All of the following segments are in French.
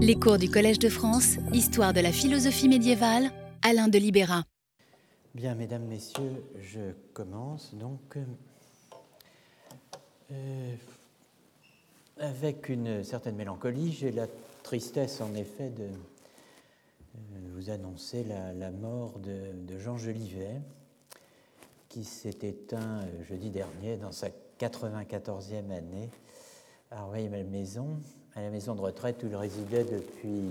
Les cours du Collège de France, Histoire de la philosophie médiévale, Alain de Libéra. Bien, mesdames, messieurs, je commence donc euh, avec une certaine mélancolie. J'ai la tristesse, en effet, de euh, vous annoncer la, mort de, Jean Jolivet, qui s'est éteint euh, jeudi dernier dans sa 94e année à Rueil-Malmaison à la maison de retraite où il résidait depuis,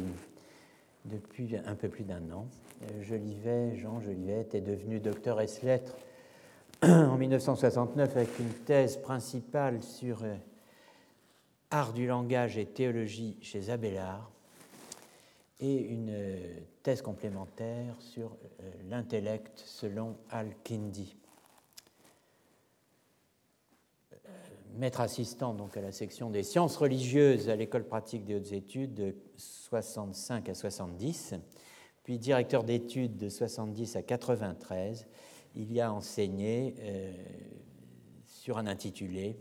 depuis un peu plus d'un an. Euh, Jolivet, Jean Jolivet, était devenu docteur ès lettres en 1969 avec une thèse principale sur euh, art du langage et théologie chez Abélard et une euh, thèse complémentaire sur l'intellect selon Al-Kindi. Maître assistant donc à la section des sciences religieuses à l'école pratique des hautes études de 65 à 70, puis directeur d'études de 70 à 93. Il y a enseigné euh, sur un intitulé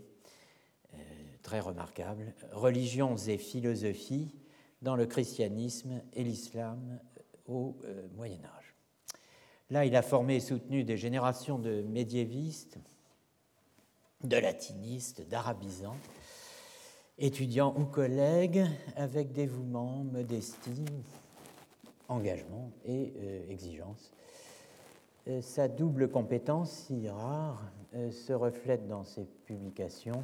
euh, très remarquable Religions et philosophies dans le christianisme et l'islam au euh, Moyen Âge. Là, il a formé et soutenu des générations de médiévistes de latinistes, d'arabisants, étudiants ou collègues avec dévouement, modestie, engagement et euh, exigence. Euh, sa double compétence, si rare, euh, se reflète dans ses publications,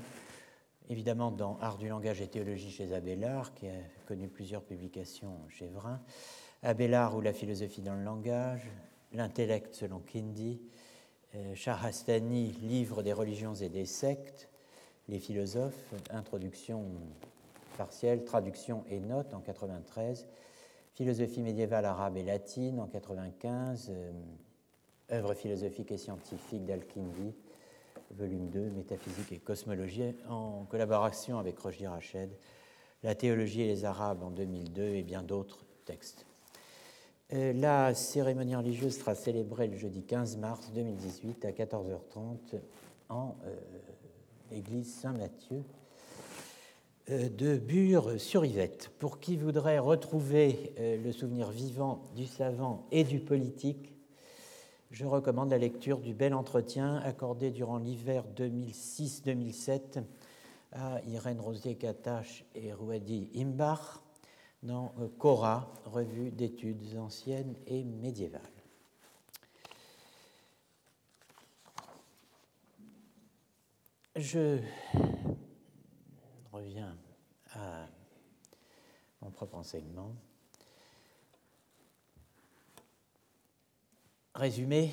évidemment dans Art du langage et théologie chez Abélard, qui a connu plusieurs publications chez Vrin, Abélard ou la philosophie dans le langage, L'intellect selon Kindi, euh, Shahrastani, Livre des religions et des sectes, les philosophes, introduction partielle, traduction et notes en 93, Philosophie médiévale arabe et latine en 95, euh, œuvre philosophique et scientifique d'Al-Kindi, volume 2, Métaphysique et cosmologie, en collaboration avec Roger Rached, La théologie et les Arabes en 2002 et bien d'autres textes. Euh, la cérémonie religieuse sera célébrée le jeudi 15 mars 2018 à 14h30 en euh, l'église Saint-Mathieu euh, de Bure-sur-Yvette. Pour qui voudrait retrouver le souvenir vivant du savant et du politique, je recommande la lecture du bel entretien accordé durant l'hiver 2006-2007 à Irène Rosier-Catache et Rouadi Imbach dans euh, Cora, revue d'études anciennes et médiévales. Je reviens à mon propre enseignement. Résumé,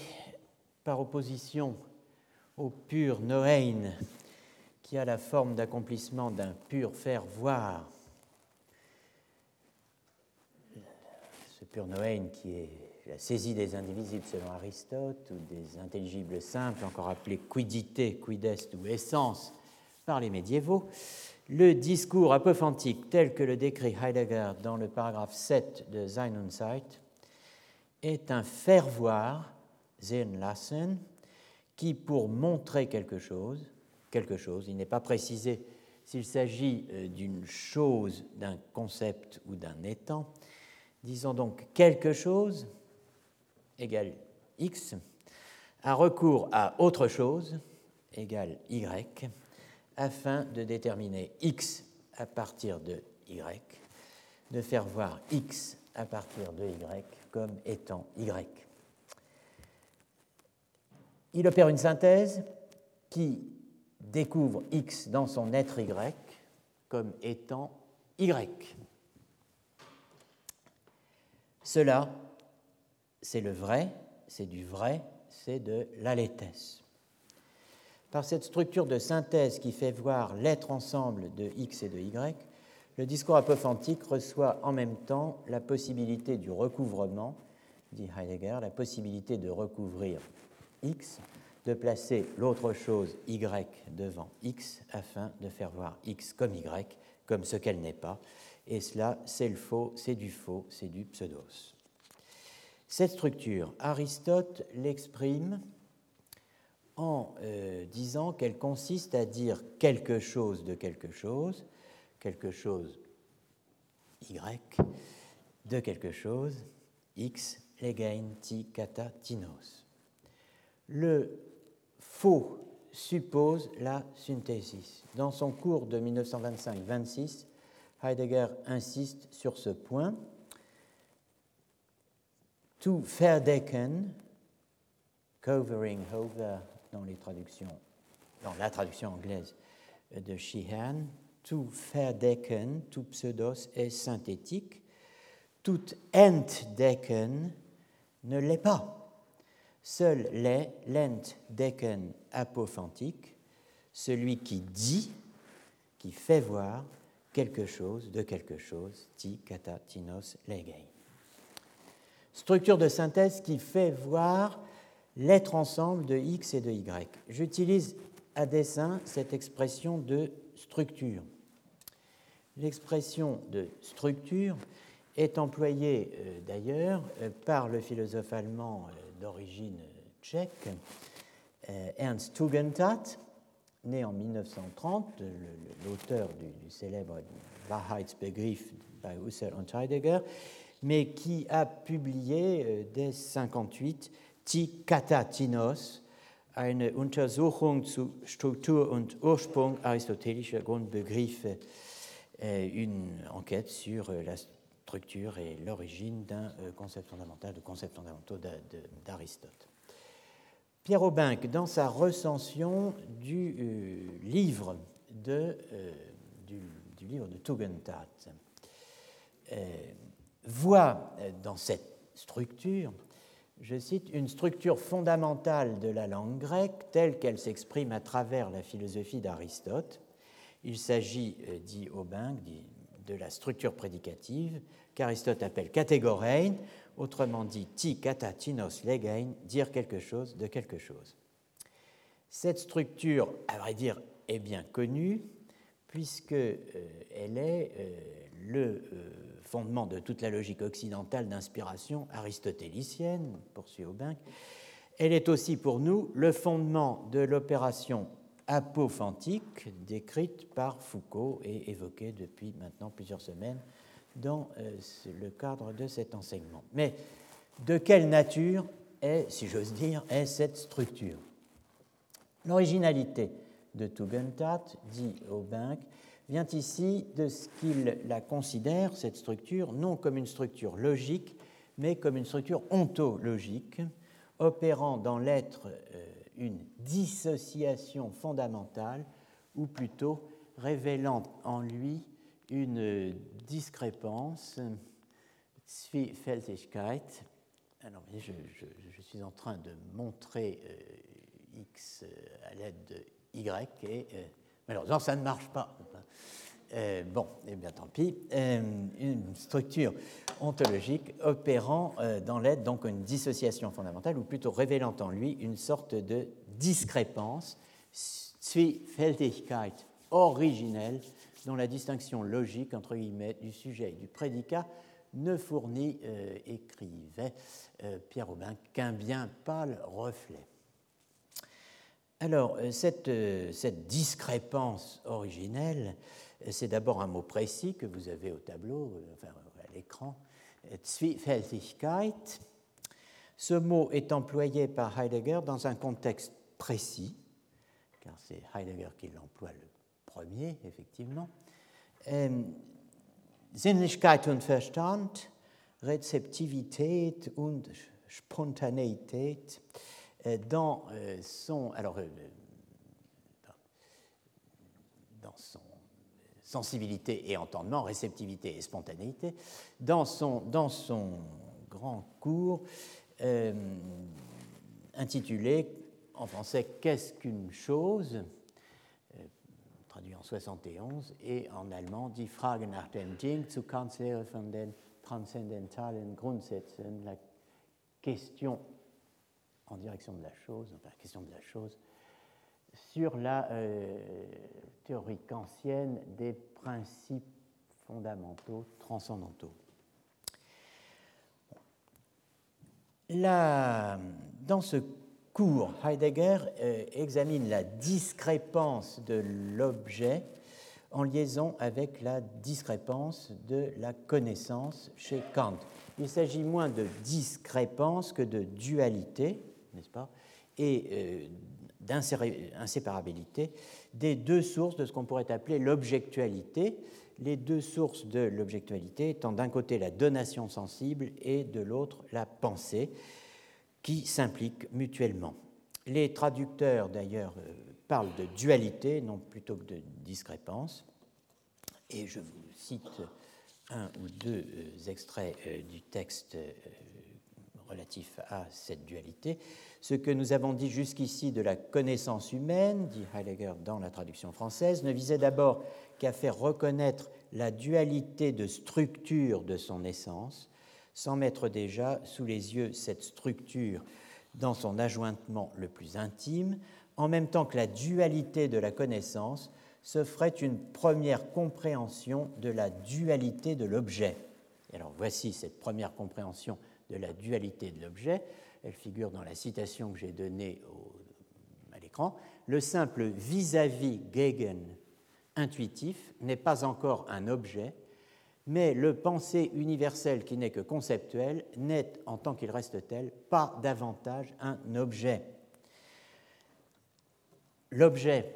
par opposition au pur Noéin, qui a la forme d'accomplissement d'un pur faire voir Noël, qui est la saisie des indivisibles selon Aristote, ou des intelligibles simples, encore appelés quidité, quidest ou essence par les médiévaux, le discours apophantique tel que le décrit Heidegger dans le paragraphe 7 de Sein und Zeit est un faire voir, sehen lassen, qui pour montrer quelque chose, quelque chose, il n'est pas précisé s'il s'agit euh, d'une chose, d'un concept ou d'un étant, disons donc quelque chose égale x, a recours à autre chose égale y, afin de déterminer x à partir de y, de faire voir x à partir de y comme étant y. Il opère une synthèse qui découvre x dans son être y comme étant y. Cela, c'est le vrai, c'est du vrai, c'est de l'alétesse. Par cette structure de synthèse qui fait voir l'être ensemble de x et de y, le discours apophantique reçoit en même temps la possibilité du recouvrement, dit Heidegger, la possibilité de recouvrir x, de placer l'autre chose y devant x afin de faire voir x comme y, comme ce qu'elle n'est pas, et cela, c'est le faux, c'est du faux, c'est du pseudos. Cette structure, Aristote l'exprime en euh, disant qu'elle consiste à dire quelque chose de quelque chose, quelque chose Y de quelque chose, X, legain, ti, kata, tinos. Le faux suppose la synthesis. Dans son cours de 1925-26, Heidegger insiste sur ce point. To verdecken, covering over dans traductions, la traduction anglaise de Sheehan, tout verdecken, tout pseudos est synthétique, tout entdecken ne l'est pas. Seul l'est l'entdecken apophantique, celui qui dit, qui fait voir quelque chose de quelque chose, ti, kata, tinos, legei. Structure de synthèse qui fait voir l'être ensemble de X et de Y. J'utilise à dessein cette expression de structure. L'expression de structure est employée euh, d'ailleurs euh, par le philosophe allemand euh, d'origine tchèque, Ernst Tugendhat, né en 1930, l'auteur du, célèbre Wahrheitsbegriff bei Husserl und Heidegger, mais qui a publié dès 1958 Ti Katatinos, eine Untersuchung zu Struktur und Ursprung aristotélischer Grundbegriffe, une enquête sur la structure et l'origine d'un euh, concept fondamental, de concepts fondamentaux d'Aristote. Pierre Aubinck, dans sa recension du euh, livre de, euh, Tugendhat, voit dans cette structure, je cite, une structure fondamentale de la langue grecque telle qu'elle s'exprime à travers la philosophie d'Aristote. Il s'agit, dit Aubin, de la structure prédicative qu'Aristote appelle catégorein, autrement dit ti katatinos legein, dire quelque chose de quelque chose. Cette structure, à vrai dire, est bien connue, puisqu'elle euh, est euh, le euh, fondement de toute la logique occidentale d'inspiration aristotélicienne, poursuit Aubin. Elle est aussi pour nous le fondement de l'opération apophantique décrite par Foucault et évoquée depuis maintenant plusieurs semaines dans euh, le cadre de cet enseignement. Mais de quelle nature est, si j'ose dire, est cette structure? L'originalité de Tugendhat, dit Aubin, vient ici de ce qu'il la considère, cette structure, non comme une structure logique, mais comme une structure ontologique, opérant dans l'être euh, une dissociation fondamentale, ou plutôt révélant en lui une discrépance, Zwiefältigkeit. Alors, je, je, suis en train de montrer euh, X euh, à l'aide de Y et euh, malheureusement, ça ne marche pas. bon, eh bien tant pis. une structure ontologique opérant dans l'aide donc une dissociation fondamentale, ou plutôt révélant en lui une sorte de discrépance, Zwiefältigkeit originelle dont la distinction logique entre guillemets du sujet et du prédicat ne fournit, euh, écrivait euh, Pierre Aubin, qu'un bien pâle reflet. Alors, euh, cette, cette, discrépance originelle, c'est d'abord un mot précis que vous avez au tableau, enfin à l'écran, Zwiefältigkeit. Ce mot est employé par Heidegger dans un contexte précis, car c'est Heidegger qui l'emploie le premier, effectivement. Ähm, Sinnlichkeit und Verstand, Rezeptivität und Spontanéität äh, dans äh, son, alors, äh, dans son sensibilité et entendement, réceptivité et spontanéité, dans son, dans son grand cours euh, intitulé en français Qu'est-ce qu'une chose? En 71, et en allemand Die Frage nach dem Ding zu Kanzlehre von den transzendentalen Grundsätzen, la question en direction de la chose, enfin la question de la chose, sur la euh, théorie kantienne des principes fondamentaux transcendantaux. Dans ce Heidegger euh, examine la discrépance de l'objet en liaison avec la discrépance de la connaissance chez Kant. Il s'agit moins de discrépance que de dualité, n'est-ce pas, et euh, d'inséparabilité des deux sources de ce qu'on pourrait appeler l'objectualité, les deux sources de l'objectualité étant d'un côté la donation sensible et de l'autre la pensée, qui s'impliquent mutuellement. Les traducteurs, d'ailleurs, euh, parlent de dualité, non plutôt que de discrépance. Et je vous cite un ou deux euh, extraits euh, du texte relatif à cette dualité. Ce que nous avons dit jusqu'ici de la connaissance humaine, dit Heidegger dans la traduction française, ne visait d'abord qu'à faire reconnaître la dualité de structure de son essence, sans mettre déjà sous les yeux cette structure dans son ajointement le plus intime, en même temps que la dualité de la connaissance se ferait une première compréhension de la dualité de l'objet. Alors voici cette première compréhension de la dualité de l'objet. Elle figure dans la citation que j'ai donnée à l'écran. Le simple vis-à-vis Gegen intuitif n'est pas encore un objet, mais le pensée universel qui n'est que conceptuel n'est, en tant qu'il reste tel, pas davantage un objet. L'objet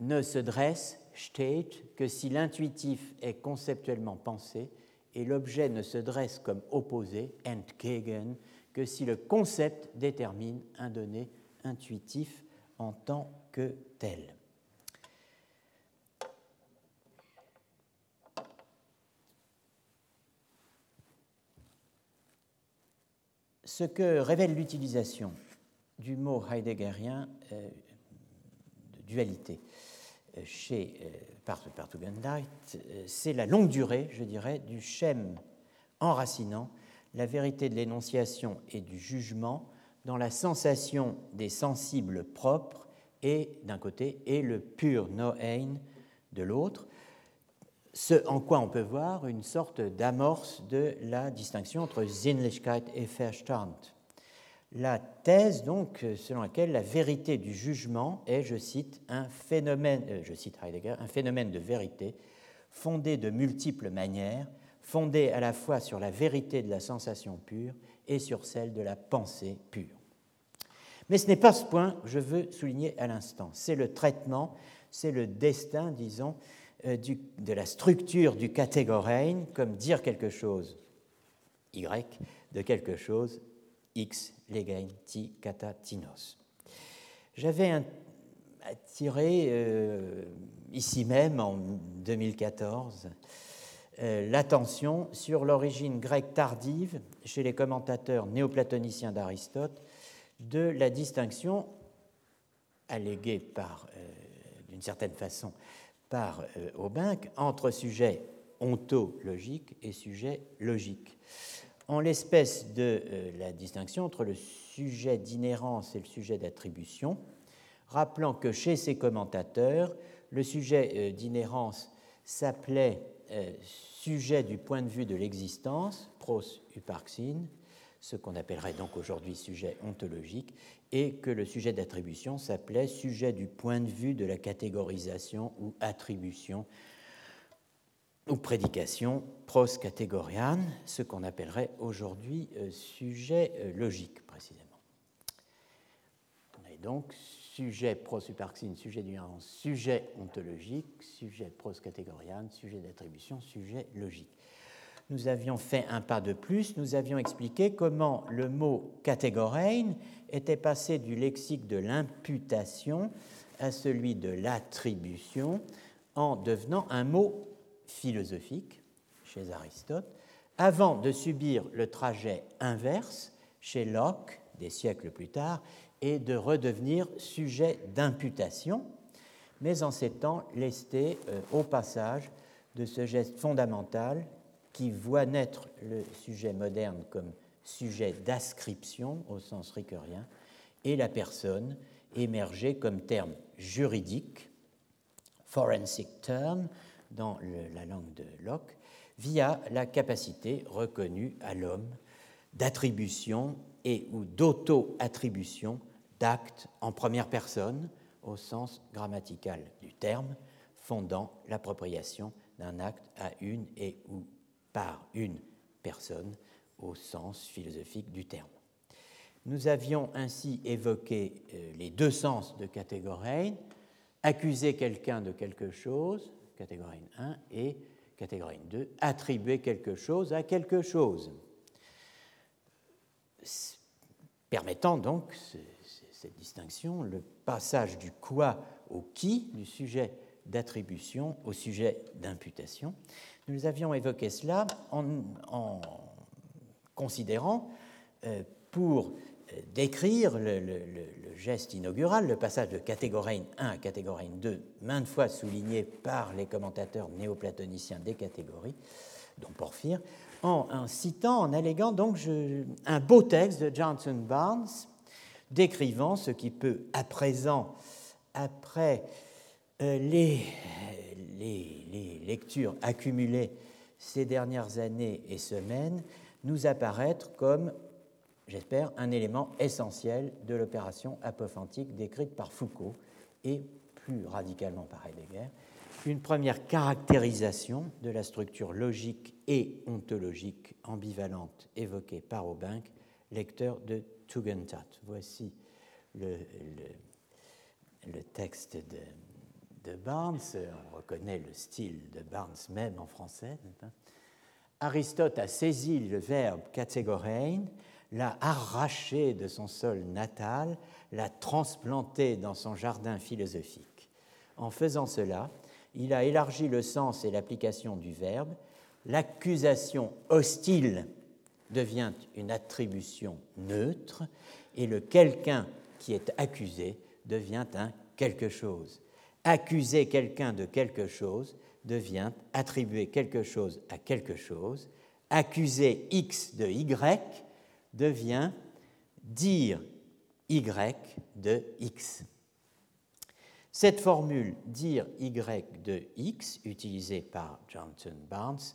ne se dresse, steht, que si l'intuitif est conceptuellement pensé, et l'objet ne se dresse comme opposé, entgegen, que si le concept détermine un donné intuitif en tant que tel. Ce que révèle l'utilisation du mot heideggerien euh, de dualité euh, chez euh, euh, c'est la longue durée, je dirais, du schème enracinant la vérité de l'énonciation et du jugement dans la sensation des sensibles propres et d'un côté et le pur no-ein de l'autre, ce en quoi on peut voir une sorte d'amorce de la distinction entre Sinnlichkeit et Verstand. La thèse, donc, selon laquelle la vérité du jugement est, je cite, un phénomène, euh, je cite Heidegger, un phénomène de vérité fondé de multiples manières, fondé à la fois sur la vérité de la sensation pure et sur celle de la pensée pure. Mais ce n'est pas ce point que je veux souligner à l'instant. C'est le traitement, c'est le destin, disons, euh, de la structure du catégorein, comme dire quelque chose, Y, de quelque chose, X, legain, ti, kata, tinos. J'avais attiré euh, ici même, en 2014, euh, l'attention sur l'origine grecque tardive chez les commentateurs néoplatoniciens d'Aristote de la distinction alléguée par, d'une certaine façon, par euh, Aubinck entre sujet ontologique et sujet logique. En l'espèce de euh, la distinction entre le sujet d'inhérence et le sujet d'attribution, rappelant que chez ces commentateurs, le sujet euh, d'inhérence s'appelait sujet du point de vue de l'existence, pros uparxin, ce qu'on appellerait donc aujourd'hui sujet ontologique, et que le sujet d'attribution s'appelait sujet du point de vue de la catégorisation ou attribution ou prédication pros catégoriane, ce qu'on appellerait aujourd'hui euh, sujet euh, logique précisément. On a donc sujet pros sujet d'union, sujet ontologique, sujet pros catégoriane, sujet d'attribution, sujet logique nous avions fait un pas de plus, nous avions expliqué comment le mot catégorein était passé du lexique de l'imputation à celui de l'attribution en devenant un mot philosophique chez Aristote, avant de subir le trajet inverse chez Locke des siècles plus tard et de redevenir sujet d'imputation, mais en s'étant lesté euh, au passage de ce geste fondamental qui voit naître le sujet moderne comme sujet d'ascription au sens ricoeurien et la personne émerger comme terme juridique, forensic term, dans la langue de Locke, via la capacité reconnue à l'homme d'attribution et ou d'auto-attribution d'actes en première personne, au sens grammatical du terme, fondant l'appropriation d'un acte à une et ou par une personne au sens philosophique du terme. Nous avions ainsi évoqué euh, les deux sens de catégorie, accuser quelqu'un de quelque chose, catégorie 1, et catégorie 2, attribuer quelque chose à quelque chose. Permettant donc cette distinction, le passage du quoi au qui, du sujet d'attribution au sujet d'imputation. Nous avions évoqué cela en, considérant, euh, pour euh, décrire le, geste inaugural, le passage de catégorie 1 à catégorie 2, maintes fois souligné par les commentateurs néoplatoniciens des catégories, dont Porphyre, en, citant, en alléguant donc un beau texte de Johnson Barnes décrivant ce qui peut à présent, après euh, les, les, lectures accumulées ces dernières années et semaines, nous apparaître comme, j'espère, un élément essentiel de l'opération apophantique décrite par Foucault et plus radicalement par Heidegger, une première caractérisation de la structure logique et ontologique ambivalente évoquée par Aubin, lecteur de Tugendhat. Voici le, texte de, de, Barnes. On reconnaît le style de Barnes même en français. Aristote a saisi le verbe catégorein, l'a arraché de son sol natal, l'a transplanté dans son jardin philosophique. En faisant cela, il a élargi le sens et l'application du verbe. L'accusation hostile devient une attribution neutre et le quelqu'un qui est accusé devient un quelque chose. Accuser quelqu'un de quelque chose devient attribuer quelque chose à quelque chose. Accuser X de Y devient dire Y de X. Cette formule dire Y de X, utilisée par Johnson Barnes,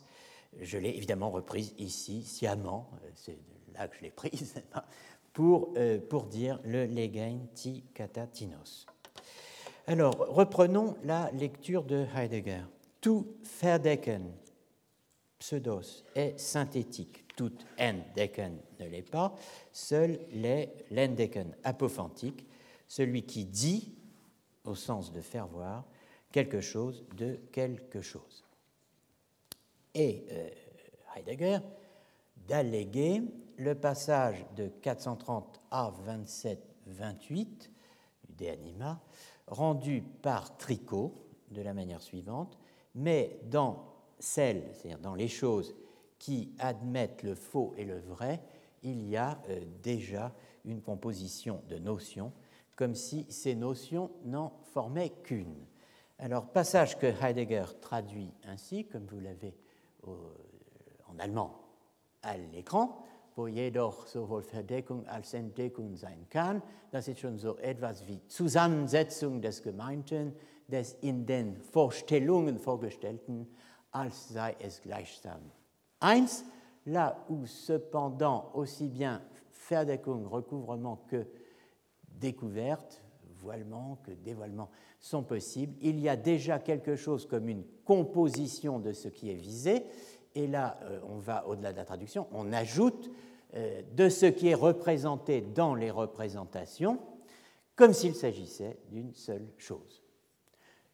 je l'ai évidemment reprise ici, sciemment, c'est là que je l'ai prise, pour, euh, pour dire le legain ti katatinos. Alors, reprenons la lecture de Heidegger. Tout Verdecken, pseudos, est synthétique. Tout Endecken ne l'est pas. Seul l'Endecken apophantique, celui qui dit, au sens de faire voir, quelque chose de quelque chose et euh, Heidegger d'alléguer le passage de 430 à 27-28 du De Anima, rendu par Tricot de la manière suivante, mais dans celles, c'est-à-dire dans les choses qui admettent le faux et le vrai, il y a euh, déjà une composition de notions, comme si ces notions n'en formaient qu'une. Alors, passage que Heidegger traduit ainsi, comme vous l'avez en allemand à l'écran, wo jedoch sowohl Verdeckung als Entdeckung sein kann. Das ist schon so etwas wie Zusammensetzung des Gemeinten, des in den Vorstellungen Vorgestellten, als sei es gleichsam eins, là où cependant aussi bien Verdeckung, recouvrement que découverte, voilement que dévoilement sont possibles. Il y a déjà quelque chose comme une composition de ce qui est visé, et là, euh, on va au-delà de la traduction, on ajoute euh, de ce qui est représenté dans les représentations, comme s'il s'agissait d'une seule chose.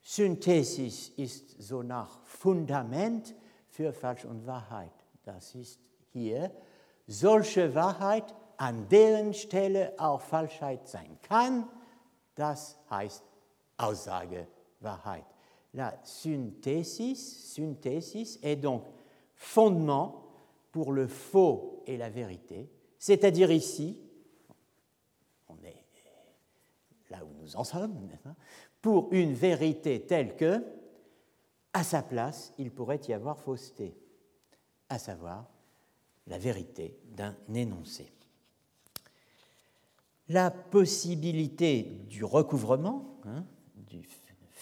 Synthesis ist so nach Fundament für Falsch und Wahrheit. Das ist hier solche Wahrheit, an deren Stelle auch Falschheit sein kann, das heißt Aussage-Wahrheit. La synthesis, synthesis est donc fondement pour le faux et la vérité, c'est-à-dire ici, on est là où nous en sommes, pour une vérité telle que, à sa place, il pourrait y avoir fausseté, à savoir la vérité d'un énoncé. La possibilité du recouvrement, hein, du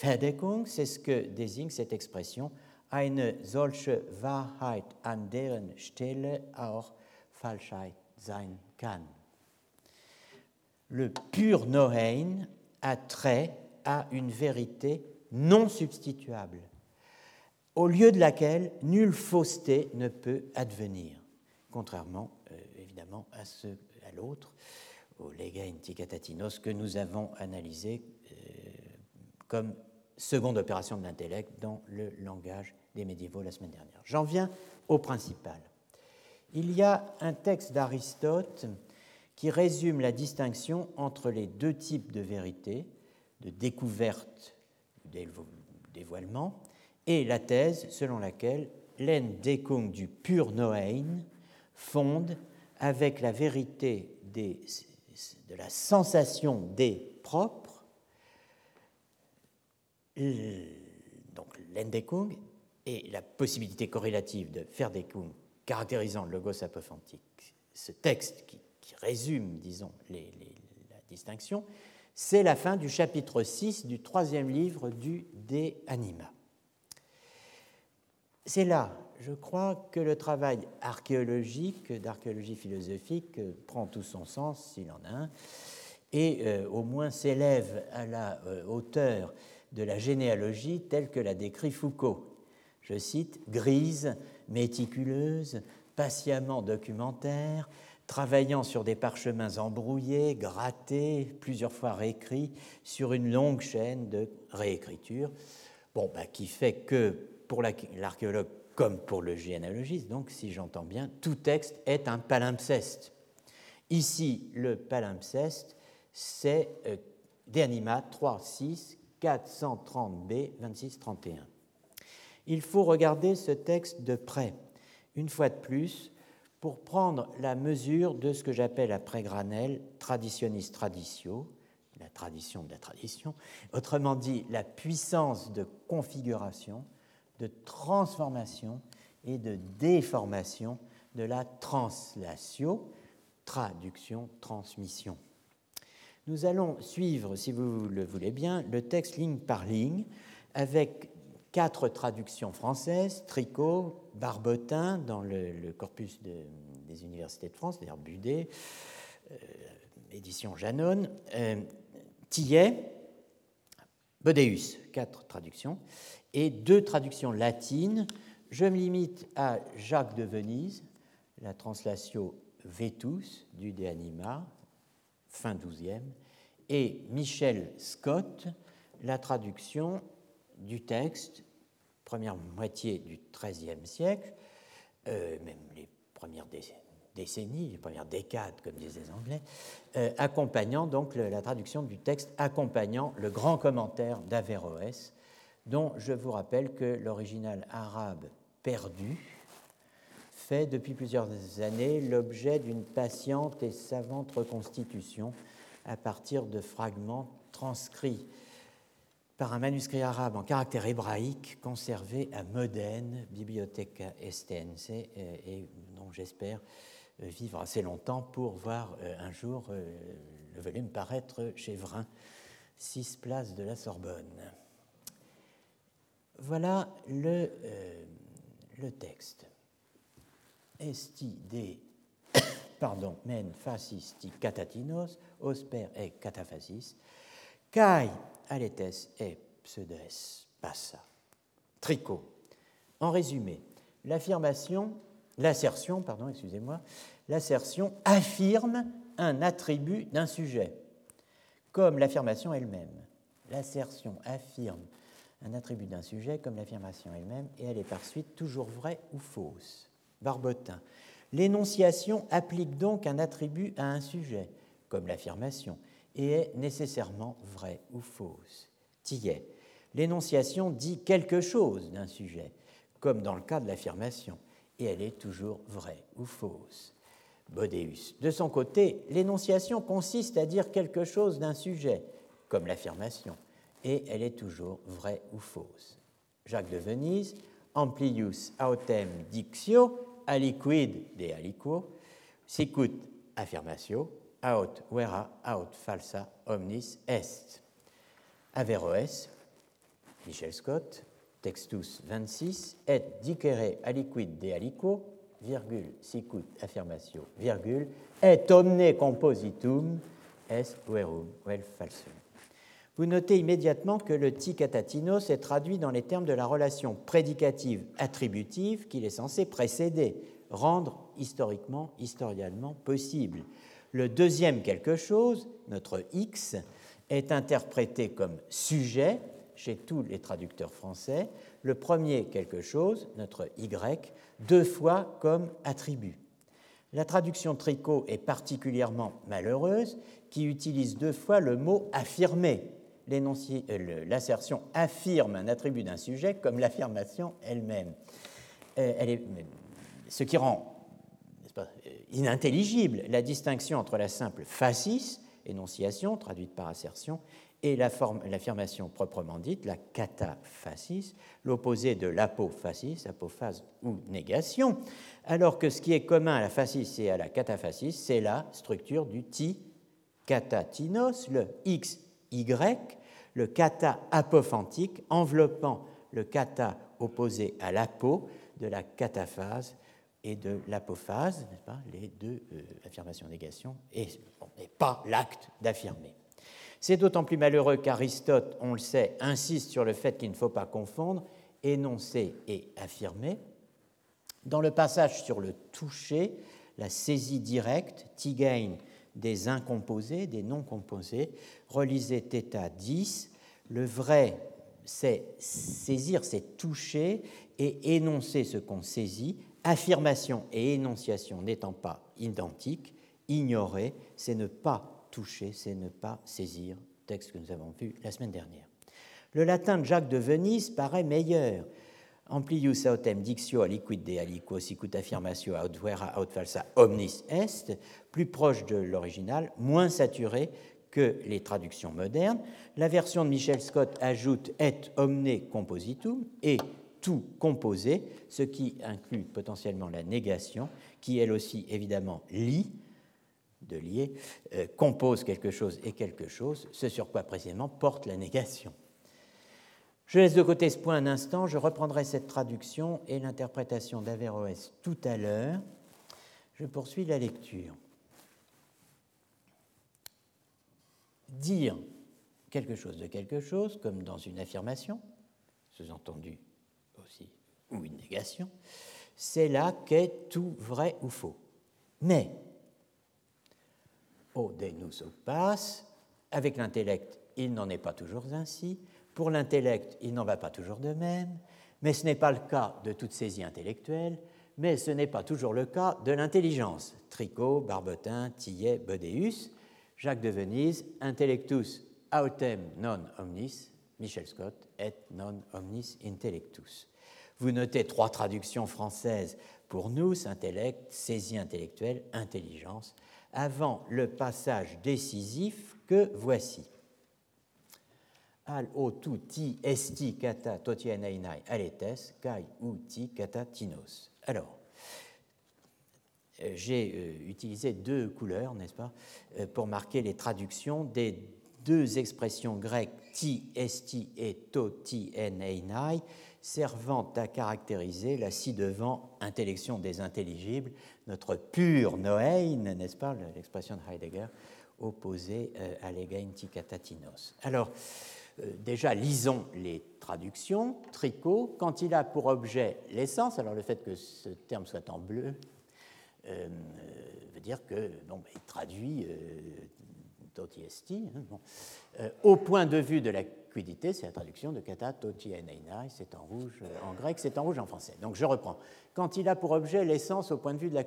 Verdeckung, c'est ce que désigne cette expression eine solche Wahrheit an deren Stelle auch Falschheit sein kann. Le pur Nohein a trait à une vérité non substituable, au lieu de laquelle nulle fausseté ne peut advenir, contrairement euh, évidemment à, ce, à l'autre, au lega que nous avons analysé euh, comme seconde opération de l'intellect dans le langage des médiévaux la semaine dernière. J'en viens au principal. Il y a un texte d'Aristote qui résume la distinction entre les deux types de vérité, de découverte, dévoilement, et la thèse selon laquelle l'endekung du pur Noein fonde avec la vérité de la sensation des propres, donc l'endekung, et la possibilité corrélative de faire des kungs caractérisant le logos apophantique, ce texte qui, résume, disons, la distinction, c'est la fin du chapitre 6 du troisième livre du De Anima. C'est là, je crois, que le travail archéologique, d'archéologie philosophique, prend tout son sens, s'il en a un, et euh, au moins s'élève à la euh, hauteur de la généalogie telle que la décrit Foucault. Je cite, grise, méticuleuse, patiemment documentaire, travaillant sur des parchemins embrouillés, grattés, plusieurs fois réécrits, sur une longue chaîne de réécriture, bon, bah, qui fait que pour l'archéologue comme pour le généalogiste, donc si j'entends bien, tout texte est un palimpseste. Ici, le palimpseste, c'est euh, De Anima 3, 6, 430b, 26, 31. Il faut regarder ce texte de près, une fois de plus, pour prendre la mesure de ce que j'appelle après Granel traditionnis traditio, la tradition de la tradition, autrement dit la puissance de configuration, de transformation et de déformation de la translatio, traduction, transmission. Nous allons suivre, si vous le voulez bien, le texte ligne par ligne avec quatre traductions françaises, Tricot, Barbotin dans le, corpus des universités de France, d'ailleurs Budet, euh, édition Janone, euh, Tillet, Bodeus, quatre traductions, et deux traductions latines. Je me limite à Jacques de Venise, la translation Vetus du De Anima, fin 12e, et Michel Scott, la traduction du texte première moitié du XIIIe siècle, euh, même les premières décennies, les premières décades, comme disaient les Anglais, euh, accompagnant donc la traduction du texte, accompagnant le grand commentaire d'Averroès, dont je vous rappelle que l'original arabe perdu fait depuis plusieurs années l'objet d'une patiente et savante reconstitution à partir de fragments transcrits par un manuscrit arabe en caractère hébraïque conservé à Modène, Bibliotheca Estense, et, dont j'espère euh, vivre assez longtemps pour voir euh, un jour euh, le volume paraître chez Vrin, 6 places de la Sorbonne. Voilà le, le texte. Esti de pardon, men fascisti catatinos, osper et cataphasis, kai aletes et pseudes passa. Tricot. En résumé, l'affirmation, l'assertion, pardon, excusez-moi, l'assertion affirme un attribut d'un sujet, comme l'affirmation elle-même. L'assertion affirme un attribut d'un sujet comme l'affirmation elle-même, et elle est par suite toujours vraie ou fausse. Barbotin. L'énonciation applique donc un attribut à un sujet, comme l'affirmation, et est nécessairement vraie ou fausse. Tillet. L'énonciation dit quelque chose d'un sujet, comme dans le cas de l'affirmation, et elle est toujours vraie ou fausse. Bodéus. De son côté, l'énonciation consiste à dire quelque chose d'un sujet, comme l'affirmation, et elle est toujours vraie ou fausse. Jacques de Venise, amplius autem dictio, aliquid de aliquo, sicut affirmatio, aut vera aut falsa omnis est. Averroes, Michel Scott, Textus 26, et dicere aliquid de aliquo, virgule, sicut affirmatio, virgule, et omne compositum est verum vel falsum. Vous notez immédiatement que le ti katatinos est traduit dans les termes de la relation prédicative attributive qu'il est censé précéder, rendre historiquement, historialement possible. Le deuxième quelque chose, notre X, est interprété comme sujet chez tous les traducteurs français, le premier quelque chose, notre Y, deux fois comme attribut. La traduction tricot est particulièrement malheureuse, qui utilise deux fois le mot affirmer. Euh, l'assertion affirme un attribut d'un sujet comme l'affirmation elle-même. Euh, ce qui rend inintelligible la distinction entre la simple phasis, énonciation traduite par assertion, et l'affirmation proprement dite, la cataphasis, l'opposé de l'apophasis, apophase ou négation, alors que ce qui est commun à la phasis et à la cataphasis, c'est la structure du ti catatinos, le x, y, le kata apophantique enveloppant le kata opposé à l'apo de la cataphase et de l'apophase, n'est-ce pas, les deux euh, affirmations-négations, et, et pas l'acte d'affirmer. C'est d'autant plus malheureux qu'Aristote, on le sait, insiste sur le fait qu'il ne faut pas confondre énoncer et affirmer. Dans le passage sur le toucher, la saisie directe, tigain des incomposés, des non composés, relisez θ 10, le vrai c'est saisir, c'est toucher et énoncer ce qu'on saisit, affirmation et énonciation n'étant pas identiques, ignorer, c'est ne pas toucher, c'est ne pas saisir, texte que nous avons vu la semaine dernière. Le latin de Jacques de Venise paraît meilleur. Amplius autem dictio aliquid de aliquo sicut affirmatio aut vera aut falsa omnis est, plus proche de l'original, moins saturé que les traductions modernes. La version de Michel Scott ajoute et omne compositum et tout composé, ce qui inclut potentiellement la négation, qui elle aussi évidemment lit, de lier, euh, compose quelque chose et quelque chose, ce sur quoi précisément porte la négation. Je laisse de côté ce point un instant, je reprendrai cette traduction et l'interprétation d'Averroès tout à l'heure. Je poursuis la lecture. Dire quelque chose de quelque chose, comme dans une affirmation, sous-entendu aussi, ou une négation, c'est là qu'est tout vrai ou faux. Mais o denus pas. Avec l'intellect, il n'en est pas toujours ainsi. Pour l'intellect, il n'en va pas toujours de même. Mais ce n'est pas le cas de toute saisie intellectuelle, mais ce n'est pas toujours le cas de l'intelligence. Tricot, Barbotin, Tillet, Bodeus, Jacques de Venise, Intellectus autem non omnis, Michel Scott, et non omnis intellectus. Vous notez trois traductions françaises pour nous, intellect, saisie intellectuelle, intelligence avant le passage décisif que voici. Al o tu ti esti kata ti kata tinos. Alors, euh, j'ai euh, utilisé deux couleurs, n'est-ce pas, euh, pour marquer les traductions des deux expressions grecques ti esti et to ti eneinai servant à caractériser la ci-devant intellection des intelligibles, notre pur noein, n'est-ce pas, l'expression de Heidegger, opposée à l'egein ticatatinos. Alors, euh, déjà, lisons les traductions. Tricot, quand il a pour objet l'essence, alors le fait que ce terme soit en bleu euh, veut dire que bon, il traduit totiesti, hein, au point de vue de la c'est la traduction de kata toti c'est en rouge en grec, c'est en rouge en français. Donc je reprends. Quand il a pour objet l'essence au point de vue de la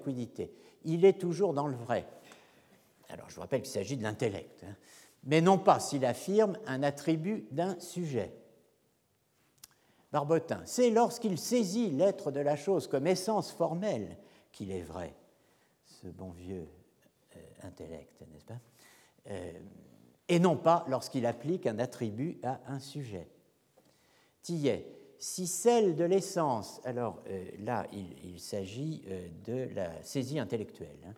il est toujours dans le vrai. Alors je vous rappelle qu'il s'agit de l'intellect, hein. Mais non pas s'il affirme un attribut d'un sujet. Barbotin, c'est lorsqu'il saisit l'être de la chose comme essence formelle qu'il est vrai, ce bon vieux euh, intellect, n'est-ce pas euh, et non pas lorsqu'il applique un attribut à un sujet. Tillet, si celle de l'essence, alors euh, là il, s'agit de la saisie intellectuelle, hein.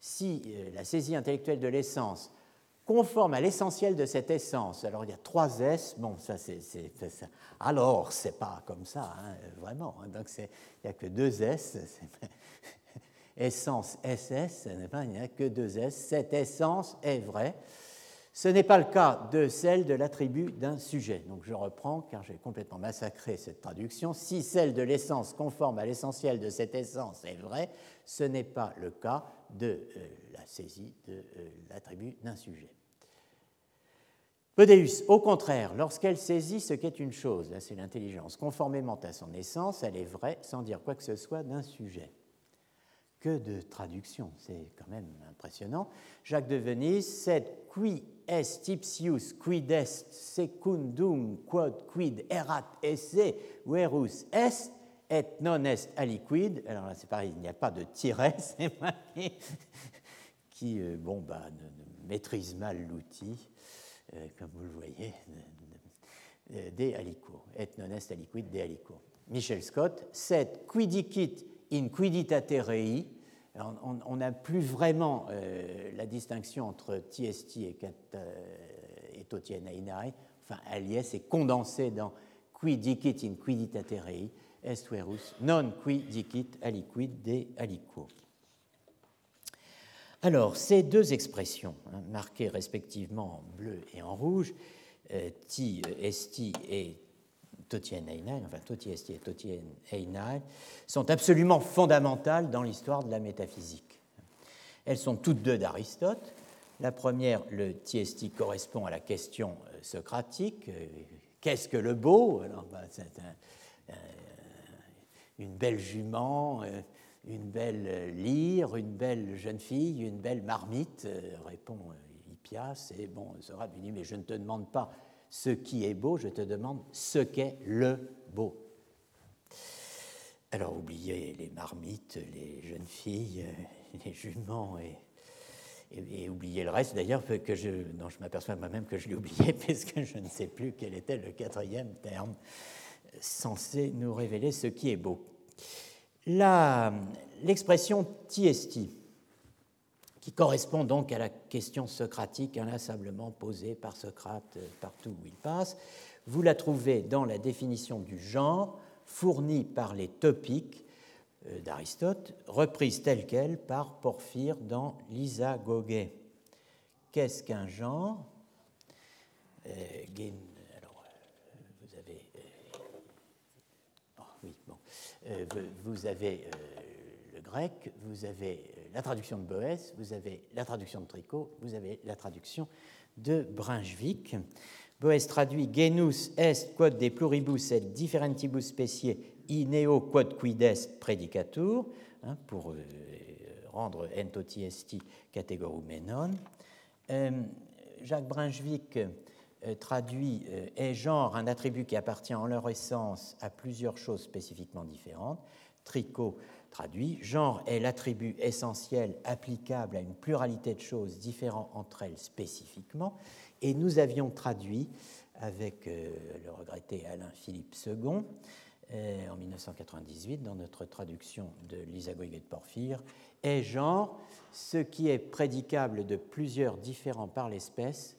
si la saisie intellectuelle de l'essence conforme à l'essentiel de cette essence, alors il y a trois S, bon ça c'est, alors c'est pas comme ça, hein, vraiment, hein. donc il n'y a que deux S, essence SS, il n'y a que deux S, cette essence est vraie, Ce n'est pas le cas de celle de l'attribut d'un sujet. Donc je reprends, car j'ai complètement massacré cette traduction. Si celle de l'essence conforme à l'essentiel de cette essence est vraie, ce n'est pas le cas de euh, la saisie de euh, l'attribut d'un sujet. Podeus, au contraire, lorsqu'elle saisit ce qu'est une chose, là c'est l'intelligence, conformément à son essence, elle est vraie sans dire quoi que ce soit d'un sujet que de traduction, c'est quand même impressionnant. Jacques de Venise, sed qui est ipsius quid est secundum quod quid erat esse verus est et non est aliquid. Alors là, c'est pareil, il n'y a pas de tiret, c'est moi qui, euh, bon, bah, maîtrise mal l'outil, comme vous le voyez, de aliquo, et non est aliquid de aliquo. Michel Scott, sed quidicit in quiditate rei, on n'a plus vraiment euh, la distinction entre TST et, euh, et Totien Enfin, Aliès est condensé dans qui dicit in quiditate rei, est verus non qui dicit aliquid de aliquo. Alors, ces deux expressions, hein, marquées respectivement en bleu et en rouge, euh, ti, esti et Totien enfin Totiesti et Totien Einai, sont absolument fondamentales dans l'histoire de la métaphysique. Elles sont toutes deux d'Aristote. La première, le Tiesti, correspond à la question euh, socratique euh, qu'est-ce que le beau? Bah, C'est une belle jument, euh, une belle lyre, une belle jeune fille, une belle marmite, répond Hippias. Et bon, Socrate lui dit Mais je ne te demande pas ce qui est beau, je te demande ce qu'est le beau. Alors oubliez les marmites, les jeunes filles, euh, les juments et, et, oubliez le reste d'ailleurs que je, dont je m'aperçois moi-même que je l'ai oublié puisque je ne sais plus quel était le quatrième terme censé nous révéler ce qui est beau. L'expression tiesti qui correspond donc à la question socratique inlassablement posée par Socrate partout où il passe. Vous la trouvez dans la définition du genre fournie par les topiques euh, d'Aristote, reprise telle qu'elle par Porphyre dans l'Isagoge. Qu'est-ce qu'un genre euh, alors, vous avez, euh, oh, oui, bon. Vous avez le grec, vous avez la traduction de Boès, vous avez la traduction de Tricot, vous avez la traduction de Brunswick. Boès traduit genus est quod de pluribus et differentibus specie ineo quod quid est predicatur, hein, pour euh, rendre entotiesti categorumenon. Euh, Jacques Brunswick euh, traduit est genre un attribut qui appartient en leur essence à plusieurs choses spécifiquement différentes. Tricot traduit, genre est l'attribut essentiel applicable à une pluralité de choses différentes entre elles spécifiquement, et nous avions traduit avec euh, le regretté Alain Philippe II euh, en 1998 dans notre traduction de l'Isagogue de Porphyre, est genre ce qui est prédicable de plusieurs différents par l'espèce,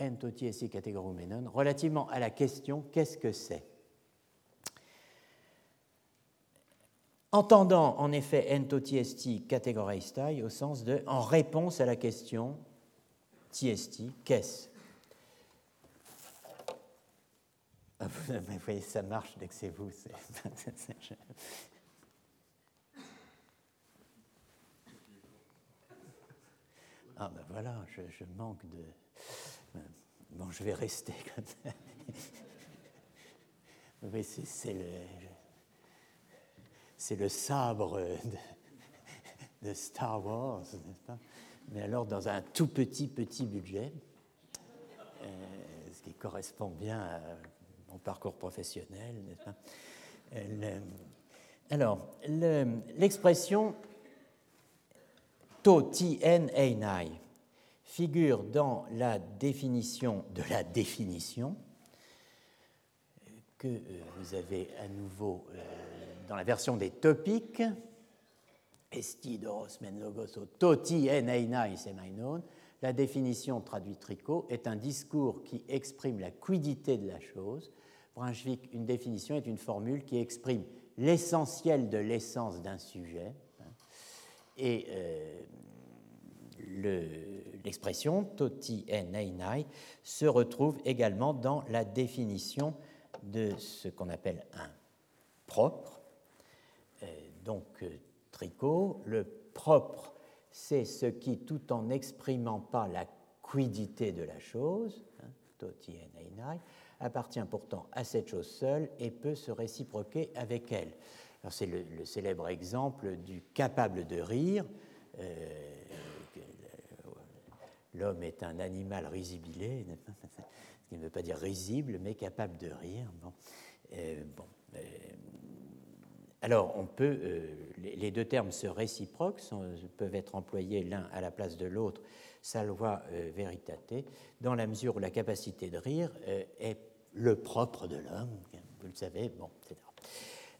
entotiesi categorumenon, relativement à la question qu'est-ce que c'est? Entendant en effet ento tiesti categoreistai au sens de en réponse à la question tiesti, qu'est-ce? Ah, Vous voyez, ça marche dès que c'est vous. Ah ben voilà, je, manque de... Bon, je vais rester comme ça. Oui, c'est le le sabre de, Star Wars, n'est-ce pas? Mais alors dans un tout petit, petit budget, euh, ce qui correspond bien à mon parcours professionnel, n'est-ce pas? Alors, l'expression to tien einai figure dans la définition de la définition que euh, vous avez à nouveau euh, dans la version des topiques, estidoros men logos toti en la définition traduite tricot est un discours qui exprime la quiddité de la chose. Brunswick, une définition est une formule qui exprime l'essentiel de l'essence d'un sujet. Et euh, l'expression toti en se retrouve également dans la définition de ce qu'on appelle un propre. Euh, donc, euh, tricot, le propre, c'est ce qui, tout en n'exprimant pas la quiddité de la chose, hein, toti en appartient pourtant à cette chose seule et peut se réciproquer avec elle. C'est le, célèbre exemple du capable de rire. Euh, l'homme est un animal risibilé, ce qui ne veut pas dire risible, mais capable de rire. Euh. Euh, alors, on peut, les, deux termes se réciproquent, peuvent être employés l'un à la place de l'autre, salva veritate, dans la mesure où la capacité de rire est le propre de l'homme, vous le savez, bon.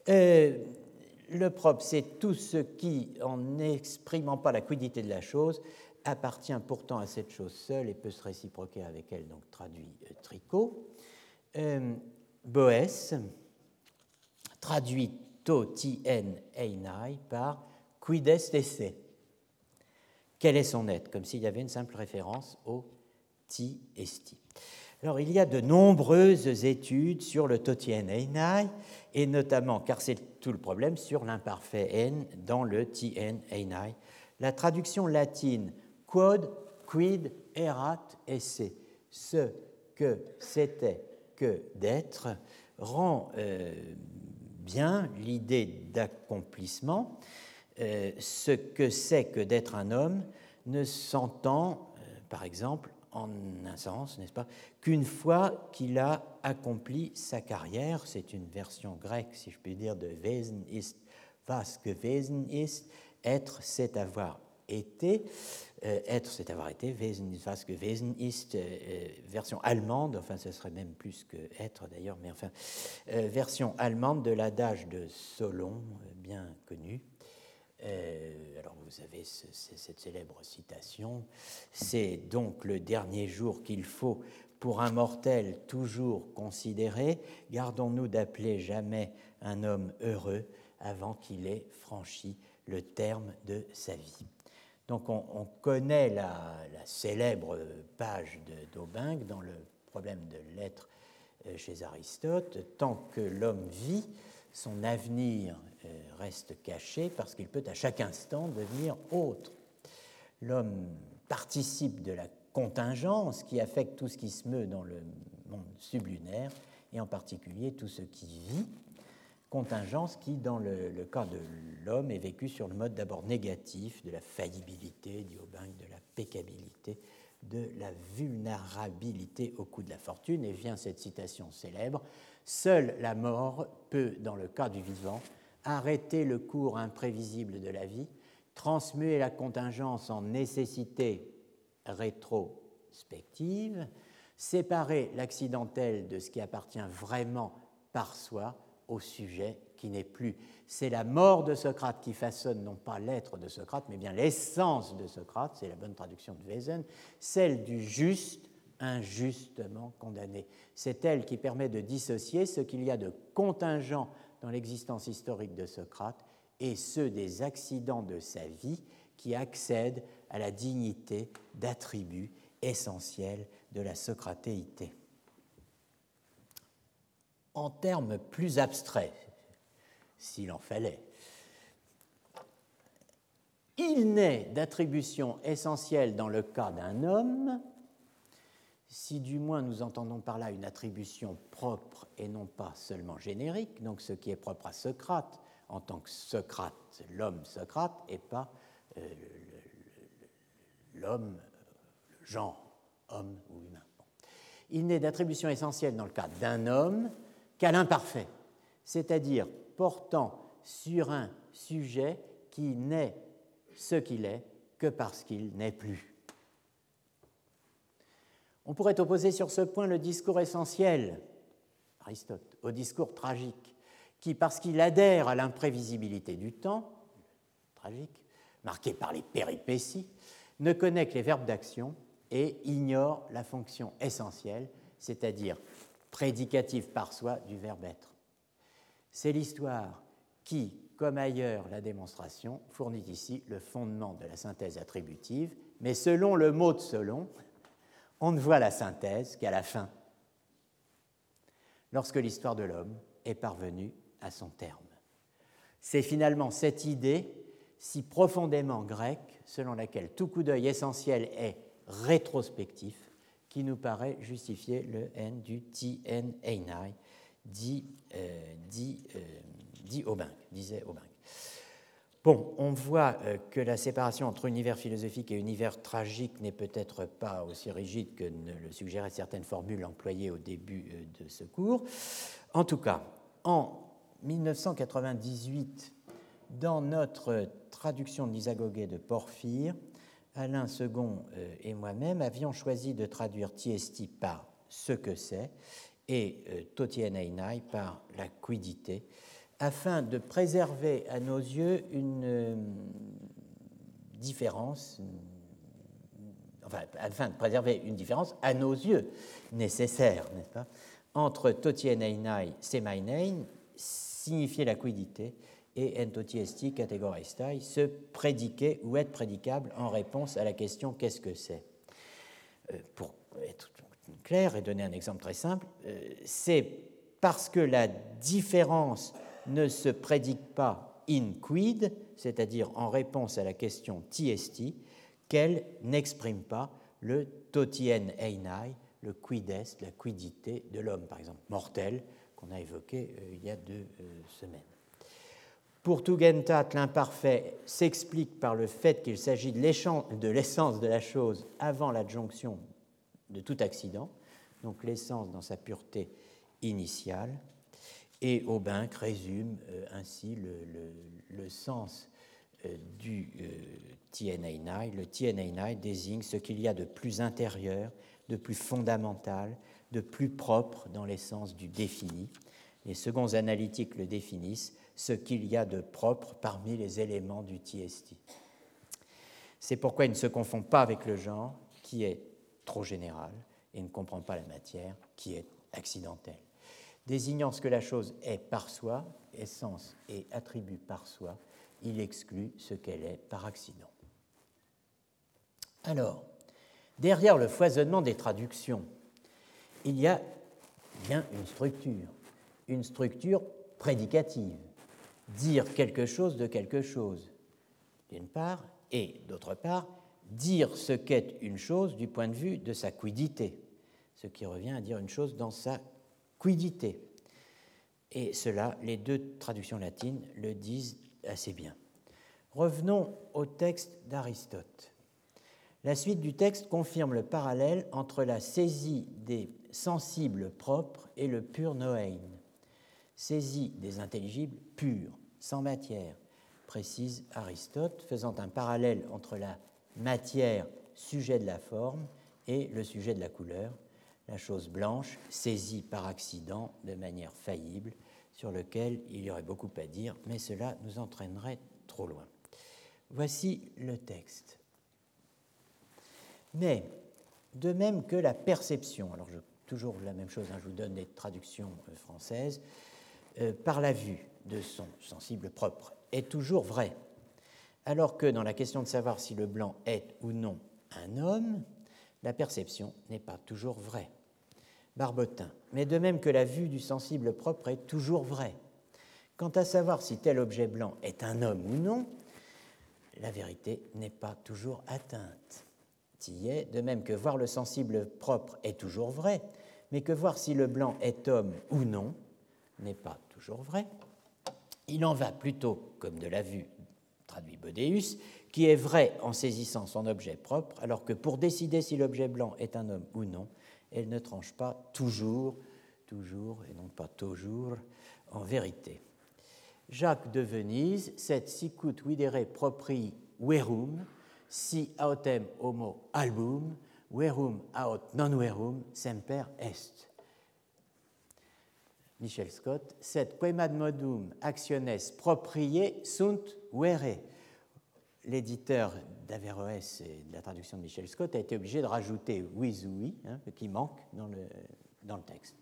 Euh, le propre, c'est tout ce qui, en n'exprimant pas la quiddité de la chose, appartient pourtant à cette chose seule et peut se réciproquer avec elle, donc traduit euh, tricot. Euh, Boès traduit to tien einai par quid est esse. Quel est son être? Comme s'il y avait une simple référence au ti esti. Alors, il y a de nombreuses études sur le totien einai, et notamment, car c'est tout le problème, sur l'imparfait n dans le tien einai. La traduction latine quod, quid, erat, esse, ce que c'était que d'être, rend euh, bien l'idée d'accomplissement. Euh, ce que c'est que d'être un homme ne s'entend, euh, par exemple, en un sens, n'est-ce pas, qu'une fois qu'il a accompli sa carrière, c'est une version grecque, si je puis dire, de Wesen ist, was gewesen ist, être, c'est avoir été, être, c'est avoir été, Wesen euh, euh, version allemande, enfin ce serait même plus que être d'ailleurs, mais enfin, version allemande de l'adage de Solon, bien connu, euh, alors vous avez cette célèbre citation, c'est donc le dernier jour qu'il faut pour un mortel toujours considéré, gardons-nous d'appeler jamais un homme heureux avant qu'il ait franchi le terme de sa vie. Donc on, connaît la, célèbre page d'Aubingue dans le problème de l'être euh, chez Aristote, tant que l'homme vit, son avenir euh, reste caché parce qu'il peut à chaque instant devenir autre. L'homme participe de la contingence qui affecte tout ce qui se meut dans le monde sublunaire et en particulier tout ce qui vit, contingence qui, dans le, cas de l'homme, est vécue sur le mode d'abord négatif de la faillibilité, dit Aubin, de la pécabilité, de la vulnérabilité au coup de la fortune. Et vient cette citation célèbre Seule la mort peut, dans le cas du vivant, arrêter le cours imprévisible de la vie, transmuer la contingence en nécessité rétrospective, séparer l'accidentel de ce qui appartient vraiment par soi au sujet qui n'est plus. C'est la mort de Socrate qui façonne non pas l'être de Socrate, mais bien l'essence de Socrate, c'est la bonne traduction de Wesen, celle du juste injustement condamné. C'est elle qui permet de dissocier ce qu'il y a de contingent dans l'existence historique de Socrate et ceux des accidents de sa vie qui accèdent à la dignité d'attribut essentiel de la socratéité. En termes plus abstraits, s'il en fallait, il n'est d'attribution essentielle dans le cas d'un homme si du moins nous entendons par là une attribution propre et non pas seulement générique, donc ce qui est propre à Socrate en tant que Socrate, l'homme Socrate, et pas euh, l'homme, le genre, homme ou humain. Il n'est d'attribution essentielle dans le cas d'un homme qu'à l'imparfait, c'est-à-dire portant sur un sujet qui n'est ce qu'il est que parce qu'il n'est plus. On pourrait opposer sur ce point le discours essentiel, Aristote, au discours tragique, qui, parce qu'il adhère à l'imprévisibilité du temps, tragique, marqué par les péripéties, ne connaît que les verbes d'action et ignore la fonction essentielle, c'est-à-dire prédicative par soi du verbe être. C'est l'histoire qui, comme ailleurs, la démonstration fournit ici le fondement de la synthèse attributive, mais selon le mot de Solon, on ne voit la synthèse qu'à la fin, lorsque l'histoire de l'homme est parvenue à son terme. C'est finalement cette idée si profondément grecque, selon laquelle tout coup d'œil essentiel est rétrospectif, qui nous paraît justifier le N du TN Einai, dit, euh, dit, euh, dit Aubin, disait Aubin. Bon, on voit euh, que la séparation entre univers philosophique et univers tragique n'est peut-être pas aussi rigide que ne le suggéraient certaines formules employées au début euh, de ce cours. En tout cas, en 1998, dans notre traduction de de Porphyre, Alain Second euh, et moi-même avions choisi de traduire Tiesti par ce que c'est et Totien Einai par la quidité afin de préserver à nos yeux une euh, différence, enfin, afin de préserver une différence à nos yeux nécessaire, n'est-ce pas, entre Einai semainein, signifier la quidité, et entotiesti categoristai, se prédiquer ou être prédicable en réponse à la question qu'est-ce que c'est? Euh, Pour être clair et donner un exemple très simple, euh, c'est parce que la différence ne se prédique pas in quid, c'est-à-dire en réponse à la question tiesti, qu'elle n'exprime pas le totien einai, le quid est, la quidité de l'homme, par exemple, mortel, qu'on a évoqué euh, il y a deux semaines. Pour Tugentat, l'imparfait s'explique par le fait qu'il s'agit de l'essence de la chose avant l'adjonction de tout accident, donc l'essence dans sa pureté initiale. Et Aubin résume euh, ainsi le, sens euh, du euh, Tieneinai. Le Tieneinai désigne ce qu'il y a de plus intérieur, de plus fondamental, de plus propre dans l'essence du défini. Les seconds analytiques le définissent, ce qu'il y a de propre parmi les éléments du Tiesti. C'est pourquoi il ne se confond pas avec le genre, qui est trop général, et ne comprend pas la matière, qui est accidentelle désignant ce que la chose est par soi, essence et attribut par soi, il exclut ce qu'elle est par accident. Alors, derrière le foisonnement des traductions, il y a bien une structure, une structure prédicative, dire quelque chose de quelque chose, d'une part, et d'autre part, dire ce qu'est une chose du point de vue de sa quidité, ce qui revient à dire une chose dans sa quidité. Et cela, les deux traductions latines le disent assez bien. Revenons au texte d'Aristote. La suite du texte confirme le parallèle entre la saisie des sensibles propres et le pur noein. Saisie des intelligibles purs, sans matière, précise Aristote, faisant un parallèle entre la matière, sujet de la forme, et le sujet de la couleur, la chose blanche, saisie par accident de manière faillible, sur lequel il y aurait beaucoup à dire, mais cela nous entraînerait trop loin. Voici le texte. Mais, de même que la perception, alors toujours la même chose, hein, je vous donne des traductions euh, françaises, euh, par la vue de son sensible propre, est toujours vrai, alors que dans la question de savoir si le blanc est ou non un homme, la perception n'est pas toujours vraie. Barbotin. Mais de même que la vue du sensible propre est toujours vraie. Quant à savoir si tel objet blanc est un homme ou non, la vérité n'est pas toujours atteinte. est, de même que voir le sensible propre est toujours vrai, mais que voir si le blanc est homme ou non n'est pas toujours vrai. Il en va plutôt comme de la vue, traduit Bodéus, qui est vrai en saisissant son objet propre, alors que pour décider si l'objet blanc est un homme ou non, elle ne tranche pas toujours, toujours et non pas toujours en vérité. Jacques de Venise, cet sicut videre propri verum, si autem homo album, verum aut non verum, semper est. Michel Scott, cet quemad modum actiones proprie sunt vere. L'éditeur d'Averroès et de la traduction de Michel Scott a été obligé de rajouter oui ou oui, hein, qui manque dans le, dans le texte.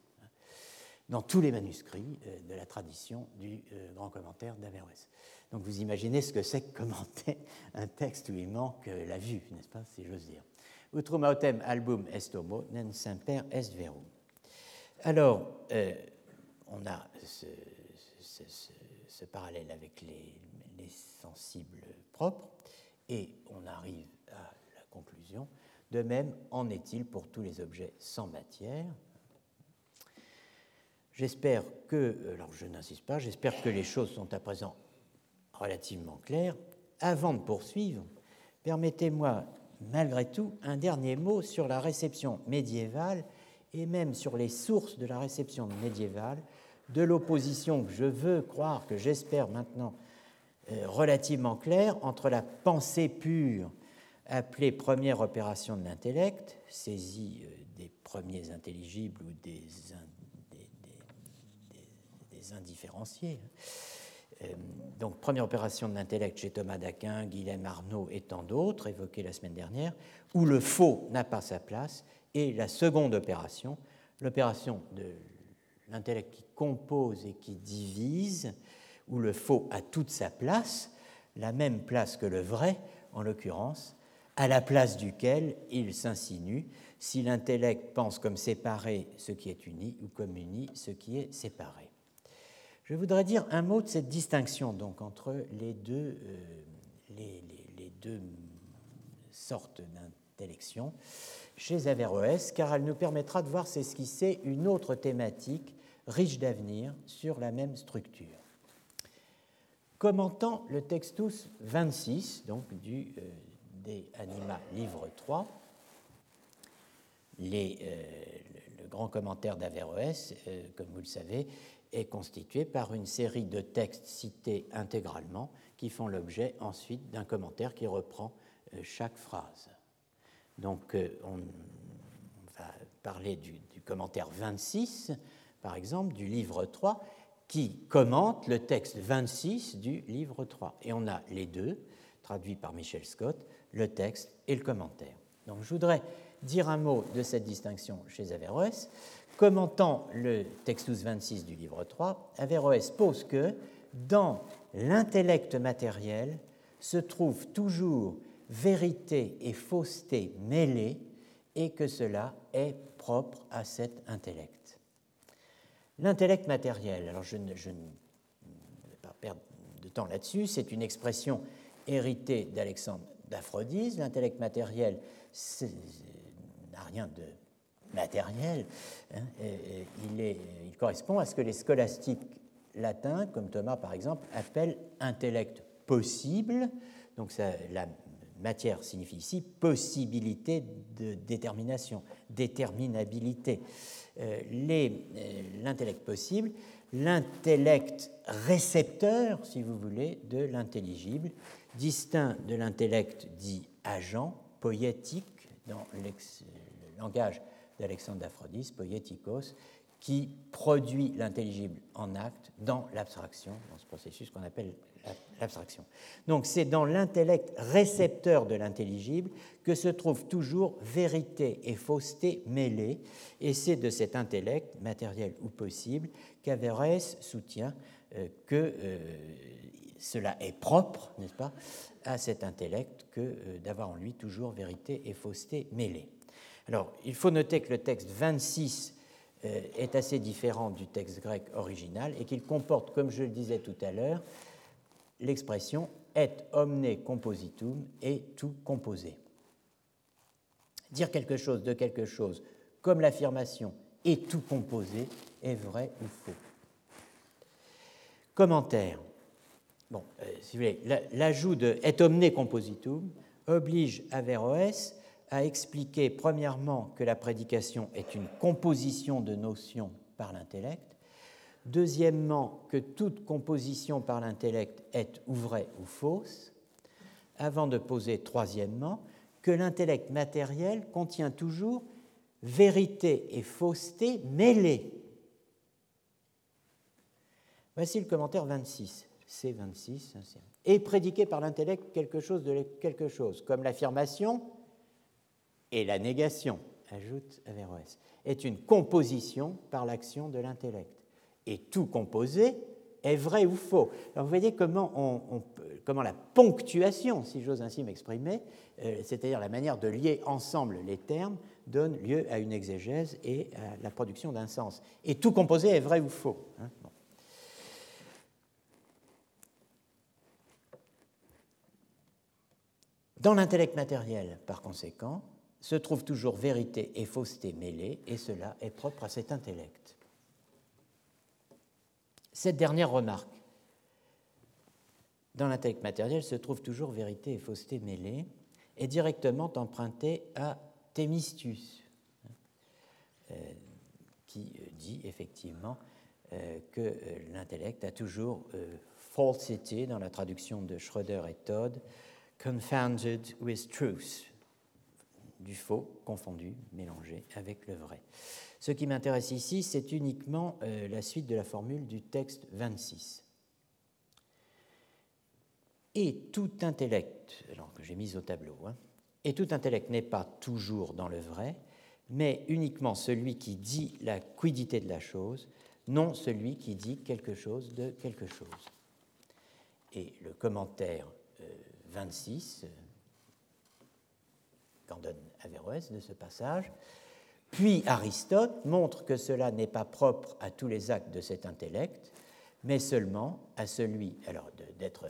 dans tous les manuscrits de la tradition du grand commentaire d'Averroès. Donc vous imaginez ce que c'est que commenter un texte où il manque la vue, n'est-ce pas, si j'ose dire. Utrum autem album est homo, nen semper est verum. Alors, on a ce, parallèle avec les, les, sensibles propres et on arrive à la conclusion. De même, en est-il pour tous les objets sans matière? J'espère que, alors je n'insiste pas, j'espère que les choses sont à présent relativement claires. Avant de poursuivre, permettez-moi malgré tout un dernier mot sur la réception médiévale et même sur les sources de la réception médiévale de l'opposition que je veux croire, que j'espère maintenant euh, relativement claire, entre la pensée pure, appelée première opération de l'intellect, saisie euh, des premiers intelligibles ou des, indifférenciés. Euh, donc, première opération de l'intellect chez Thomas d'Aquin, Guilhem Arnaud et tant d'autres, évoqués la semaine dernière, où le faux n'a pas sa place, et la seconde opération, l'opération de l'intellect qui compose et qui divise, où le faux a toute sa place, la même place que le vrai, en l'occurrence, à la place duquel il s'insinue si l'intellect pense comme séparé ce qui est uni ou comme uni ce qui est séparé. Je voudrais dire un mot de cette distinction donc entre les deux, euh, les, les deux sortes d'intellection chez Averroès, car elle nous permettra de voir s'esquisser une autre thématique riche d'avenir sur la même structure. Commentant le Textus 26, donc du euh, De Anima, livre 3, les, euh, le, grand commentaire d'Averroès, euh, comme vous le savez, est constitué par une série de textes cités intégralement qui font l'objet ensuite d'un commentaire qui reprend chaque phrase. Donc on, va parler du commentaire 26 par exemple, du livre 3, qui commente le texte 26 du livre 3. Et on a les deux, traduits par Michel Scott, le texte et le commentaire. Donc je voudrais dire un mot de cette distinction chez Averroès. Commentant le Textus 26 du livre 3, Averroès pose que dans l'intellect matériel se trouve toujours vérité et fausseté mêlées et que cela est propre à cet intellect. L'intellect matériel, alors je ne, vais pas perdre de temps là-dessus, c'est une expression héritée d'Alexandre d'Aphrodise. L'intellect matériel n'a rien de matériel, hein, il, correspond à ce que les scolastiques latins, comme Thomas par exemple, appellent intellect possible. Donc ça, la matière signifie ici possibilité de détermination, déterminabilité. Euh, euh, l'intellect possible, l'intellect récepteur, si vous voulez, de l'intelligible, distinct de l'intellect dit agent, poétique, dans le langage d'Alexandre d'Aphrodis, poétikos, qui produit l'intelligible en acte dans l'abstraction, dans ce processus qu'on appelle l'abstraction. Donc c'est dans l'intellect récepteur de l'intelligible que se trouvent toujours vérité et fausseté mêlées, et c'est de cet intellect, matériel ou possible, qu'Averroès soutient euh, que euh, cela est propre, n'est-ce pas, à cet intellect que euh, d'avoir en lui toujours vérité et fausseté mêlées. Alors, il faut noter que le texte 26 est assez différent du texte grec original et qu'il comporte, comme je le disais tout à l'heure, l'expression et omne compositum et tout composé. Dire quelque chose de quelque chose comme l'affirmation et tout composé est vrai ou faux. Commentaire. Euh, l'ajout de et omne compositum oblige Averroès à expliquer premièrement que la prédication est une composition de notions par l'intellect, Deuxièmement, que toute composition par l'intellect est ou vraie ou fausse. Avant de poser troisièmement, que l'intellect matériel contient toujours vérité et fausseté mêlées. Voici le commentaire 26, C26. Et prédiqué par l'intellect quelque chose de quelque chose, comme l'affirmation et la négation, ajoute Averroès, est une composition par l'action de l'intellect et tout composé est vrai ou faux. Alors vous voyez comment, la ponctuation, si j'ose ainsi m'exprimer, euh, c'est-à-dire la manière de lier ensemble les termes, donne lieu à une exégèse et à la production d'un sens. Et tout composé est vrai ou faux. Hein. Dans l'intellect matériel, par conséquent, se trouvent toujours vérité et fausseté mêlées, et cela est propre à cet intellect. Cette dernière remarque, dans l'intellect matériel se trouve toujours vérité et fausseté mêlées, est directement empruntée à Thémistus, euh, qui euh, dit effectivement euh, que l'intellect a toujours falsity, dans la traduction de Schroeder et Todd, confounded with truth, du faux confondu, mélangé avec le vrai. Ce qui m'intéresse ici, c'est uniquement euh, la suite de la formule du texte 26. Et tout intellect, alors que j'ai mis au tableau, hein, et tout intellect n'est pas toujours dans le vrai, mais uniquement celui qui dit la quiddité de la chose, non celui qui dit quelque chose de quelque chose. Et le commentaire 26 euh, qu'en donne Averroès de ce passage puis Aristote montre que cela n'est pas propre à tous les actes de cet intellect, mais seulement à celui, alors d'être,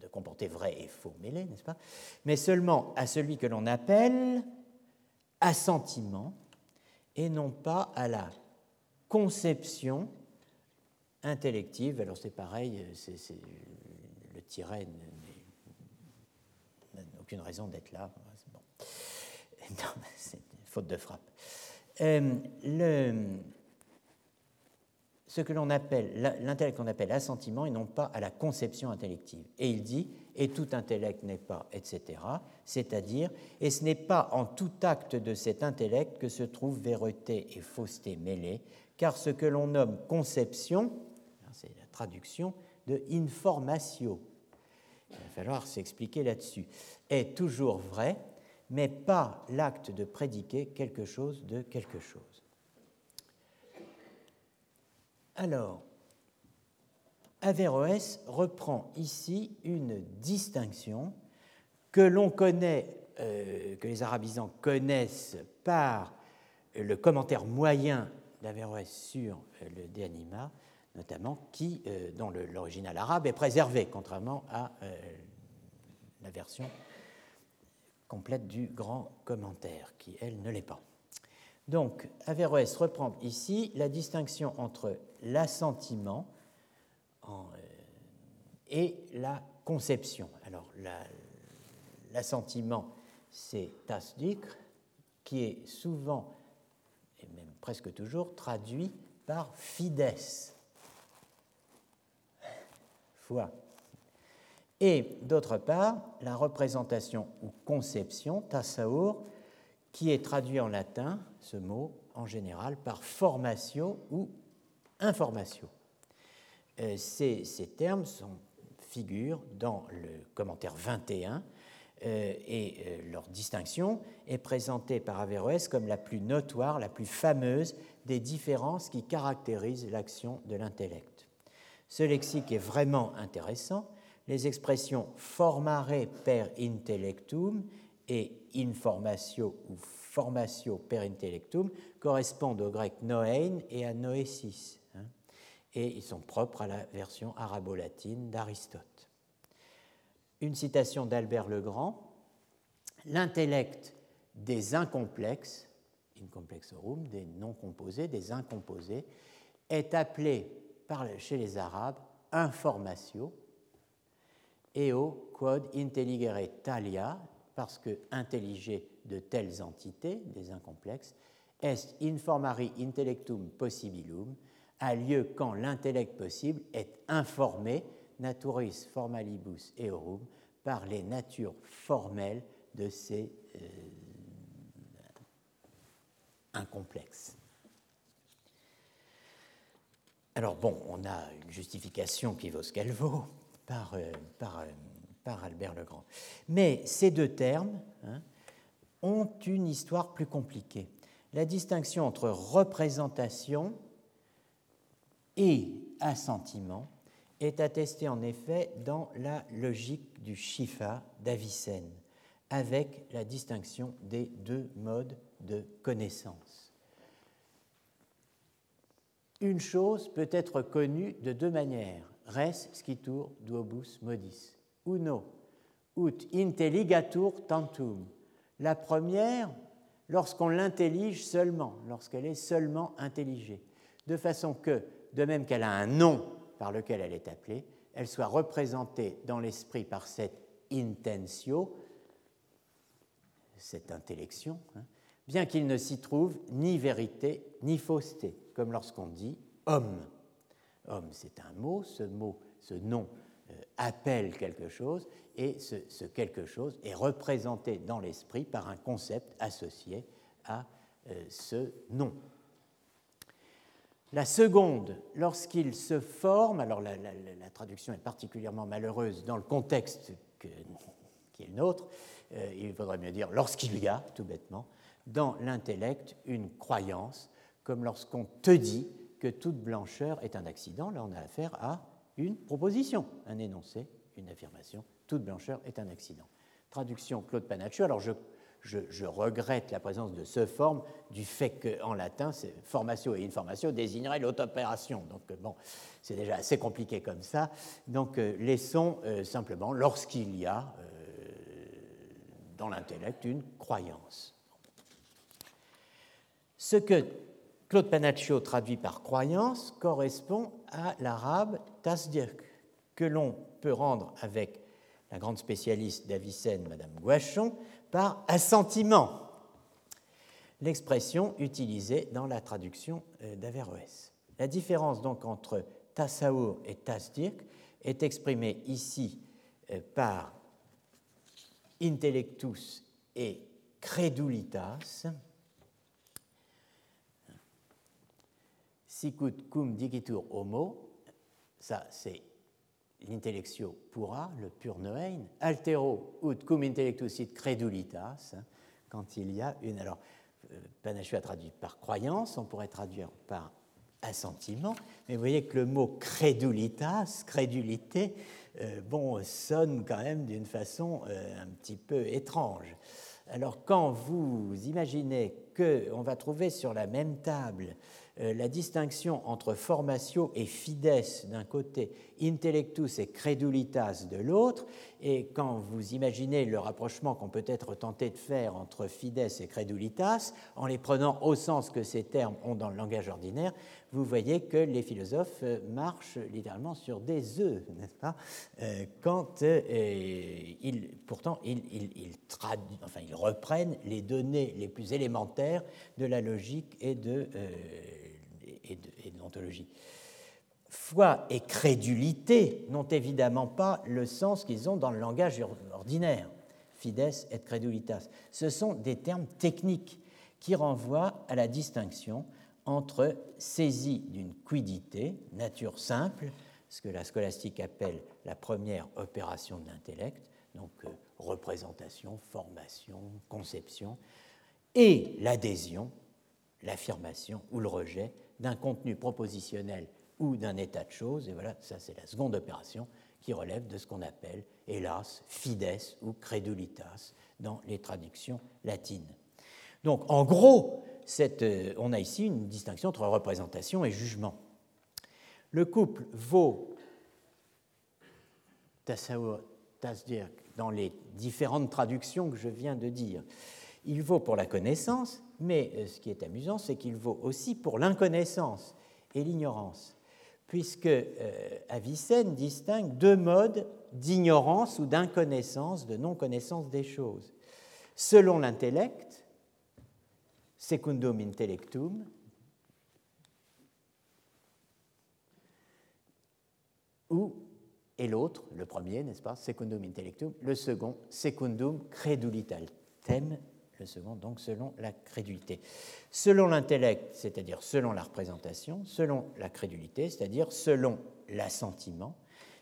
de, comporter vrai et faux mêlés, n'est-ce pas? Mais seulement à celui que l'on appelle assentiment et non pas à la conception intellective. Alors c'est pareil, le tiret n'a aucune raison d'être là. c'est faute de frappe. Euh, le, ce que l'on appelle, l'intellect qu'on appelle assentiment et non pas à la conception intellective. Et il dit, et tout intellect n'est pas, etc., c'est-à-dire, et ce n'est pas en tout acte de cet intellect que se trouvent vérité et fausseté mêlées, car ce que l'on nomme conception, c'est la traduction de informatio, il va falloir s'expliquer là-dessus, est toujours vrai, mais pas l'acte de prédiquer quelque chose de quelque chose. Alors, Averroès reprend ici une distinction que l'on connaît, euh, que les arabisants connaissent par le commentaire moyen d'Averroès sur euh, le De Anima, notamment, qui, euh, dont l'original arabe est préservé, contrairement à la version complète du grand commentaire, qui, elle, ne l'est pas. Donc, Averroès reprend ici la distinction entre l'assentiment euh, et la conception. Alors, l'assentiment, c'est tasdik, qui est souvent, et même presque toujours, traduit par fides, foi et d'autre part la représentation ou conception, tassaur, qui est traduit en latin, ce mot en général, par formatio ou informatio. Euh, ces, termes figurent dans le commentaire 21 euh, et euh, leur distinction est présentée par Averroès comme la plus notoire, la plus fameuse des différences qui caractérisent l'action de l'intellect. Ce lexique est vraiment intéressant les expressions formare per intellectum et informatio ou formatio per intellectum correspondent au grec noein et à noésis, hein, et ils sont propres à la version arabo-latine d'Aristote. Une citation d'Albert le Grand L'intellect des incomplexes, incomplexorum, des non composés, des incomposés, est appelé chez les Arabes informatio, eo quod intelligere talia, parce que intelliger de telles entités, des incomplexes, est informari intellectum possibilum, a lieu quand l'intellect possible est informé, naturis formalibus eorum, par les natures formelles de ces euh, incomplexes. Alors bon, on a une justification qui vaut ce qu'elle vaut, par, euh, par, euh, par Albert le Grand. Mais ces deux termes hein, ont une histoire plus compliquée. La distinction entre représentation et assentiment est attesté en effet dans la logique du Shifa d'Avicenne, avec la distinction des deux modes de connaissance. Une chose peut être connue de deux manières, res scitur duobus modis. Uno, ut intelligatur tantum. La première, lorsqu'on l'intellige seulement, lorsqu'elle est seulement intelligée, de façon que, de même qu'elle a un nom par lequel elle est appelée, elle soit représentée dans l'esprit par cette intentio, cette intellection, hein, bien qu'il ne s'y trouve ni vérité ni fausseté, comme lorsqu'on dit homme. Homme, c'est un mot, ce mot, ce nom euh, appelle quelque chose, et ce, quelque chose est représenté dans l'esprit par un concept associé à euh, ce nom. La seconde, lorsqu'il se forme, alors la, traduction est particulièrement malheureuse dans le contexte qui est le nôtre, euh, il faudrait mieux dire lorsqu'il y a, tout bêtement, dans l'intellect une croyance, comme lorsqu'on te dit que toute blancheur est un accident, là on a affaire à une proposition, un énoncé, une affirmation, toute blancheur est un accident. Traduction Claude Panaccio, alors je regrette la présence de ce forme du fait qu'en latin, formatio et informatio désigneraient l'autopération. Donc, euh, bon, c'est déjà assez compliqué comme ça. Donc, euh, laissons euh, simplement, lorsqu'il y a dans l'intellect une croyance. Ce que Claude Panaccio traduit par croyance correspond à l'arabe tasdirk, que l'on peut rendre avec la grande spécialiste d'Avicenne, Madame Guachon, par assentiment, l'expression utilisée dans la traduction euh, d'Averroès. La différence donc entre tassaur et tasdirk est exprimée ici euh, par intellectus et credulitas. Sicut cum digitur homo, ça c'est l'intellectio pura, le pur noein, altero ut cum intellectus it credulitas, hein, quand il y a une. Alors, euh, Panachu a traduit par croyance, on pourrait traduire par assentiment, mais vous voyez que le mot credulitas, crédulité, euh, bon, sonne quand même d'une façon euh, un petit peu étrange. Alors, quand vous imaginez qu'on va trouver sur la même table la distinction entre formatio et fides d'un côté, intellectus et credulitas de l'autre, et quand vous imaginez le rapprochement qu'on peut être tenté de faire entre fides et credulitas, en les prenant au sens que ces termes ont dans le langage ordinaire, vous voyez que les philosophes euh, marchent littéralement sur des œufs, n'est-ce pas? Euh, Quand ils, pourtant ils, enfin, ils reprennent les données les plus élémentaires de la logique et de et de. Foi et crédulité n'ont évidemment pas le sens qu'ils ont dans le langage ordinaire. Fides et credulitas. Ce sont des termes techniques qui renvoient à la distinction entre saisie d'une quidité, nature simple, ce que la scolastique appelle la première opération de l'intellect, donc euh, représentation, formation, conception, et l'adhésion, l'affirmation ou le rejet, d'un contenu propositionnel ou d'un état de choses. Et voilà, ça c'est la seconde opération qui relève de ce qu'on appelle, hélas, fides ou credulitas dans les traductions latines. Donc en gros, euh, on a ici une distinction entre représentation et jugement. Le couple vaut dans les différentes traductions que je viens de dire. Il vaut pour la connaissance, mais euh, ce qui est amusant, c'est qu'il vaut aussi pour l'inconnaissance et l'ignorance, puisque euh, Avicenne distingue deux modes d'ignorance ou d'inconnaissance, de non-connaissance des choses. Selon l'intellect, secundum intellectum, ou, et l'autre, le premier, n'est-ce pas, secundum intellectum, le second, secundum credulitatem, le second donc selon la crédulité. Selon l'intellect, c'est-à-dire selon la représentation, selon la crédulité, c'est-à-dire selon l'assentiment,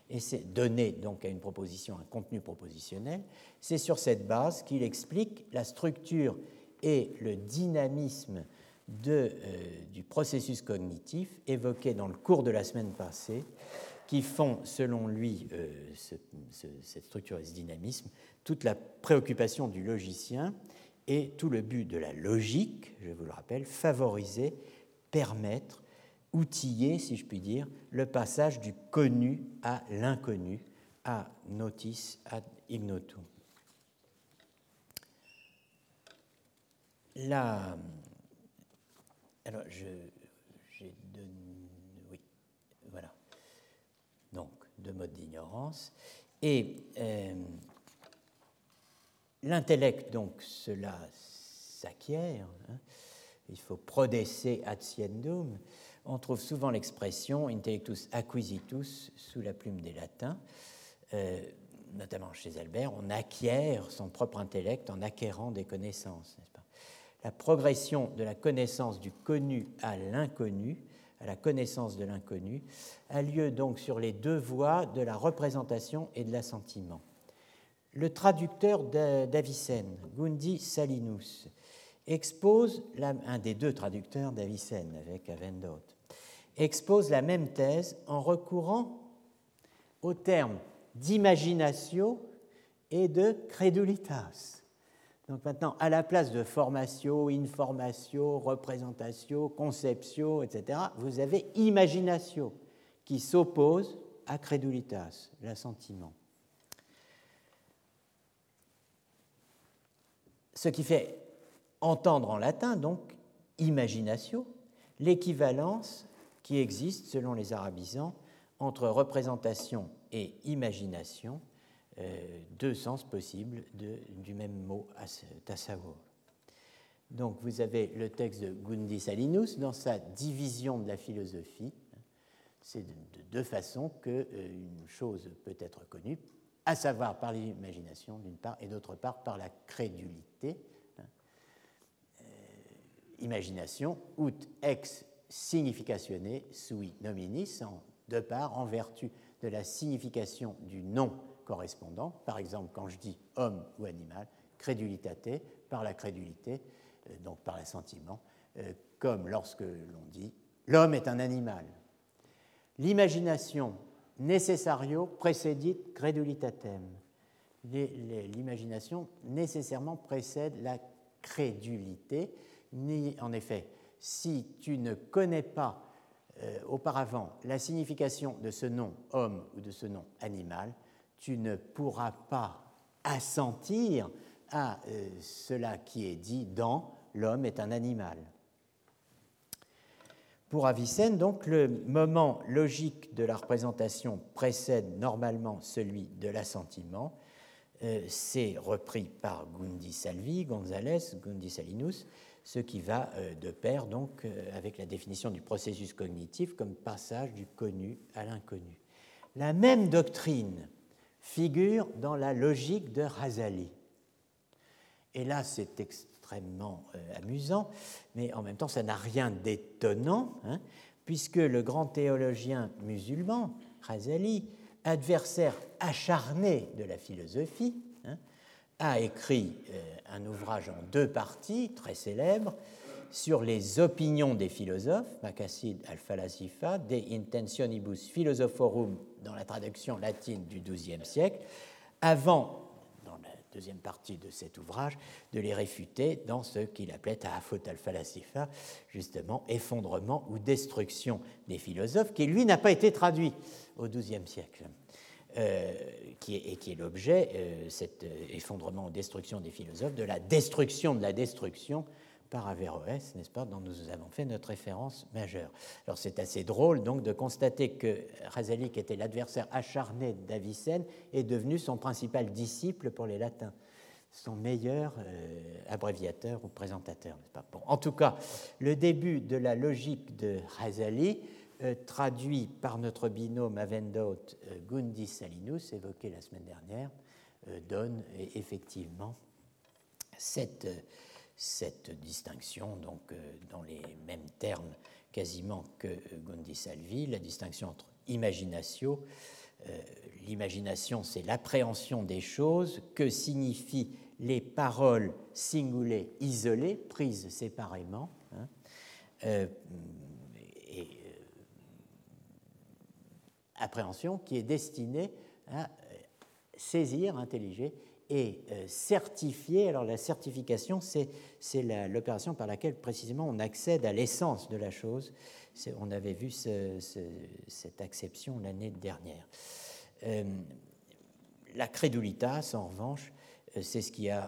et c'est donné donc à une proposition un contenu propositionnel, c'est sur cette base qu'il explique la structure et le dynamisme de, du processus cognitif évoqué dans le cours de la semaine passée, qui font, selon lui, cette structure et ce dynamisme, toute la préoccupation du logicien et tout le but de la logique, je vous le rappelle, favoriser, permettre, outiller, si je puis dire, le passage du connu à l'inconnu, à notis ad ignotum. Là, alors j'ai deux, oui, voilà, donc deux modes d'ignorance et euh, L'intellect, donc, cela s'acquiert. Hein. Il faut prodesser atiendum. On trouve souvent l'expression intellectus acquisitus sous la plume des latins, euh, notamment chez Albert. On acquiert son propre intellect en acquérant des connaissances, n'est-ce La progression de la connaissance du connu à l'inconnu, à la connaissance de l'inconnu, a lieu donc sur les deux voies de la représentation et de l'assentiment le traducteur d'Avicenne, Gundi Salinus, expose, un des deux traducteurs d'Avicenne avec Avendot, expose la même thèse en recourant aux termes d'imaginatio et de credulitas. Donc maintenant, à la place de formatio, informatio, représentatio, conceptio, etc., vous avez imaginatio qui s'oppose à credulitas, l'assentiment. Ce qui fait entendre en latin, donc, imaginatio, l'équivalence qui existe, selon les arabisants, entre représentation et imagination, euh, deux sens possibles du même mot tasawwur. Donc vous avez le texte de Gundi Salinus dans sa division de la philosophie. C'est de, deux façons qu'une euh, chose peut être connue, à savoir par l'imagination d'une part et d'autre part par la crédulité. Euh, imagination, ut ex significatione sui nominis, en deux parts, en vertu de la signification du nom correspondant. Par exemple, quand je dis homme ou animal, crédulitate, par la crédulité, euh, donc par l'assentiment, euh, comme lorsque l'on dit l'homme est un animal. L'imagination necessario precedit credulitatem. L'imagination nécessairement précède la crédulité. En effet, si tu ne connais pas euh, auparavant la signification de ce nom homme ou de ce nom animal, tu ne pourras pas assentir à euh, cela qui est dit dans l'homme est un animal. Pour Avicenne, donc, le moment logique de la représentation précède normalement celui de l'assentiment. Euh, c'est repris par Gundi Salvi, González, Gundi Salinus, ce qui va euh, de pair donc euh, avec la définition du processus cognitif comme passage du connu à l'inconnu. La même doctrine figure dans la logique de Razali. Et là, c'est extrêmement euh, amusant, mais en même temps, ça n'a rien d'étonnant, hein, puisque le grand théologien musulman, Razali, adversaire acharné de la philosophie, hein, a écrit euh, un ouvrage en deux parties, très célèbre, sur les opinions des philosophes, Makassid al-Falasifa, De Intentionibus Philosophorum, dans la traduction latine du XIIe siècle, avant deuxième partie de cet ouvrage, de les réfuter dans ce qu'il appelait Ta'afut al-Falasifa, justement effondrement ou destruction des philosophes, qui lui n'a pas été traduit au XIIe siècle. Euh, qui est, et qui est l'objet, euh, cet euh, effondrement ou destruction des philosophes, de la destruction de la destruction par Averroès, n'est-ce pas, dont nous avons fait notre référence majeure. Alors c'est assez drôle donc de constater que Razali, qui était l'adversaire acharné d'Avicenne, est devenu son principal disciple pour les latins, son meilleur euh, abréviateur ou présentateur, n'est-ce pas bon, En tout cas, le début de la logique de Razali, euh, traduit par notre binôme Avendot euh, Salinus, évoqué la semaine dernière, donne effectivement cette cette distinction, donc euh, dans les mêmes termes quasiment que Gundi Salvi, la distinction entre imaginatio, euh, l'imagination c'est l'appréhension des choses, que signifie les paroles singulées isolées, prises séparément, hein, euh, et, euh, appréhension qui est destinée à saisir, intelliger et certifier. Alors la certification, c'est l'opération par laquelle précisément on accède à l'essence de la chose. On avait vu cette acception l'année dernière. la crédulitas, en revanche, euh, c'est ce, qui euh,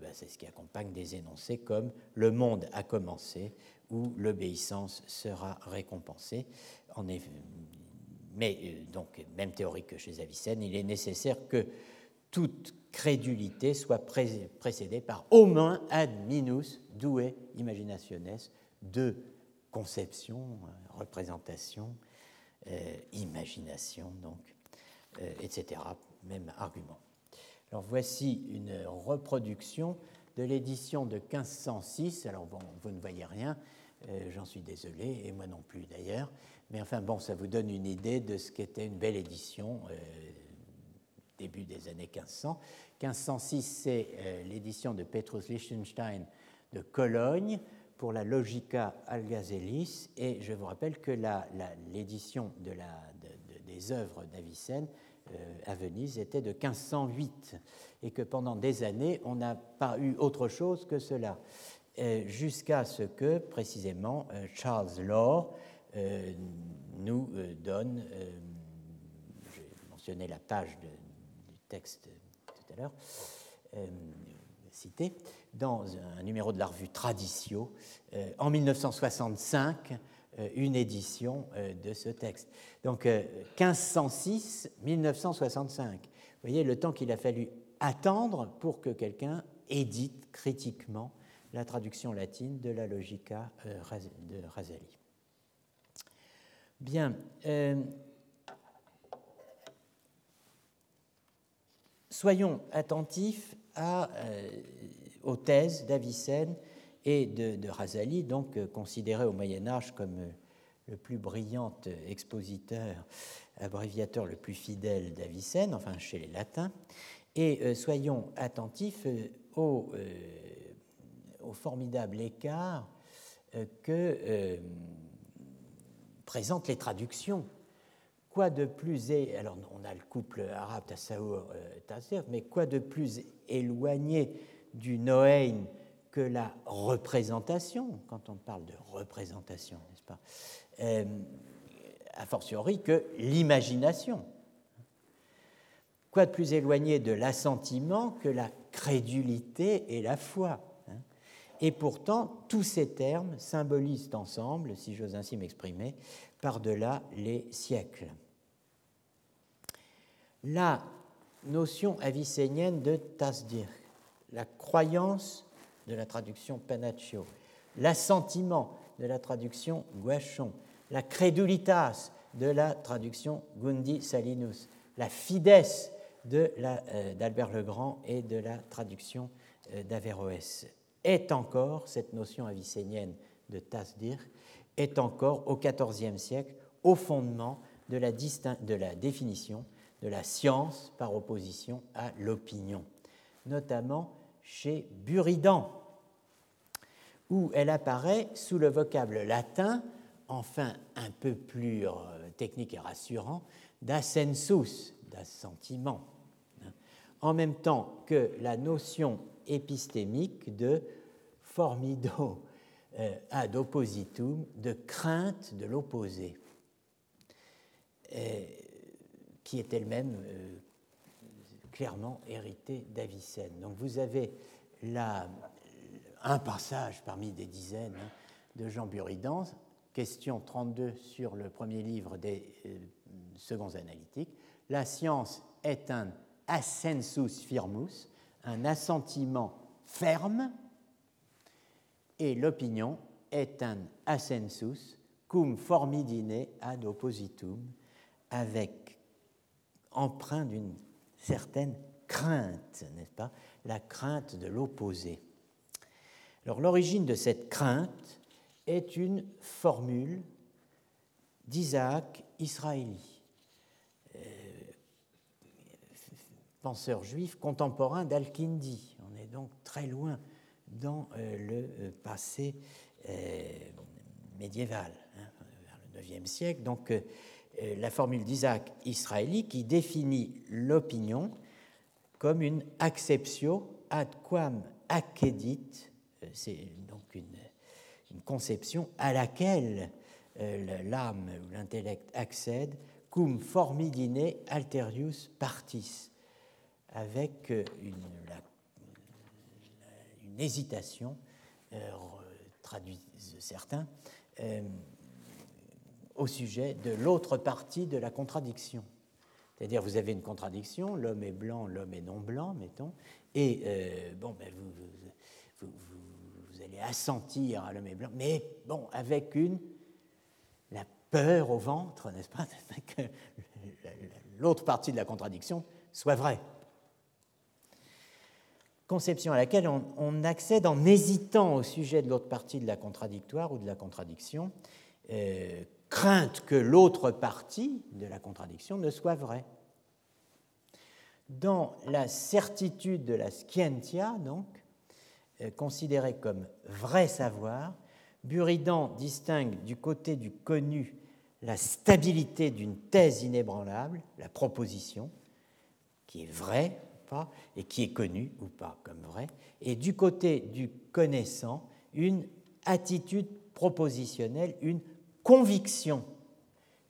bah, accompagne des énoncés comme le monde a commencé ou l'obéissance sera récompensée. En mais euh, donc, même théorique que chez Avicenne, il est nécessaire que toute crédulité soit précédée par au moins ad minus due imaginationes de conception, représentation, imagination, donc, etc. Même argument. Alors voici une reproduction de l'édition de 1506. Alors vous ne voyez rien, euh, j'en suis désolé, et moi non plus d'ailleurs. Mais enfin bon, ça vous donne une idée de ce qu'était une belle édition euh, début des années 1500. 1506, c'est euh, l'édition de Petrus Liechtenstein de Cologne pour la Logica Algazelis. Et je vous rappelle que l'édition de des œuvres d'Avicenne euh, à Venise était de 1508 et que pendant des années, on n'a pas eu autre chose que cela, euh, jusqu'à ce que, précisément, Charles Law nous donne, j'ai mentionné la page du texte tout à l'heure, cité, dans un numéro de la revue Traditio, en 1965, euh, une édition euh, de ce texte. Donc 1506-1965. Euh, Vous voyez le temps qu'il a fallu attendre pour que quelqu'un édite critiquement la traduction latine de la Logica de Razali. Bien. Soyons attentifs à, aux thèses d'Avicenne et de, Razali, donc euh, considéré au Moyen Âge comme euh, le plus brillant expositeur, abréviateur le plus fidèle d'Avicenne, enfin chez les latins, et euh, soyons attentifs au formidable écart que présentent les traductions. Quoi de plus alors on a le couple arabe Tassaour Tassir, mais quoi de plus éloigné du Noain que la représentation, quand on parle de représentation, n'est-ce pas, euh, a fortiori que l'imagination. Quoi de plus éloigné de l'assentiment que la crédulité et la foi hein? Et pourtant, tous ces termes symbolisent ensemble, si j'ose ainsi m'exprimer, par-delà les siècles. La notion avicénienne de tasdir, la croyance de la traduction Panaccio, l'assentiment de la traduction Guachon, la crédulitas de la traduction Gundi Salinus, la fidesse euh, d'Albert Legrand et de la traduction euh, d'Averroès. Est encore, cette notion avicénienne de Tasdir, est encore au XIVe siècle au fondement de la définition de la science par opposition à l'opinion, notamment chez Buridan, où elle apparaît sous le vocable latin, enfin un peu plus euh, technique et rassurant, d'assensus, d'assentiment, hein, en même temps que la notion épistémique de formido euh, ad oppositum, de crainte de l'opposé, qui est elle-même clairement héritée d'Avicenne. Donc vous avez un passage parmi des dizaines hein, de Jean Buridan, question 32 sur le premier livre des euh, seconds analytiques. La science est un assensus firmus, un assentiment ferme, et l'opinion est un assensus cum formidine ad oppositum, avec empreint d'une certaine crainte, n'est-ce pas? La crainte de l'opposé. Alors l'origine de cette crainte est une formule d'Isaac Israéli, euh, penseur juif contemporain d'Al-Kindi. On est donc très loin dans le passé médiéval, hein, vers le IXe siècle. Donc la formule d'Isaac Israéli qui définit l'opinion comme une acceptio ad quam accedit, c'est donc une, conception à laquelle l'âme ou l'intellect accède cum formidine alterius partis, avec euh, une, hésitation, euh, traduisent certains, euh, au sujet de l'autre partie de la contradiction. C'est-à-dire, vous avez une contradiction, l'homme est blanc, l'homme est non blanc, mettons, et bon, ben vous, allez assentir à l'homme est blanc, mais bon, avec une peur au ventre, n'est-ce pas, que l'autre partie de la contradiction soit vraie. Conception à laquelle on, accède en hésitant au sujet de l'autre partie de la contradictoire ou de la contradiction, euh, crainte que l'autre partie de la contradiction ne soit vraie. Dans la certitude de la scientia, donc, euh, considérée comme vrai savoir, Buridan distingue du côté du connu la stabilité d'une thèse inébranlable, la proposition, qui est vraie ou pas, et qui est connue ou pas comme vraie, et du côté du connaissant, une attitude propositionnelle, une conviction,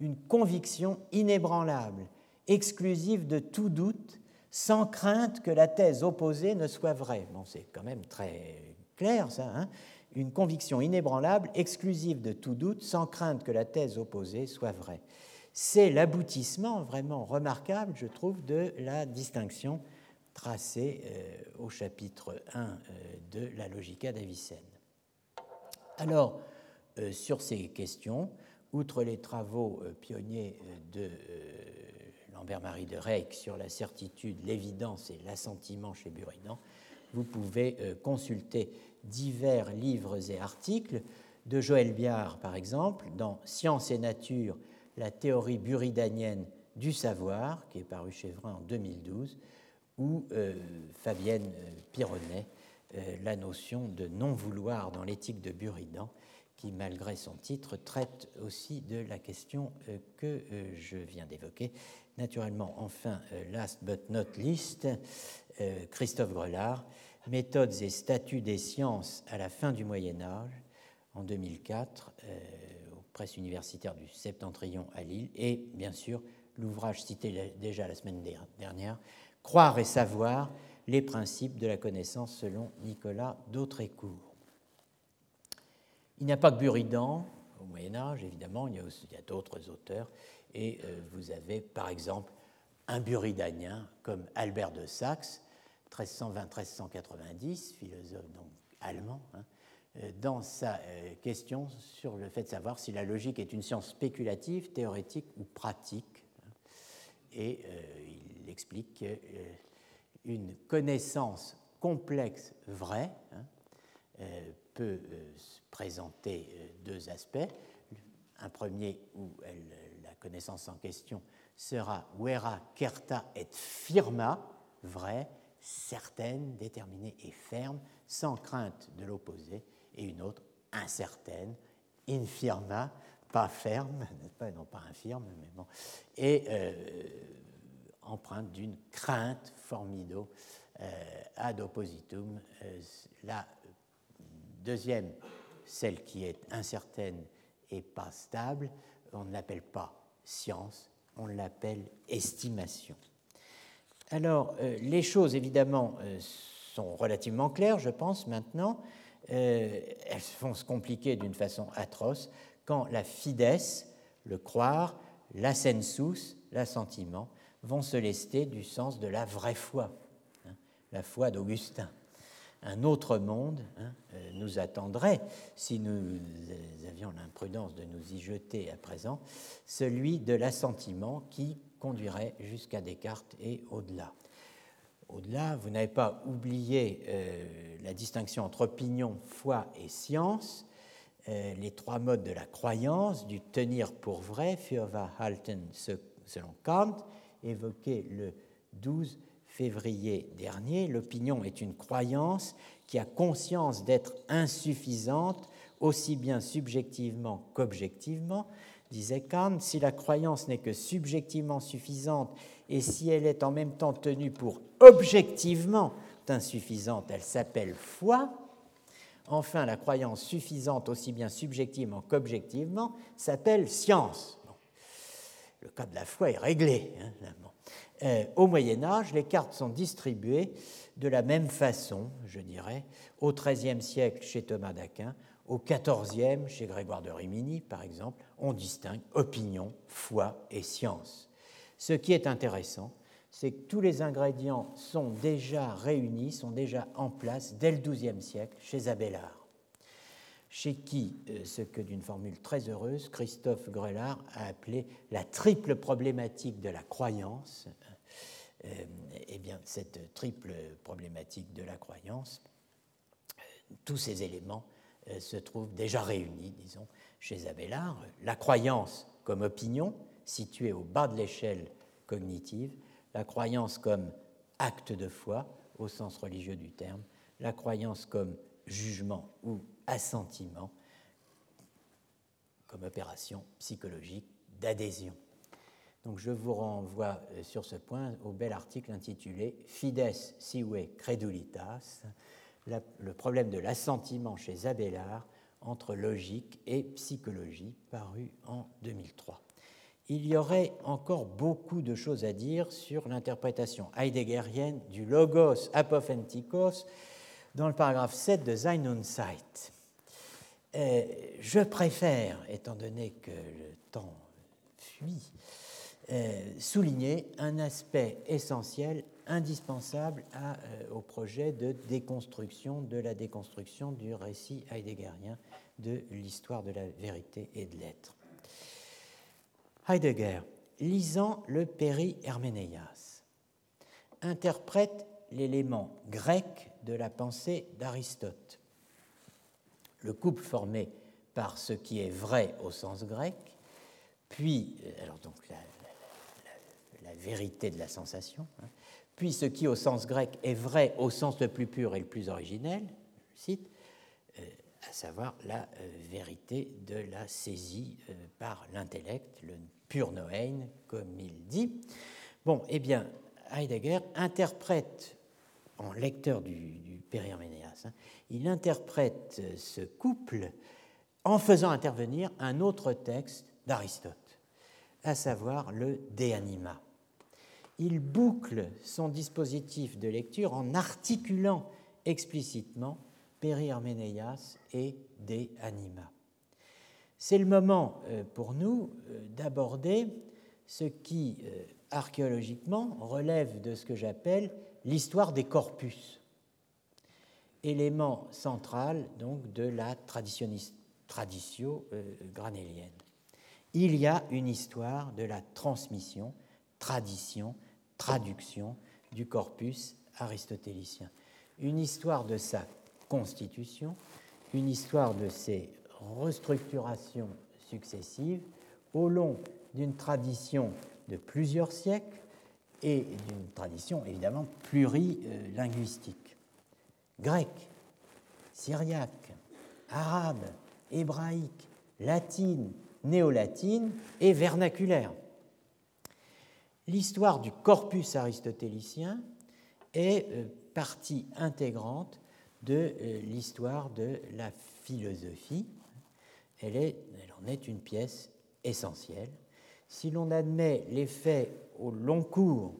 une conviction inébranlable, exclusive de tout doute, sans crainte que la thèse opposée ne soit vraie. Bon, c'est quand même très clair ça. Hein une conviction inébranlable, exclusive de tout doute, sans crainte que la thèse opposée soit vraie. C'est l'aboutissement vraiment remarquable, je trouve, de la distinction tracée euh, au chapitre 1 euh, de la Logica d'Avicenne. Alors, sur ces questions, outre les travaux pionniers de Lambert-Marie de Reyck sur la certitude, l'évidence et l'assentiment chez Buridan, vous pouvez consulter divers livres et articles, de Joël Biard par exemple, dans Science et Nature, la théorie buridanienne du savoir, qui est paru chez Vrin en 2012, ou euh, Fabienne euh, Pironnet, euh, la notion de non-vouloir dans l'éthique de Buridan, qui, malgré son titre, traite aussi de la question que je viens d'évoquer. Naturellement, enfin, last but not least, Christophe Grelard, Méthodes et statuts des sciences à la fin du Moyen Âge, en 2004, euh, aux presses universitaires du Septentrion à Lille, et bien sûr l'ouvrage cité déjà la semaine dernière, Croire et savoir, les principes de la connaissance selon Nicolas d'Autrécourt. Il n'y a pas que Buridan au Moyen Âge, évidemment, il y a, d'autres auteurs, et euh, vous avez par exemple un buridanien comme Albert de Saxe, 1320-1390, philosophe donc allemand, hein, euh, dans sa euh, question sur le fait de savoir si la logique est une science spéculative, théorétique ou pratique. Hein. et il explique qu'une connaissance complexe vraie hein, peut présenter deux aspects. Un premier où la connaissance en question sera vera certa et firma, vrai, certaine, déterminée et ferme, sans crainte de l'opposé, et une autre incertaine, infirma, pas ferme, pas, non pas infirme, mais bon, et euh, empreinte d'une crainte formido euh, ad oppositum. Euh, la deuxième, celle qui est incertaine et pas stable, on ne l'appelle pas science, on l'appelle estimation. Alors, euh, les choses, évidemment, euh, sont relativement claires, je pense, maintenant. Euh, elles vont se compliquer d'une façon atroce quand la fides, le croire, la sensus, l'assentiment, vont se lester du sens de la vraie foi, hein, la foi d'Augustin. Un autre monde hein, nous attendrait, si nous avions l'imprudence de nous y jeter à présent, celui de l'assentiment qui conduirait jusqu'à Descartes et au-delà. Au-delà, vous n'avez pas oublié euh, la distinction entre opinion, foi et science, euh, les trois modes de la croyance, du tenir pour vrai, für selon Kant, évoqué le 12 février dernier, l'opinion est une croyance qui a conscience d'être insuffisante aussi bien subjectivement qu'objectivement, disait Kant, si la croyance n'est que subjectivement suffisante et si elle est en même temps tenue pour objectivement insuffisante, elle s'appelle foi. Enfin, la croyance suffisante aussi bien subjectivement qu'objectivement s'appelle science. Le cas de la foi est réglé. Hein, au Moyen Âge, les cartes sont distribuées de la même façon, je dirais, au XIIIe siècle chez Thomas d'Aquin, au XIVe chez Grégoire de Rimini, par exemple, on distingue opinion, foi et science. Ce qui est intéressant, c'est que tous les ingrédients sont déjà réunis, sont déjà en place dès le XIIe siècle chez Abélard, chez qui, euh, ce que d'une formule très heureuse, Christophe Grelard a appelé la triple problématique de la croyance. Euh, eh bien, cette triple problématique de la croyance, euh, tous ces éléments se trouvent déjà réunis, disons, chez Abélard. La croyance comme opinion, située au bas de l'échelle cognitive, la croyance comme acte de foi au sens religieux du terme, la croyance comme jugement ou assentiment, comme opération psychologique d'adhésion. Donc je vous renvoie euh, sur ce point au bel article intitulé Fides sive credulitas, le problème de l'assentiment chez Abélard entre logique et psychologie, paru en 2003 il y aurait encore beaucoup de choses à dire sur l'interprétation heideggerienne du logos apophentikos dans le paragraphe 7 de Sein und. Euh, je préfère, étant donné que le temps fuit, euh, souligner un aspect essentiel, indispensable euh, au projet de déconstruction, de la déconstruction du récit heideggerien de l'histoire de la vérité et de l'être. Heidegger, lisant le Péri-Herménéas, interprète l'élément grec de la pensée d'Aristote. Le couple formé par ce qui est vrai au sens grec, puis euh, alors donc la, vérité de la sensation, hein, puis ce qui au sens grec est vrai au sens le plus pur et le plus originel, je cite, à savoir la euh, vérité de la saisie euh, par l'intellect, le pur Noein, comme il dit. Bon, eh bien, Heidegger interprète, en lecteur du, du hein, il interprète ce couple en faisant intervenir un autre texte d'Aristote, à savoir le De Anima. Il boucle son dispositif de lecture en articulant explicitement Peri et De Anima. C'est le moment euh, pour nous euh, d'aborder ce qui, euh, archéologiquement, relève de ce que j'appelle l'histoire des corpus, élément central donc de la tradition granélienne. Il y a une histoire de la transmission, tradition, traduction du corpus aristotélicien, une histoire de sa constitution, une histoire de ses restructurations successives au long d'une tradition de plusieurs siècles et d'une tradition évidemment plurilinguistique. Grec, syriaque, arabe, hébraïque, latine, néo-latine et vernaculaire. L'histoire du corpus aristotélicien est euh, partie intégrante de euh, l'histoire de la philosophie. Elle, elle en est une pièce essentielle. Si l'on admet l'effet au long cours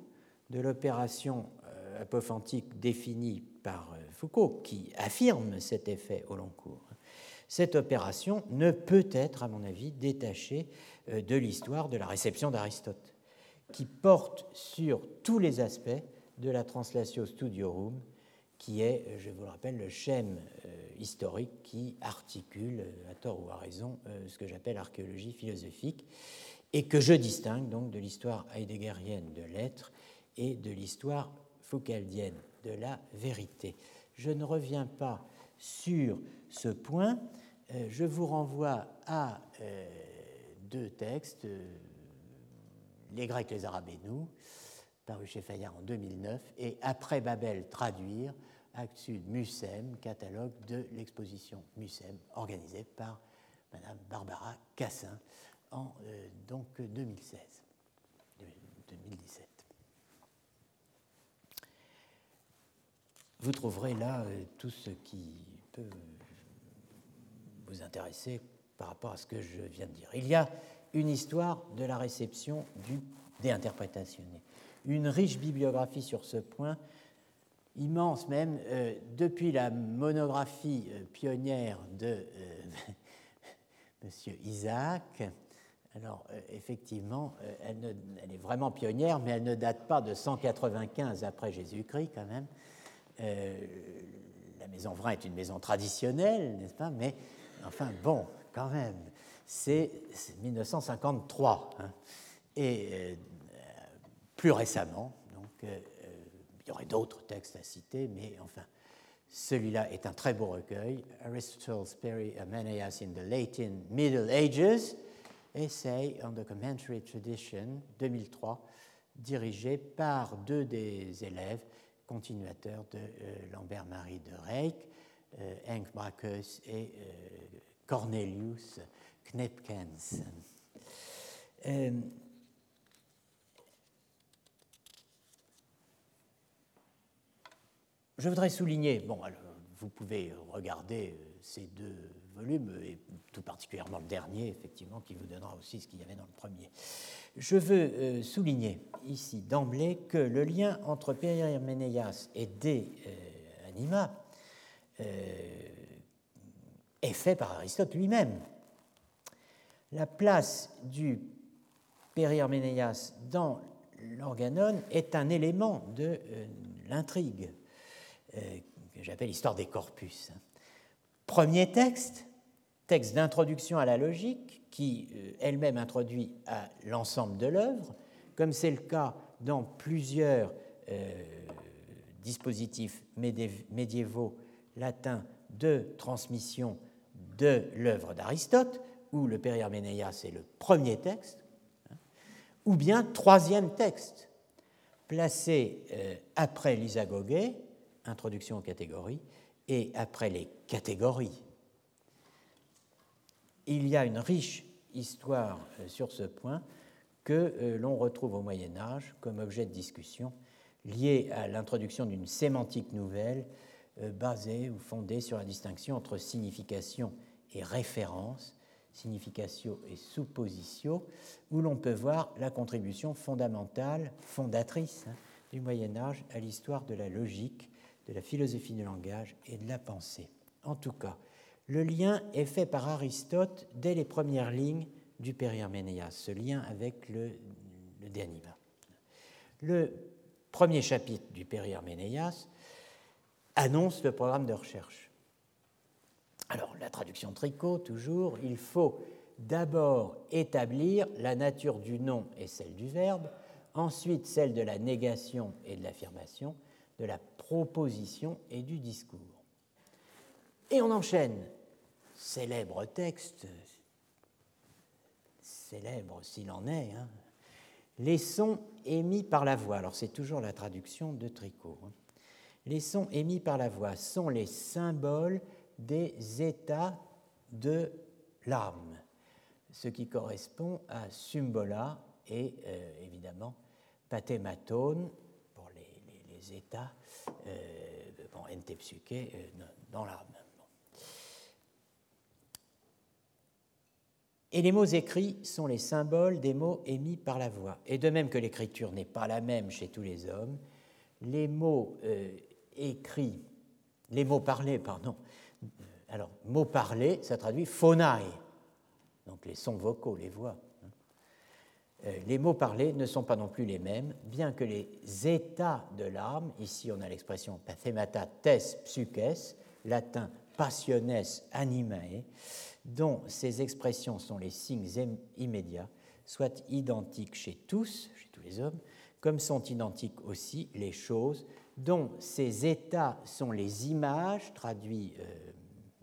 de l'opération euh, apophantique définie par euh, Foucault, qui affirme cet effet au long cours, cette opération ne peut être, à mon avis, détachée de l'histoire de la réception d'Aristote, qui porte sur tous les aspects de la Translatio Studiorum qui est, je vous le rappelle, le schème euh, historique qui articule, euh, à tort ou à raison, euh, ce que j'appelle archéologie philosophique, et que je distingue donc de l'histoire heideggerienne de l'être et de l'histoire foucaldienne de la vérité. Je ne reviens pas sur ce point, je vous renvoie à deux textes, les Grecs, les Arabes et nous, paru chez Fayard en 2009, et Après Babel, traduire, Acte Sud catalogue de l'exposition Mucem, organisée par Madame Barbara Cassin en donc 2016, 2017. Vous trouverez là tout ce qui peut vous intéresser par rapport à ce que je viens de dire. Il y a une histoire de la réception du déinterprétationné, une riche bibliographie sur ce point, immense même, euh, depuis la monographie euh, pionnière de euh, M. Isaac. Alors, effectivement, elle, elle, est vraiment pionnière, mais elle ne date pas de 195 après Jésus-Christ, quand même. la maison Vrin est une maison traditionnelle, n'est-ce pas? Mais, enfin, bon, quand même, c'est 1953. Hein. Et euh, plus récemment, donc, euh, il y aurait d'autres textes à citer, mais enfin, celui-là est un très beau recueil, Aristotle's Peri Ameneas in the Late Middle Ages, Essay on the Commentary Tradition, 2003, dirigé par deux des élèves continuateurs de euh, Lambert-Marie de Reyck, Henk Brakus et Cornelius Knepkens. Euh, je voudrais souligner, bon, vous pouvez regarder euh, ces deux volumes, et tout particulièrement le dernier, effectivement, qui vous donnera aussi ce qu'il y avait dans le premier. Je veux euh, souligner ici d'emblée que le lien entre Périménéas et des Anima est fait par Aristote lui-même. La place du Périherménéas dans l'organon est un élément de euh, l'intrigue euh, que j'appelle l'histoire des corpus. Premier texte, texte d'introduction à la logique qui euh, elle-même introduit à l'ensemble de l'œuvre, comme c'est le cas dans plusieurs dispositifs médiévaux latins de transmission de l'œuvre d'Aristote, où le Périherménéas est le premier texte, hein, ou bien troisième texte, placé euh, après l'isagogé, introduction aux catégories, et après les catégories. Il y a une riche histoire euh, sur ce point que euh, l'on retrouve au Moyen Âge comme objet de discussion lié à l'introduction d'une sémantique nouvelle basée ou fondée sur la distinction entre signification et référence, significatio et suppositio, où l'on peut voir la contribution fondamentale, fondatrice hein, du Moyen Âge à l'histoire de la logique, de la philosophie du langage et de la pensée. En tout cas, le lien est fait par Aristote dès les premières lignes du Périherménéas, ce lien avec le, le De Le premier chapitre du Périherménéas annonce le programme de recherche. Alors, la traduction tricot, toujours, il faut d'abord établir la nature du nom et celle du verbe, ensuite celle de la négation et de l'affirmation, de la proposition et du discours. Et on enchaîne. Célèbre texte, célèbre s'il en est, hein. les sons émis par la voix. Alors c'est toujours la traduction de Tricot. Hein. Les sons émis par la voix sont les symboles des états de l'âme, ce qui correspond à symbola et euh, évidemment pathématone pour les, états, euh, euh, dans l'âme. Et les mots écrits sont les symboles des mots émis par la voix. Et de même que l'écriture n'est pas la même chez tous les hommes, les mots écrits, les mots parlés, pardon, alors, mot parlé, ça traduit phonae, donc les sons vocaux, les voix. Euh, les mots parlés ne sont pas non plus les mêmes, bien que les états de l'âme, ici on a l'expression pathemata tes psyches, latin passiones animae, dont ces expressions sont les signes immédiats, soient identiques chez tous, chez tous les hommes, comme sont identiques aussi les choses dont ces états sont les images, traduits euh,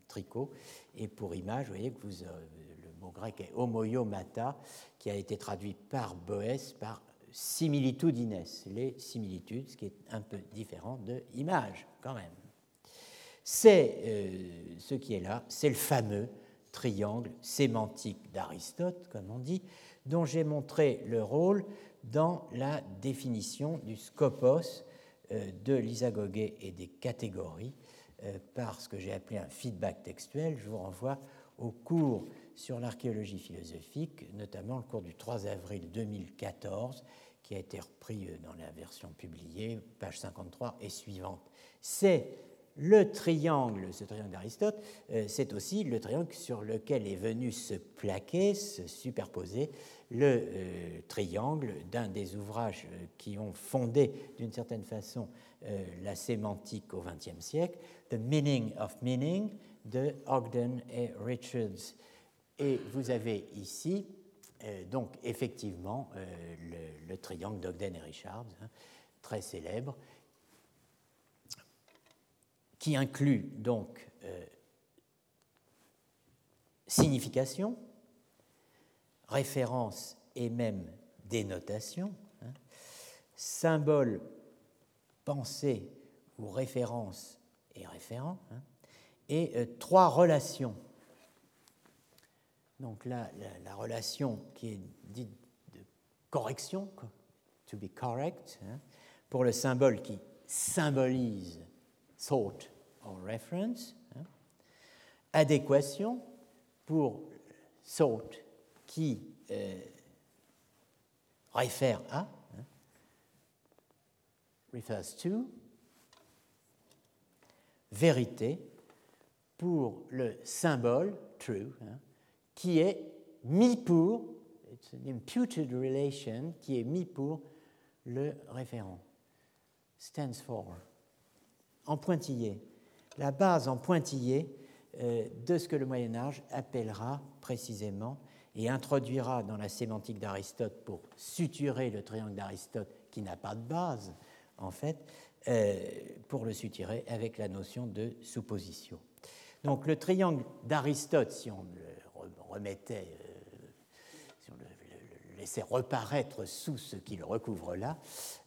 tricot. Et pour image, vous voyez que vous, euh, grec est homoiomata, qui a été traduit par Boès par similitudines, les similitudes, ce qui est un peu différent de image quand même. C'est euh, ce qui est là, c'est le fameux triangle sémantique d'Aristote, comme on dit, dont j'ai montré le rôle dans la définition du scopos euh, de l'isagogé et des catégories euh, par ce que j'ai appelé un feedback textuel. Je vous renvoie au cours sur l'archéologie philosophique, notamment le cours du 3 avril 2014, qui a été repris euh, dans la version publiée, page 53 et suivante. C'est le triangle, ce triangle d'Aristote, euh, c'est aussi le triangle sur lequel est venu se plaquer, se superposer le euh, triangle d'un des ouvrages qui ont fondé d'une certaine façon la sémantique au XXe siècle, The Meaning of Meaning de Ogden et Richards. Et vous avez ici, donc effectivement, le, triangle d'Ogden et Richards, hein, très célèbre, qui inclut donc euh, signification, référence et même dénotation, hein, symbole, pensée ou référence et référent, hein, et euh, trois relations. Donc là, la, relation qui est dite de correction, to be correct, hein, pour le symbole qui symbolise thought or reference, hein. adéquation pour thought qui euh, réfère à, hein, refers to, vérité pour le symbole true, qui est mis pour, it's an imputed relation, qui est mis pour le référent, stands for. En pointillé, la base en pointillé euh, de ce que le Moyen Âge appellera précisément et introduira dans la sémantique d'Aristote pour suturer le triangle d'Aristote qui n'a pas de base, en fait, euh, pour le suturer avec la notion de supposition. Donc le triangle d'Aristote, si on le remettait, euh, si on le, laissait reparaître sous ce qu'il recouvre là,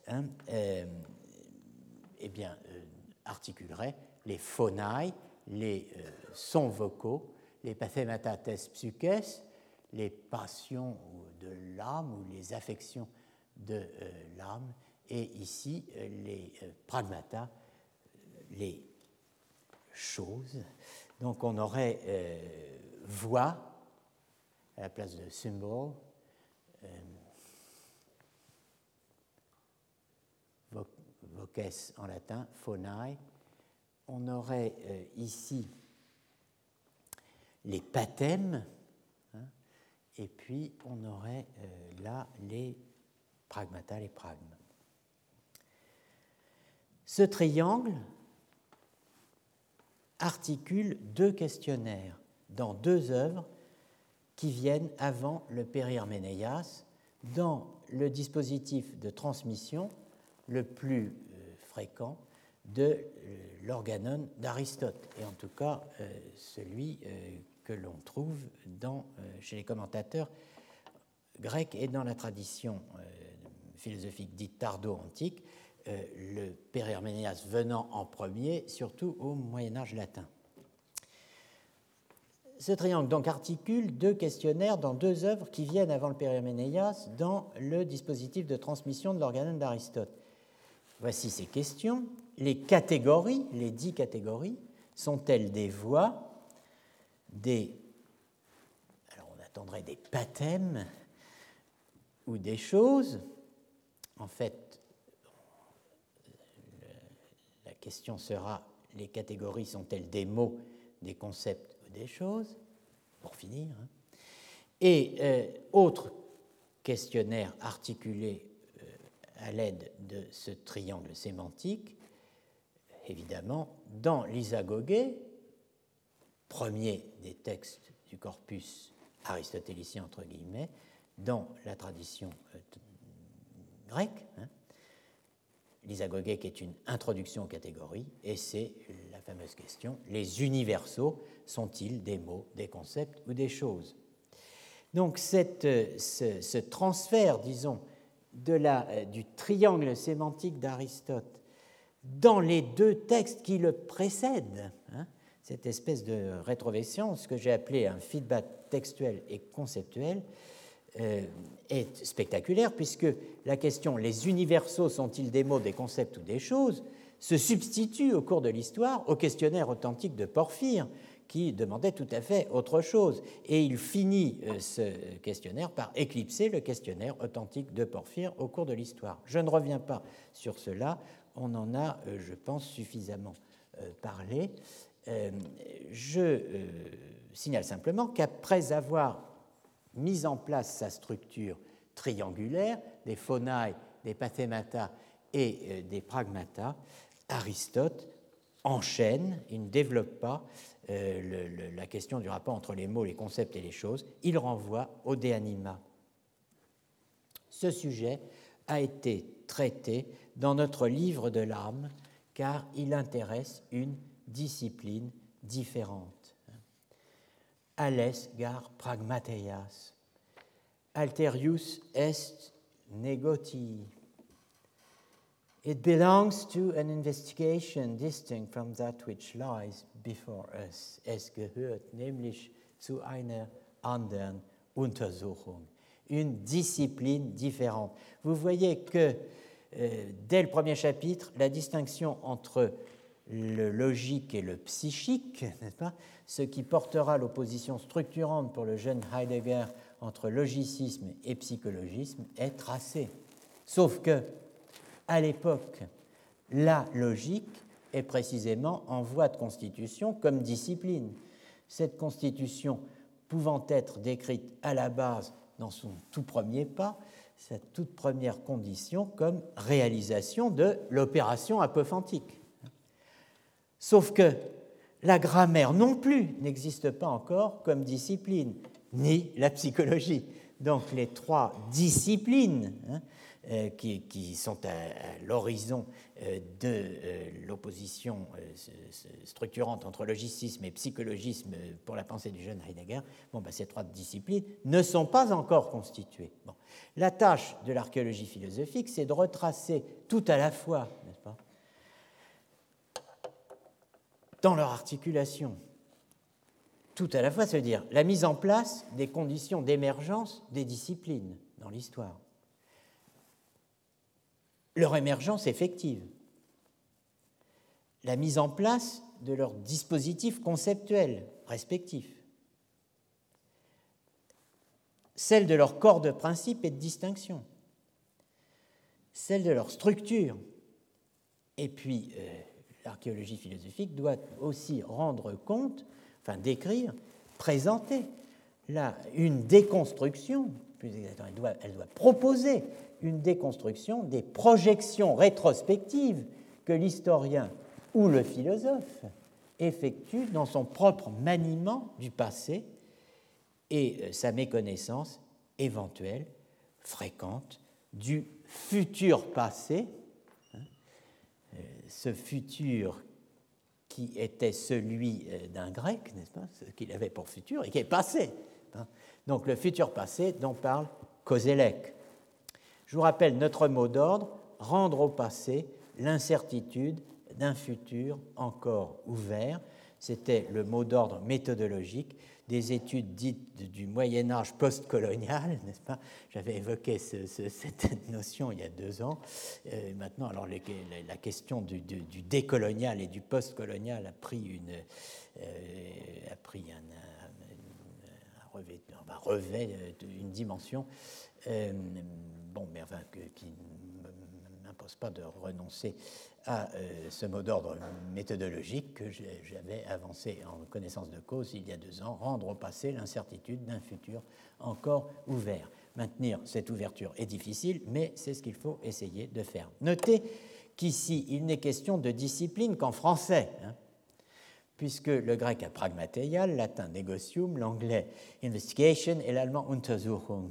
hein, eh bien, articulerait les phonae, les euh, sons vocaux, les pathematates psyches, les passions de l'âme ou les affections de euh, l'âme, et ici euh, les pragmata, les choses. Donc on aurait voix à la place de symbole, voces en latin, phonae. On aurait euh, ici les pathèmes, hein, et puis on aurait euh, là les pragmata, les pragmes. Ce triangle articule deux questionnaires dans deux œuvres qui viennent avant le Périherménéas dans le dispositif de transmission le plus euh, fréquent de euh, l'organon d'Aristote, et en tout cas euh, celui que l'on trouve dans, chez les commentateurs grecs et dans la tradition philosophique dite tardo-antique, le Père Herménéas venant en premier, surtout au Moyen Âge latin. Ce triangle donc articule deux questionnaires dans deux œuvres qui viennent avant le Père Herménéas dans le dispositif de transmission de l'organon d'Aristote. Voici ces questions. Les catégories, les dix catégories, sont-elles des voix, des... Alors on attendrait des pathèmes ou des choses? En fait, la question sera, les catégories sont-elles des mots, des concepts des choses Pour finir. Hein. Et euh, autre questionnaire articulé à l'aide de ce triangle sémantique, évidemment, dans l'Isagogé, premier des textes du corpus aristotélicien, entre guillemets, dans la tradition euh, grecque, hein, qui est une introduction aux catégories, et c'est fameuse question, les universaux sont-ils des mots, des concepts ou des choses? Donc cette, ce, ce transfert, disons, de la, euh, du triangle sémantique d'Aristote dans les deux textes qui le précèdent, hein, cette espèce de rétroversion, que j'ai appelé un feedback textuel et conceptuel, euh, est spectaculaire puisque la question les universaux sont-ils des mots, des concepts ou des choses se substitue au cours de l'histoire au questionnaire authentique de Porphyre qui demandait tout à fait autre chose. Et il finit euh, ce questionnaire par éclipser le questionnaire authentique de Porphyre au cours de l'histoire. Je ne reviens pas sur cela, on en a, euh, je pense, suffisamment euh, parlé. Je signale simplement qu'après avoir mis en place sa structure triangulaire, des phonae, des pathémata et des pragmata, Aristote enchaîne, il ne développe pas euh, la question du rapport entre les mots, les concepts et les choses, il renvoie au De Anima. Ce sujet a été traité dans notre livre de l'âme car il intéresse une discipline différente. Ales gar pragmateias, alterius est negotii. It belongs to an investigation distinct from that which lies before us. Es gehört nämlich zu einer anderen Untersuchung. Une discipline différente. Vous voyez que euh, dès le premier chapitre, la distinction entre le logique et le psychique, pas, ce qui portera l'opposition structurante pour le jeune Heidegger entre logicisme et psychologisme, est tracée. Sauf que à l'époque, la logique est précisément en voie de constitution comme discipline. Cette constitution pouvant être décrite à la base dans son tout premier pas, sa toute première condition comme réalisation de l'opération apophantique. Sauf que la grammaire non plus n'existe pas encore comme discipline, ni la psychologie. Donc les trois disciplines hein, euh, qui, sont à, l'horizon euh, de euh, l'opposition structurante entre logicisme et psychologisme pour la pensée du jeune Heidegger, bon, ben, ces trois disciplines ne sont pas encore constituées. La tâche de l'archéologie philosophique, c'est de retracer tout à la fois, n'est-ce pas, dans leur articulation, tout à la fois, cest à dire la mise en place des conditions d'émergence des disciplines dans l'histoire leur émergence effective, la mise en place de leurs dispositifs conceptuels respectifs, celle de leur corps de principe et de distinction, celle de leur structure. Et puis, euh, l'archéologie philosophique doit aussi rendre compte, enfin décrire, présenter là une déconstruction, plus exactement, elle doit, elle doit proposer une déconstruction des projections rétrospectives que l'historien ou le philosophe effectue dans son propre maniement du passé et euh, sa méconnaissance éventuelle, fréquente, du futur passé, hein, euh, ce futur qui était celui euh, d'un grec, n'est-ce pas, ce qu'il avait pour futur et qui est passé. Hein. Donc le futur passé dont parle Kozelek. Je vous rappelle notre mot d'ordre, rendre au passé l'incertitude d'un futur encore ouvert. C'était le mot d'ordre méthodologique des études dites du Moyen Âge postcolonial, n'est-ce pas? J'avais évoqué cette notion il y a deux ans. Euh, maintenant, alors la question du, décolonial et du postcolonial a pris une euh, a pris euh, une dimension bon, mais qui ne m'impose pas de renoncer à euh, ce mot d'ordre méthodologique que j'avais avancé en connaissance de cause il y a deux ans, rendre au passé l'incertitude d'un futur encore ouvert. Maintenir cette ouverture est difficile, mais c'est ce qu'il faut essayer de faire. Notez qu'ici, il n'est question de discipline qu'en français, hein, puisque le grec a pragmateia, le latin negocium, l'anglais investigation et l'allemand Untersuchung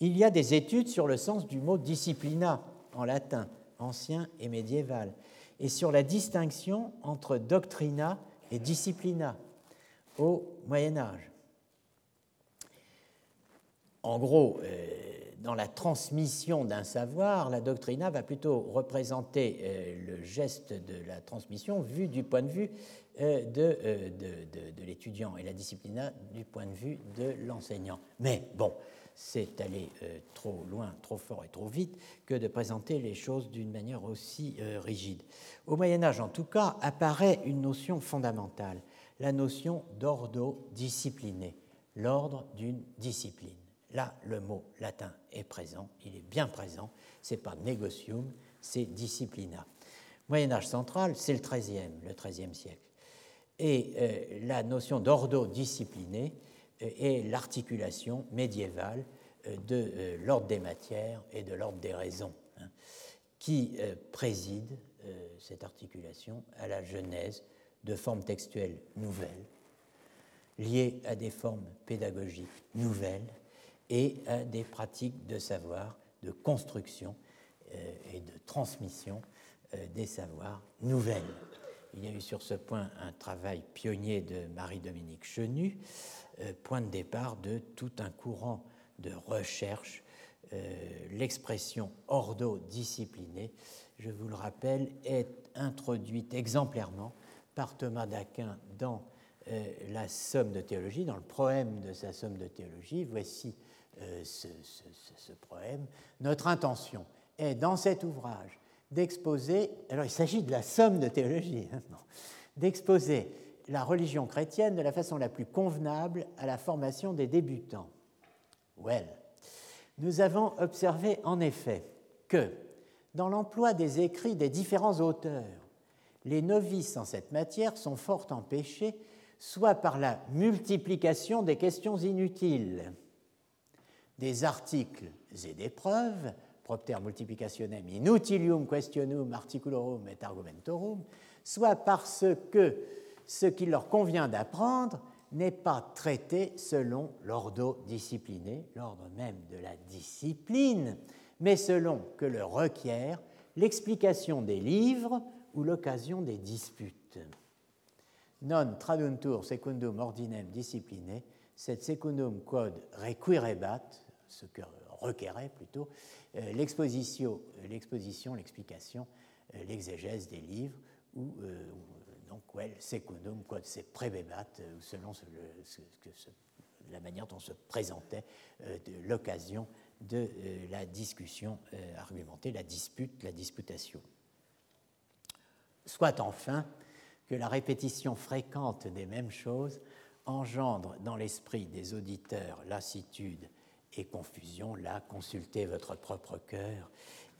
il y a des études sur le sens du mot disciplina en latin, ancien et médiéval, et sur la distinction entre doctrina et disciplina au Moyen Âge. En gros, euh, dans la transmission d'un savoir, la doctrina va plutôt représenter euh, le geste de la transmission vu du point de vue euh, de, de, l'étudiant et la disciplina du point de vue de l'enseignant. Mais bon, c'est aller trop loin, trop fort et trop vite que de présenter les choses d'une manière aussi rigide. Au Moyen Âge, en tout cas, apparaît une notion fondamentale, la notion d'ordo discipliné, l'ordre d'une discipline. Là, le mot latin est présent, il est bien présent. Ce n'est pas negocium, c'est disciplina. Moyen Âge central, c'est le XIIIe, le XIIIe siècle. Et euh, la notion d'ordo discipliné euh, est l'articulation médiévale euh, de l'ordre des matières et de l'ordre des raisons, hein, qui préside cette articulation à la genèse de formes textuelles nouvelles, liées à des formes pédagogiques nouvelles et à des pratiques de savoir, de construction euh, et de transmission euh, des savoirs nouvelles. Il y a eu sur ce point un travail pionnier de Marie-Dominique Chenu, euh, point de départ de tout un courant de recherche. L'expression ordo-disciplinée, je vous le rappelle, est introduite exemplairement par Thomas d'Aquin dans la Somme de théologie, dans le proème de sa Somme de théologie. Voici euh, ce, ce, poème, notre intention est dans cet ouvrage d'exposer, alors il s'agit de la somme de théologie, hein, d'exposer la religion chrétienne de la façon la plus convenable à la formation des débutants. Well, nous avons observé en effet que dans l'emploi des écrits des différents auteurs, les novices en cette matière sont fort empêchés, soit par la multiplication des questions inutiles, des articles et des preuves, propter multiplicationem inutilium questionum articulorum et argumentorum, soit parce que ce qu'il leur convient d'apprendre n'est pas traité selon l'ordre discipliné, l'ordre même de la discipline, mais selon que le requiert l'explication des livres ou l'occasion des disputes. Non traduntur secundum ordinem discipliné, sed secundum quod requirebat, ce que requérait plutôt euh, l'exposition, l'exposition, l'explication, euh, l'exégèse des livres, ou euh, donc well, secundum quod se prebebat, selon la manière dont se présentait l'occasion de la discussion argumentée, la dispute, la disputation. Soit enfin que la répétition fréquente des mêmes choses engendre dans l'esprit des auditeurs lassitude et confusion, là, consultez votre propre cœur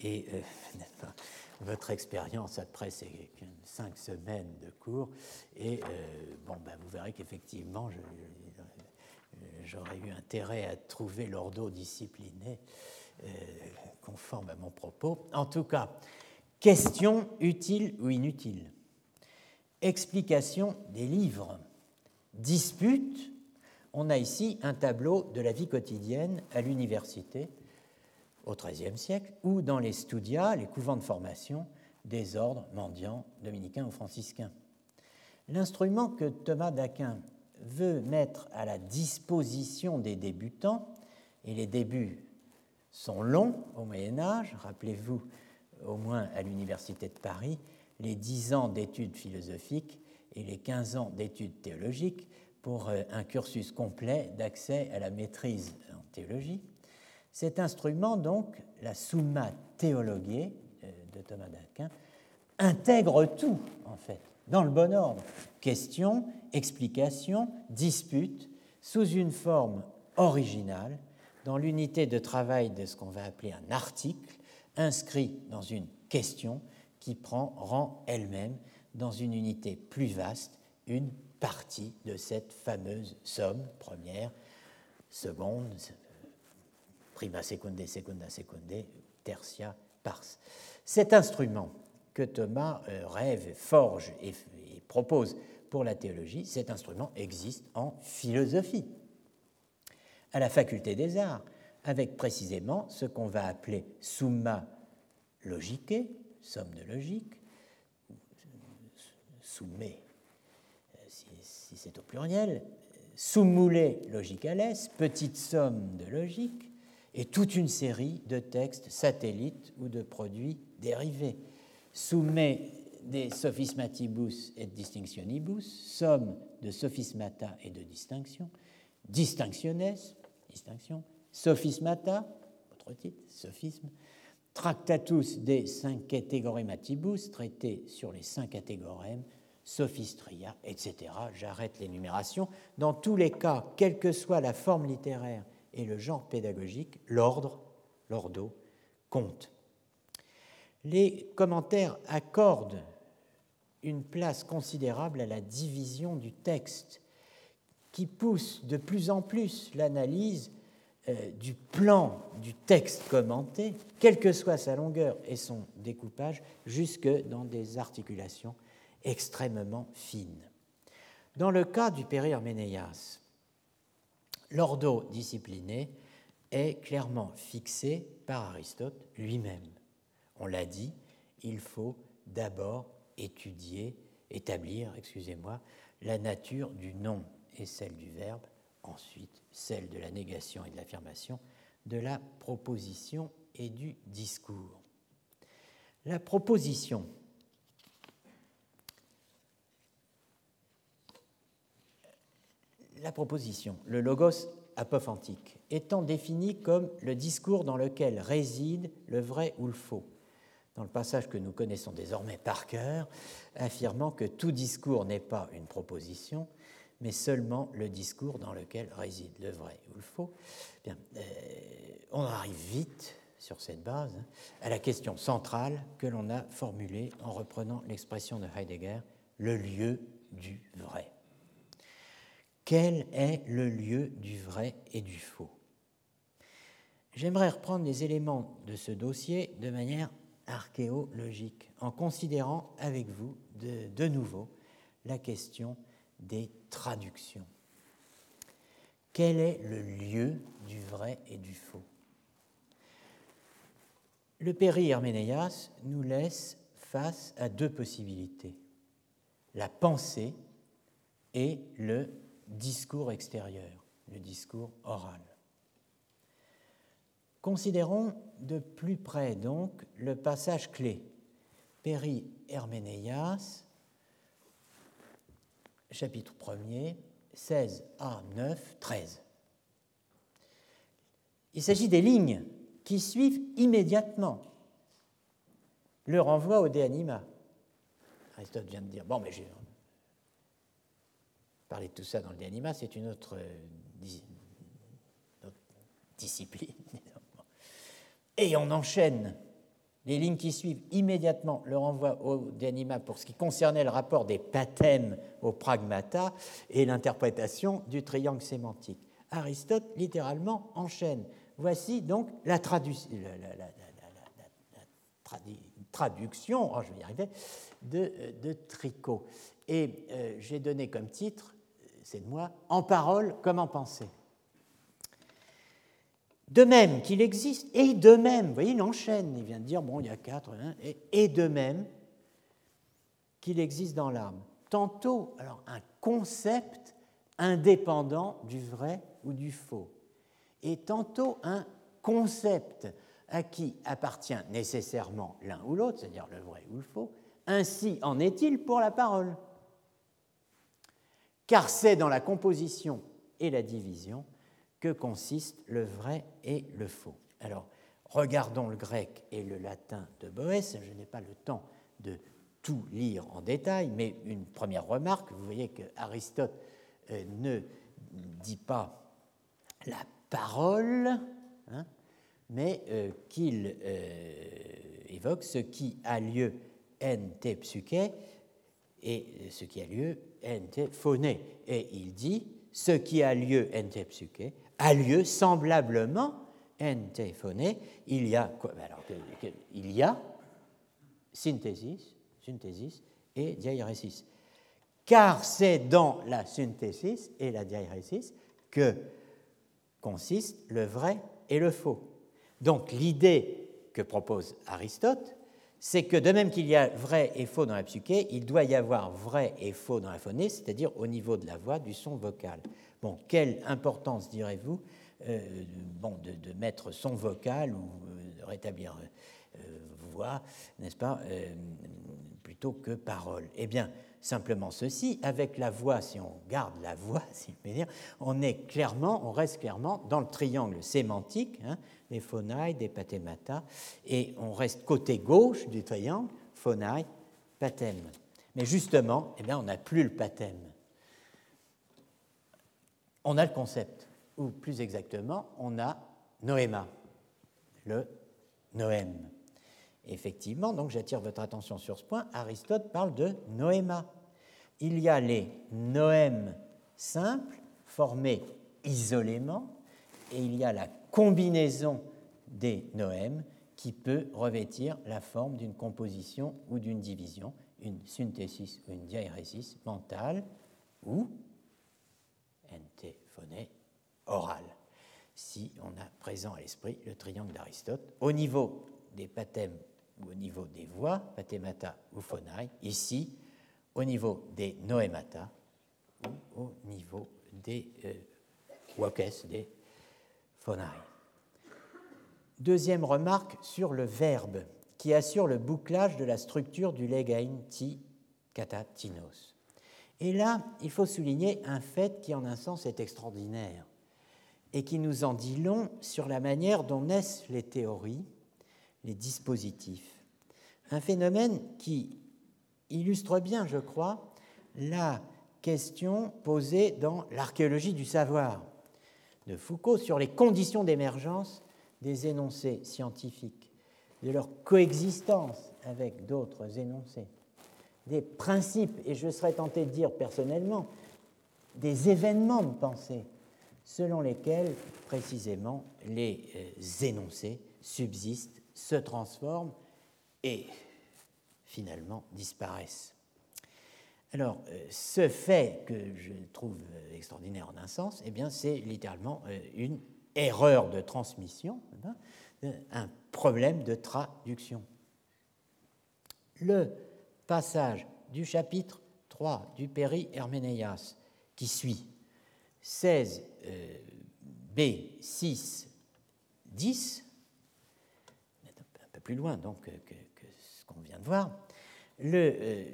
et euh, votre expérience après ces cinq semaines de cours. Et euh, bon, ben, vous verrez qu'effectivement, j'aurais eu intérêt à trouver l'ordo discipliné euh, conforme à mon propos. En tout cas, question utile ou inutile, explication des livres, dispute on a ici un tableau de la vie quotidienne à l'université au XIIIe siècle ou dans les studia, les couvents de formation des ordres mendiants dominicains ou franciscains. L'instrument que Thomas d'Aquin veut mettre à la disposition des débutants, et les débuts sont longs au Moyen Âge, rappelez-vous au moins à l'Université de Paris, les dix ans d'études philosophiques et les quinze ans d'études théologiques pour euh, un cursus complet d'accès à la maîtrise en théologie. Cet instrument, donc, la Summa Theologiae euh, de Thomas d'Aquin, intègre tout, en fait, dans le bon ordre. Questions, explications, disputes, sous une forme originale, dans l'unité de travail de ce qu'on va appeler un article, inscrit dans une question qui prend rang elle-même dans une unité plus vaste, une partie de cette fameuse somme première, seconde, prima secunde, secunda secunde, tertia pars. Cet instrument que Thomas euh, rêve, forge et, propose pour la théologie, cet instrument existe en philosophie, à la faculté des arts, avec précisément ce qu'on va appeler summa logique, somme de logique, soumet si c'est au pluriel, logique logicales, petite somme de logique, et toute une série de textes satellites ou de produits dérivés. Soumet des sophismatibus et distinctionibus, somme de sophismata et de distinction, distinctiones, distinction, sophismata, autre titre, sophisme, Tractatus de categorematibus, traité sur les cinq catégorèmes, sophistria, etc. J'arrête l'énumération. Dans tous les cas, quelle que soit la forme littéraire et le genre pédagogique, l'ordre, l'ordo, compte. Les commentaires accordent une place considérable à la division du texte, qui pousse de plus en plus l'analyse euh, du plan du texte commenté, quelle que soit sa longueur et son découpage, jusque dans des articulations extrêmement fines. Dans le cas du Ménéas, l'ordo discipliné est clairement fixé par Aristote lui-même. On l'a dit, il faut d'abord étudier, établir, excusez-moi, la nature du nom et celle du verbe, ensuite celle de la négation et de l'affirmation, de la proposition et du discours. La proposition la proposition, le logos apophantique, étant défini comme le discours dans lequel réside le vrai ou le faux, dans le passage que nous connaissons désormais par cœur, affirmant que tout discours n'est pas une proposition, mais seulement le discours dans lequel réside le vrai ou le faux. Bien, euh, on arrive vite sur cette base hein, à la question centrale que l'on a formulée en reprenant l'expression de Heidegger, le lieu du vrai. Quel est le lieu du vrai et du faux? J'aimerais reprendre les éléments de ce dossier de manière archéologique, en considérant avec vous de, nouveau la question des traductions. Quel est le lieu du vrai et du faux? Le péri Herménéas nous laisse face à deux possibilités, la pensée et le discours extérieur, le discours oral. Considérons de plus près donc le passage clé, Péri Herménéas, chapitre 1er, 16 à 9, 13. Il s'agit des lignes qui suivent immédiatement le renvoi au De Anima. Aristote vient de dire Bon, mais j'ai parler de tout ça dans le Déanima, c'est une autre, euh, discipline. Et on enchaîne les lignes qui suivent immédiatement le renvoi au Déanima pour ce qui concernait le rapport des pathèmes au pragmata et l'interprétation du triangle sémantique. Aristote, littéralement, enchaîne. Voici donc la, traduction, oh, je vais y arriver, de, de Tricot. Et euh, j'ai donné comme titre c'est de moi, en parole comme en pensée. De même qu'il existe, et de même, vous voyez, il enchaîne, il vient de dire, bon, il y a quatre, hein, et, de même qu'il existe dans l'âme. Tantôt, alors, un concept indépendant du vrai ou du faux, et tantôt un concept à qui appartient nécessairement l'un ou l'autre, c'est-à-dire le vrai ou le faux. Ainsi en est-il pour la parole car c'est dans la composition et la division que consistent le vrai et le faux. Alors, regardons le grec et le latin de Boès. Je n'ai pas le temps de tout lire en détail, mais une première remarque, vous voyez que Aristote euh, ne dit pas la parole, hein, mais euh, qu'il euh, évoque ce qui a lieu en te et ce qui a lieu phoné. Et il dit ce qui a lieu ente psyché a lieu semblablement ente phoné. Il y a quoi? Alors, Il y a synthesis et diairesis. Car c'est dans la synthesis et la diairesis que consiste le vrai et le faux. Donc l'idée que propose Aristote, c'est que de même qu'il y a vrai et faux dans la psyché, il doit y avoir vrai et faux dans la phonée, c'est-à-dire au niveau de la voix, du son vocal. Bon, quelle importance, direz-vous, bon, de, mettre son vocal ou de rétablir voix, n'est-ce pas, plutôt que parole? Eh bien, simplement ceci, avec la voix, si on garde la voix, si je dire, on est clairement, on reste clairement dans le triangle sémantique hein, des phonaï, des patemata, et on reste côté gauche du triangle, phonaï, patem. Mais justement, eh bien, on n'a plus le patem. On a le concept, ou plus exactement, on a noéma, le noème. Effectivement, donc j'attire votre attention sur ce point, Aristote parle de noéma. Il y a les noèmes simples, formés isolément, et il y a la combinaison des noèmes qui peut revêtir la forme d'une composition ou d'une division, une synthesis ou une diairesis mentale ou phoné orale, si on a présent à l'esprit le triangle d'Aristote. Au niveau des pathèmes ou au niveau des voix, pathemata ou phonae, ici, au niveau des noemata ou au niveau des euh, des Deuxième remarque sur le verbe qui assure le bouclage de la structure du legain ti katatinos. Et là, il faut souligner un fait qui en un sens est extraordinaire et qui nous en dit long sur la manière dont naissent les théories les dispositifs. Un phénomène qui illustre bien, je crois, la question posée dans l'archéologie du savoir de Foucault sur les conditions d'émergence des énoncés scientifiques, de leur coexistence avec d'autres énoncés, des principes, et je serais tenté de dire personnellement, des événements de pensée selon lesquels précisément les euh, énoncés subsistent se transforment et finalement disparaissent. Alors, euh, ce fait que je trouve extraordinaire en un sens, eh bien, c'est littéralement euh, une erreur de transmission, hein, un problème de traduction. Le passage du chapitre 3 du Péri Herménéas qui suit 16 B 6 10 plus loin donc, que, ce qu'on vient de voir. Le euh,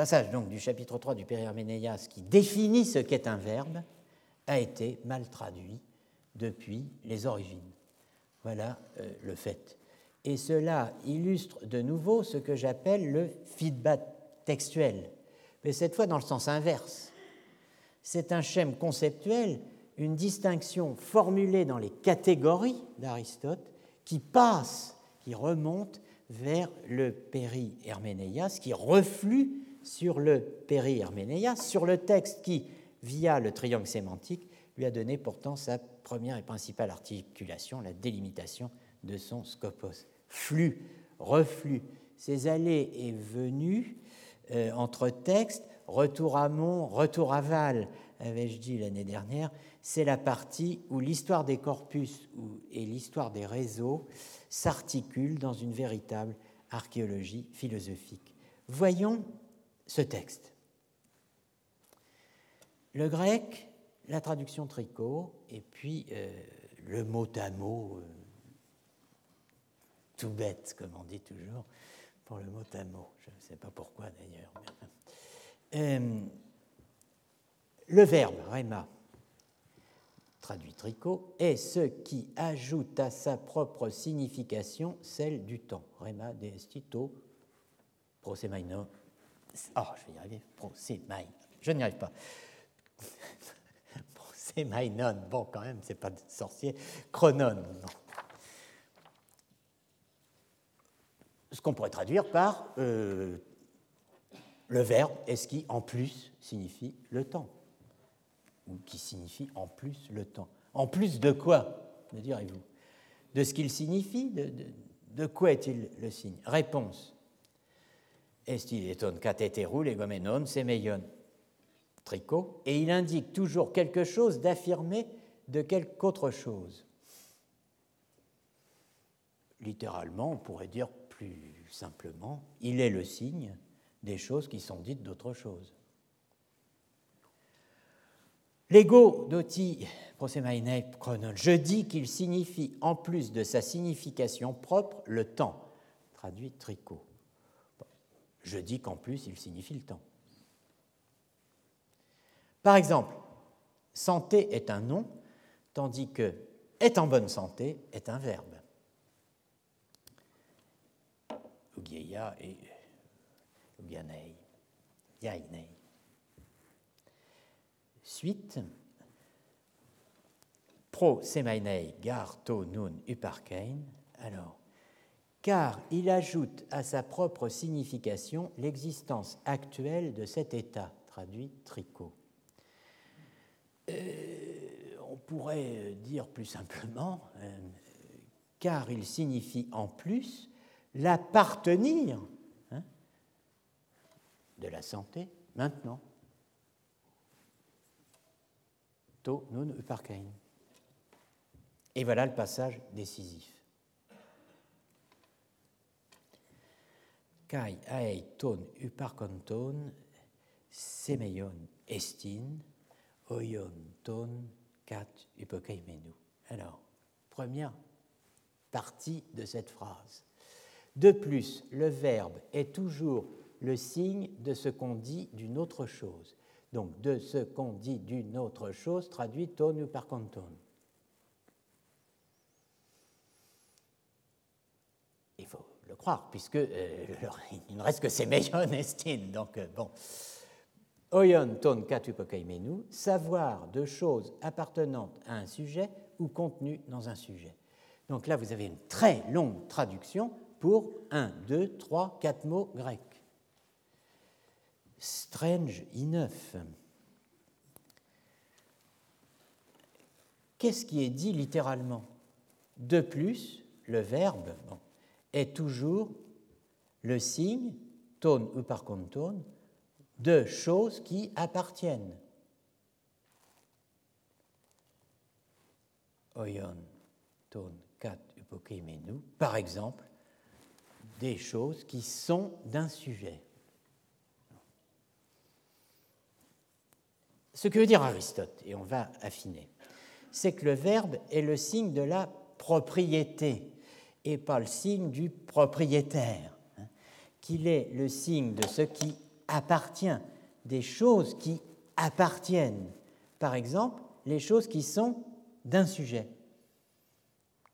passage donc, du chapitre 3 du Périherménéas qui définit ce qu'est un verbe a été mal traduit depuis les origines. Voilà euh, le fait. Et cela illustre de nouveau ce que j'appelle le feedback textuel, mais cette fois dans le sens inverse. C'est un schème conceptuel, une distinction formulée dans les catégories d'Aristote qui passe qui remonte vers le péri-herménéas, qui reflue sur le péri-herménéas, sur le texte qui, via le triangle sémantique, lui a donné pourtant sa première et principale articulation, la délimitation de son scopos. Flux, reflux, ces allées et venues euh, entre textes, retour à mont, retour à val, avais-je dit l'année dernière, c'est la partie où l'histoire des corpus et l'histoire des réseaux s'articulent dans une véritable archéologie philosophique. Voyons ce texte. Le grec, la traduction tricot, et puis euh, le mot à mot, euh, tout bête, comme on dit toujours, pour le mot à mot. Je ne sais pas pourquoi d'ailleurs. Euh, le verbe, rema, traduit tricot, est ce qui ajoute à sa propre signification celle du temps. Rema estito, prosemainon. Oh, je vais y arriver. Prosemain. Je n'y arrive pas. prosemainon. Bon, quand même, c'est pas sorcier. Chronon. Non. Ce qu'on pourrait traduire par euh, le verbe est ce qui, en plus, signifie le temps ou qui signifie en plus le temps. En plus de quoi, me direz-vous? De ce qu'il signifie? De, quoi est-il le signe? Réponse. Semeion. Tricot. Et il indique toujours quelque chose d'affirmé de quelque autre chose. Littéralement, on pourrait dire plus simplement, il est le signe des choses qui sont dites d'autre chose. L'ego doti Je dis qu'il signifie, en plus de sa signification propre, le temps. Traduit tricot. Je dis qu'en plus, il signifie le temps. Par exemple, santé est un nom, tandis que est en bonne santé est un verbe. Ugeya et. Yainei. Suite. Pro semainei gar to nun uparkein. Alors, car il ajoute à sa propre signification l'existence actuelle de cet état, traduit tricot. Euh, on pourrait dire plus simplement, euh, car il signifie en plus l'appartenir hein, de la santé maintenant. Uparkein. Et voilà le passage décisif. Kai aei ton uparkonton semeion estin oion ton kat. Alors, première partie de cette phrase. De plus, le verbe est toujours le signe de ce qu'on dit d'une autre chose. Donc, de ce qu'on dit d'une autre chose, traduit ton ou par canton. Il faut le croire, puisque euh, il ne reste que ces meillons estines. Donc, euh, bon. Oyon ton katupokaimenu, savoir de choses appartenantes à un sujet ou contenues dans un sujet. Donc là, vous avez une très longue traduction pour un, deux, trois, quatre mots grecs. Strange enough. Qu'est-ce qui est dit littéralement? De plus, le verbe est toujours le signe, tone ou par contre tone, de choses qui appartiennent. Oyon, tone, kat, upokemenu, par exemple, des choses qui sont d'un sujet. Ce que veut dire Aristote, et on va affiner, c'est que le verbe est le signe de la propriété et pas le signe du propriétaire, hein, qu'il est le signe de ce qui appartient, des choses qui appartiennent. Par exemple, les choses qui sont d'un sujet.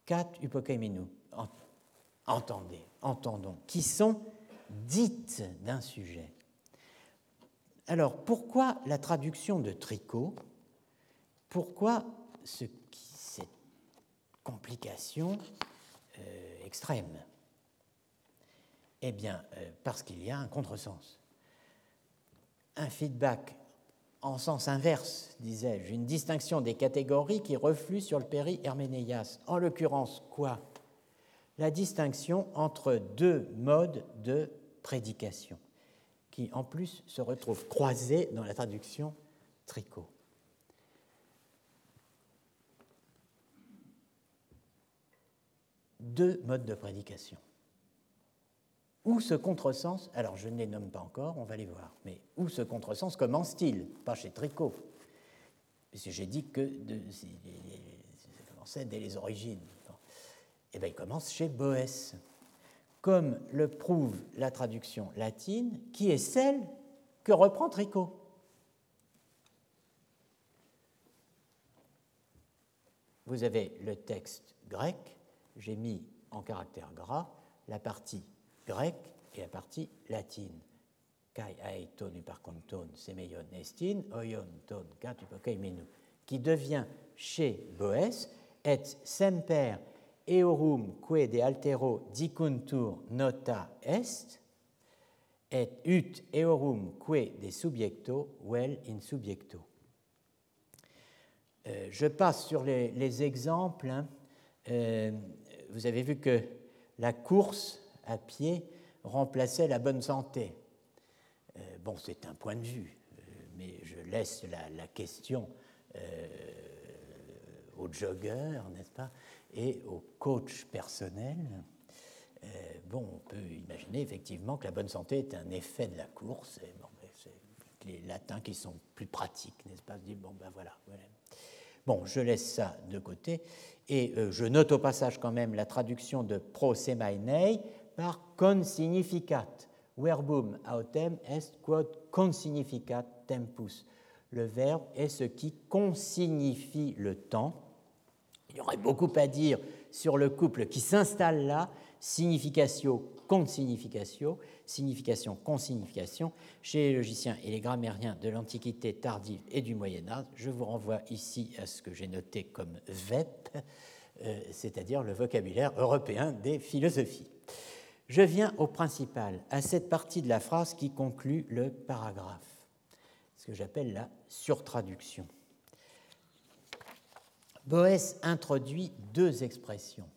Kat upokaimenu. Entendez entendons, qui sont dites d'un sujet. Alors, pourquoi la traduction de tricot? Pourquoi ce cette complication extrême Eh bien, euh, parce qu'il y a un contresens. Un feedback en sens inverse, disais-je, une distinction des catégories qui reflue sur le péri-herménéas. En l'occurrence, quoi? La distinction entre deux modes de prédication, qui en plus se retrouvent croisés dans la traduction tricot. Deux modes de prédication. Où ce contresens, alors je ne les nomme pas encore, on va les voir, mais où ce contresens commence-t-il? Pas chez Tricot, puisque j'ai dit que ça commençait dès les origines. Eh bien, il commence chez Boès, comme le prouve la traduction latine, qui est celle que reprend Tricot. Vous avez le texte grec, j'ai mis en caractère gras la partie grecque et la partie latine. Kai ae ton uparkonton semeion estin, oion ton kat qui devient chez Boès et semper eorum que de altero dicuntur nota est, et ut eorum que de subjecto vel in subjecto. Euh, je passe sur les, exemples. Hein. Euh, vous avez vu que la course à pied remplaçait la bonne santé. Euh, bon, c'est un point de vue, mais je laisse la, question aux joggeurs, n'est-ce pas et au coach personnel, euh, bon, on peut imaginer effectivement que la bonne santé est un effet de la course. Les latins qui sont plus pratiques, n'est-ce pas bon, ben voilà, Bon, je laisse ça de côté et euh, je note au passage quand même la traduction de pro semainei par con significat. Verbum autem est quod consignificat tempus. Le verbe est ce qui consignifie le temps. Il y aurait beaucoup à dire sur le couple qui s'installe là, significatio contre signification, signification contre signification, chez les logiciens et les grammairiens de l'Antiquité tardive et du Moyen Âge. Je vous renvoie ici à ce que j'ai noté comme VEP, euh, c'est-à-dire le vocabulaire européen des philosophies. Je viens au principal, à cette partie de la phrase qui conclut le paragraphe, ce que j'appelle la surtraduction. Boès introduit deux expressions.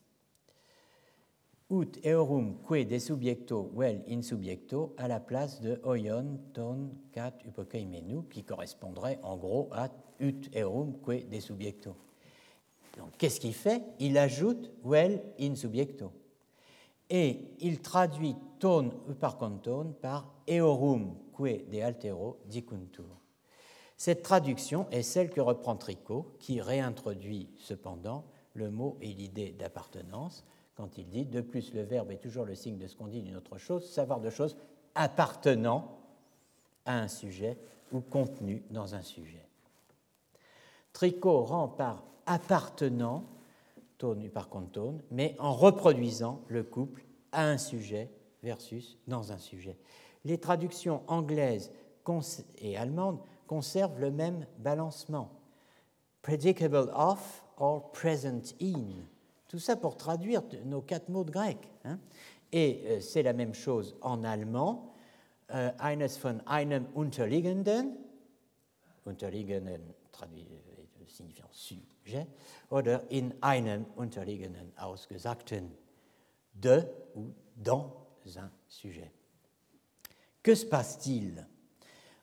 Ut eorum que de subjecto vel in subjecto à la place de oion ton cat upokeimenu, qui correspondrait en gros à ut eorum que de subjecto. Donc qu'est-ce qu'il fait? Il ajoute vel in subjecto et il traduit ton par conton par eorum que de altero dicuntur. Cette traduction est celle que reprend Tricot, qui réintroduit cependant le mot et l'idée d'appartenance quand il dit de plus le verbe est toujours le signe de ce qu'on dit d'une autre chose, savoir de choses appartenant à un sujet ou contenu dans un sujet. Tricot rend par appartenant tone par tone, mais en reproduisant le couple à un sujet versus dans un sujet. Les traductions anglaises et allemandes conservent le même balancement. Predicable of or present in. Tout ça pour traduire nos quatre mots de grec. Hein. Et euh, c'est la même chose en allemand. Euh, eines von einem unterliegenden, unterliegenden traduit euh, signifiant sujet, oder in einem unterliegenden ausgesagten de ou dans un sujet. Que se passe-t-il?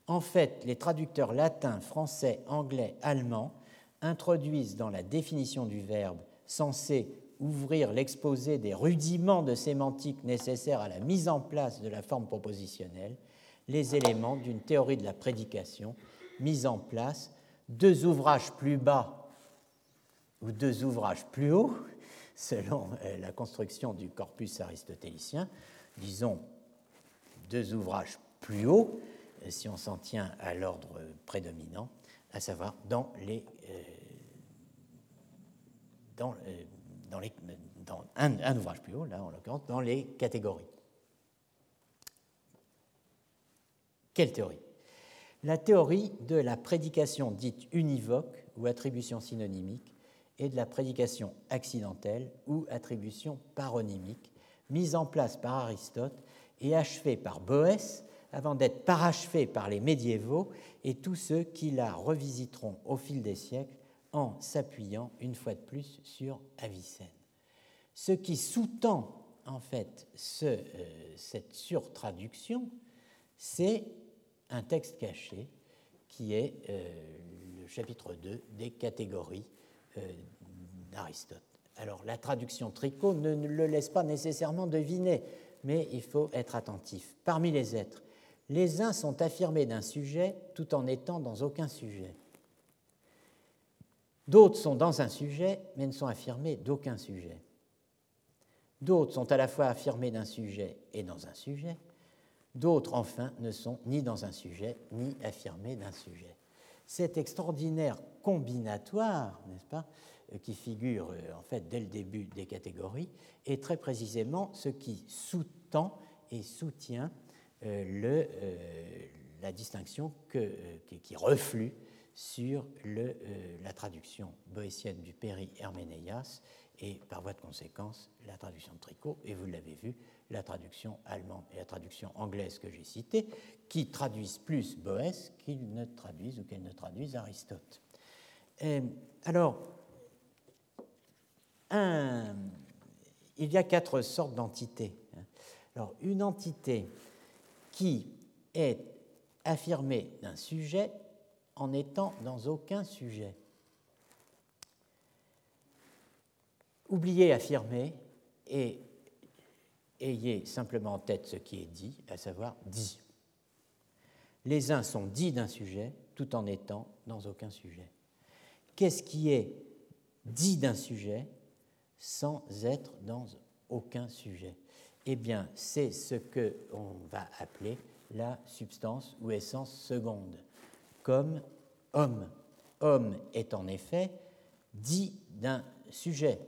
En fait, les traducteurs latins, français, anglais, allemands introduisent dans la définition du verbe censé ouvrir l'exposé des rudiments de sémantique nécessaires à la mise en place de la forme propositionnelle les éléments d'une théorie de la prédication mise en place deux ouvrages plus bas ou deux ouvrages plus hauts selon euh, la construction du corpus aristotélicien, disons deux ouvrages plus hauts, euh, si on s'en tient à l'ordre prédominant, à savoir dans les, euh, dans, un, un, ouvrage plus haut, là en l'occurrence, dans les catégories. Quelle théorie? La théorie de la prédication dite univoque ou attribution synonymique et de la prédication accidentelle ou attribution paronymique, mise en place par Aristote et achevée par Boès avant d'être parachevée par les médiévaux et tous ceux qui la revisiteront au fil des siècles en s'appuyant une fois de plus sur Avicenne. Ce qui sous-tend en fait euh, cette surtraduction, c'est un texte caché qui est euh, le chapitre 2 des catégories euh, d'Aristote. Alors la traduction tricot ne, le laisse pas nécessairement deviner, mais il faut être attentif. Parmi les êtres, les uns sont affirmés d'un sujet tout en étant dans aucun sujet. D'autres sont dans un sujet, mais ne sont affirmés d'aucun sujet. D'autres sont à la fois affirmés d'un sujet et dans un sujet. D'autres, enfin, ne sont ni dans un sujet, ni affirmés d'un sujet cet extraordinaire combinatoire, n'est-ce pas, euh, qui figure euh, en fait dès le début des catégories, est très précisément ce qui sous-tend et soutient euh, la distinction qui reflue sur le, la traduction boétienne du Péri Herménéas et par voie de conséquence la traduction de Tricot, et vous l'avez vu, la traduction allemande et la traduction anglaise que j'ai citée, qui traduisent plus Boès qu'ils ne traduisent ou qu'elles ne traduisent Aristote. alors, il y a quatre sortes d'entités. Alors, une entité qui est affirmée d'un sujet en étant dans aucun sujet. Oubliez affirmer et ayez simplement en tête ce qui est dit, à savoir dit. Les uns sont dits d'un sujet tout en étant dans aucun sujet. qu'est-ce qui est dit d'un sujet sans être dans aucun sujet? Eh bien, c'est ce qu'on va appeler la substance ou essence seconde, comme homme. Homme est en effet dit d'un sujet,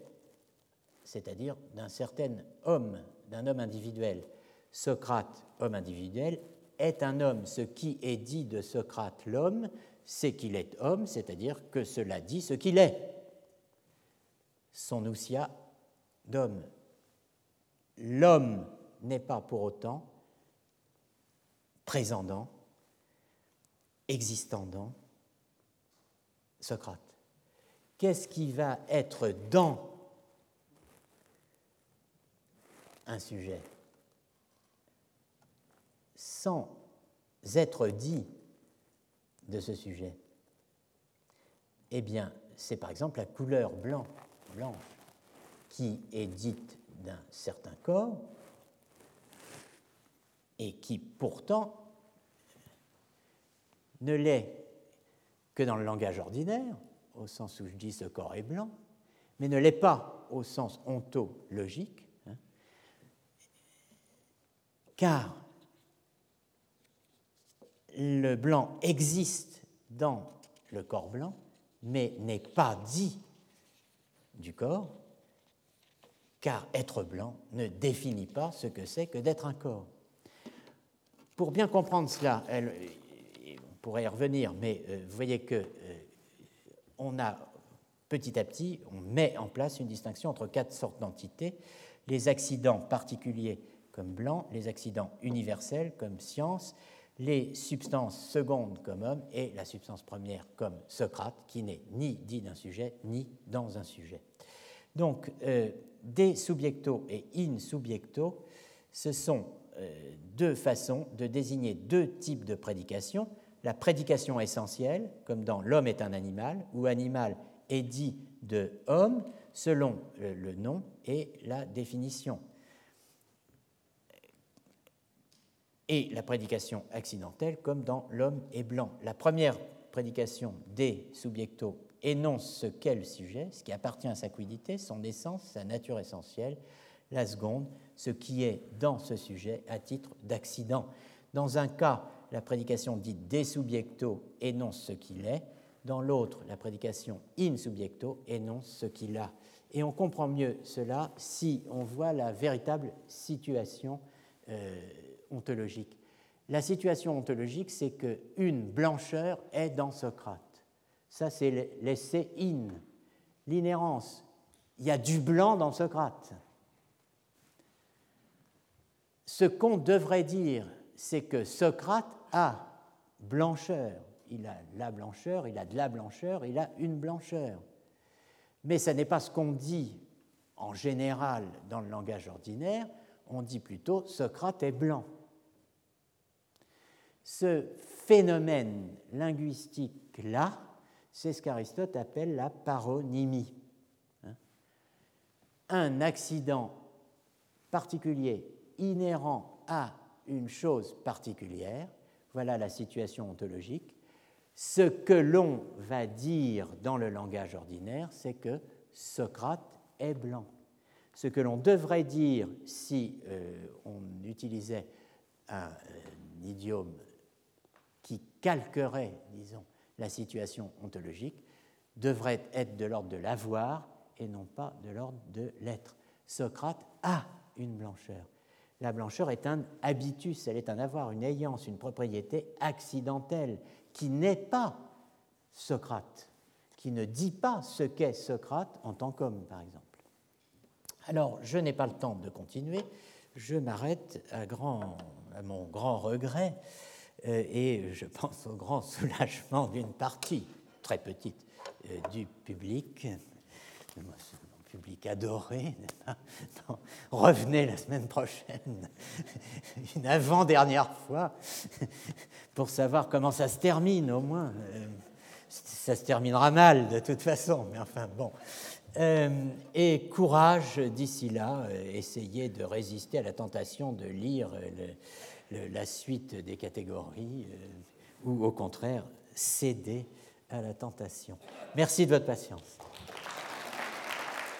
c'est-à-dire d'un certain homme, d'un homme individuel. Socrate, homme individuel, est un homme. Ce qui est dit de Socrate, l'homme, c'est qu'il est homme, c'est-à-dire que cela dit ce qu'il est. Son ousia d'homme. L'homme n'est pas pour autant présendant, existandant Socrate. Qu'est-ce qui va être dans un sujet sans être dit de ce sujet? Eh bien, c'est par exemple la couleur blanc, blanche qui est dite d'un certain corps et qui pourtant ne l'est que dans le langage ordinaire, au sens où je dis ce corps est blanc, mais ne l'est pas au sens ontologique, hein, car le blanc existe dans le corps blanc, mais n'est pas dit du corps, car être blanc ne définit pas ce que c'est que d'être un corps. Pour bien comprendre cela, on pourrait y revenir, mais euh, vous voyez que euh, on a petit à petit, on met en place une distinction entre quatre sortes d'entités les accidents particuliers comme blanc, les accidents universels comme science, les substances secondes comme homme et la substance première comme Socrate, qui n'est ni dit d'un sujet ni dans un sujet. Donc, euh, des subjecto et in subjecto, ce sont deux façons de désigner deux types de prédication. La prédication essentielle, comme dans L'homme est un animal, où animal est dit de homme selon le nom et la définition. Et la prédication accidentelle, comme dans L'homme est blanc. La première prédication des subjecto énonce ce qu'est le sujet, ce qui appartient à sa quiddité, son essence, sa nature essentielle. La seconde, ce qui est dans ce sujet à titre d'accident. Dans un cas, la prédication dite de subjecto énonce ce qu'il est. Dans l'autre, la prédication in subjecto énonce ce qu'il a. Et on comprend mieux cela si on voit la véritable situation euh, ontologique. La situation ontologique, c'est qu'une blancheur est dans Socrate. Ça, c'est l'essai in, l'inhérence. Il y a du blanc dans Socrate. Ce qu'on devrait dire, c'est que Socrate a blancheur. Il a la blancheur, il a de la blancheur, il a une blancheur. Mais ce n'est pas ce qu'on dit en général dans le langage ordinaire, on dit plutôt Socrate est blanc. Ce phénomène linguistique-là, c'est ce qu'Aristote appelle la paronymie. Hein? Un accident particulier inhérent à une chose particulière, voilà la situation ontologique. Ce que l'on va dire dans le langage ordinaire, c'est que Socrate est blanc. Ce que l'on devrait dire si euh, on utilisait un, un idiome qui calquerait, disons, la situation ontologique, devrait être de l'ordre de l'avoir et non pas de l'ordre de l'être. Socrate a une blancheur. La blancheur est un habitus, elle est un avoir, une ayance, une propriété accidentelle qui n'est pas Socrate, qui ne dit pas ce qu'est Socrate en tant qu'homme, par exemple. Alors, je n'ai pas le temps de continuer, je m'arrête à, mon grand regret euh, et je pense au grand soulagement d'une partie, très petite, euh, du public, adoré. revenez la semaine prochaine, une avant-dernière fois, pour savoir comment ça se termine au moins. Euh, ça se terminera mal de toute façon, mais enfin bon. et courage d'ici là, essayez de résister à la tentation de lire la suite des catégories, euh, ou au contraire céder à la tentation. Merci de votre patience.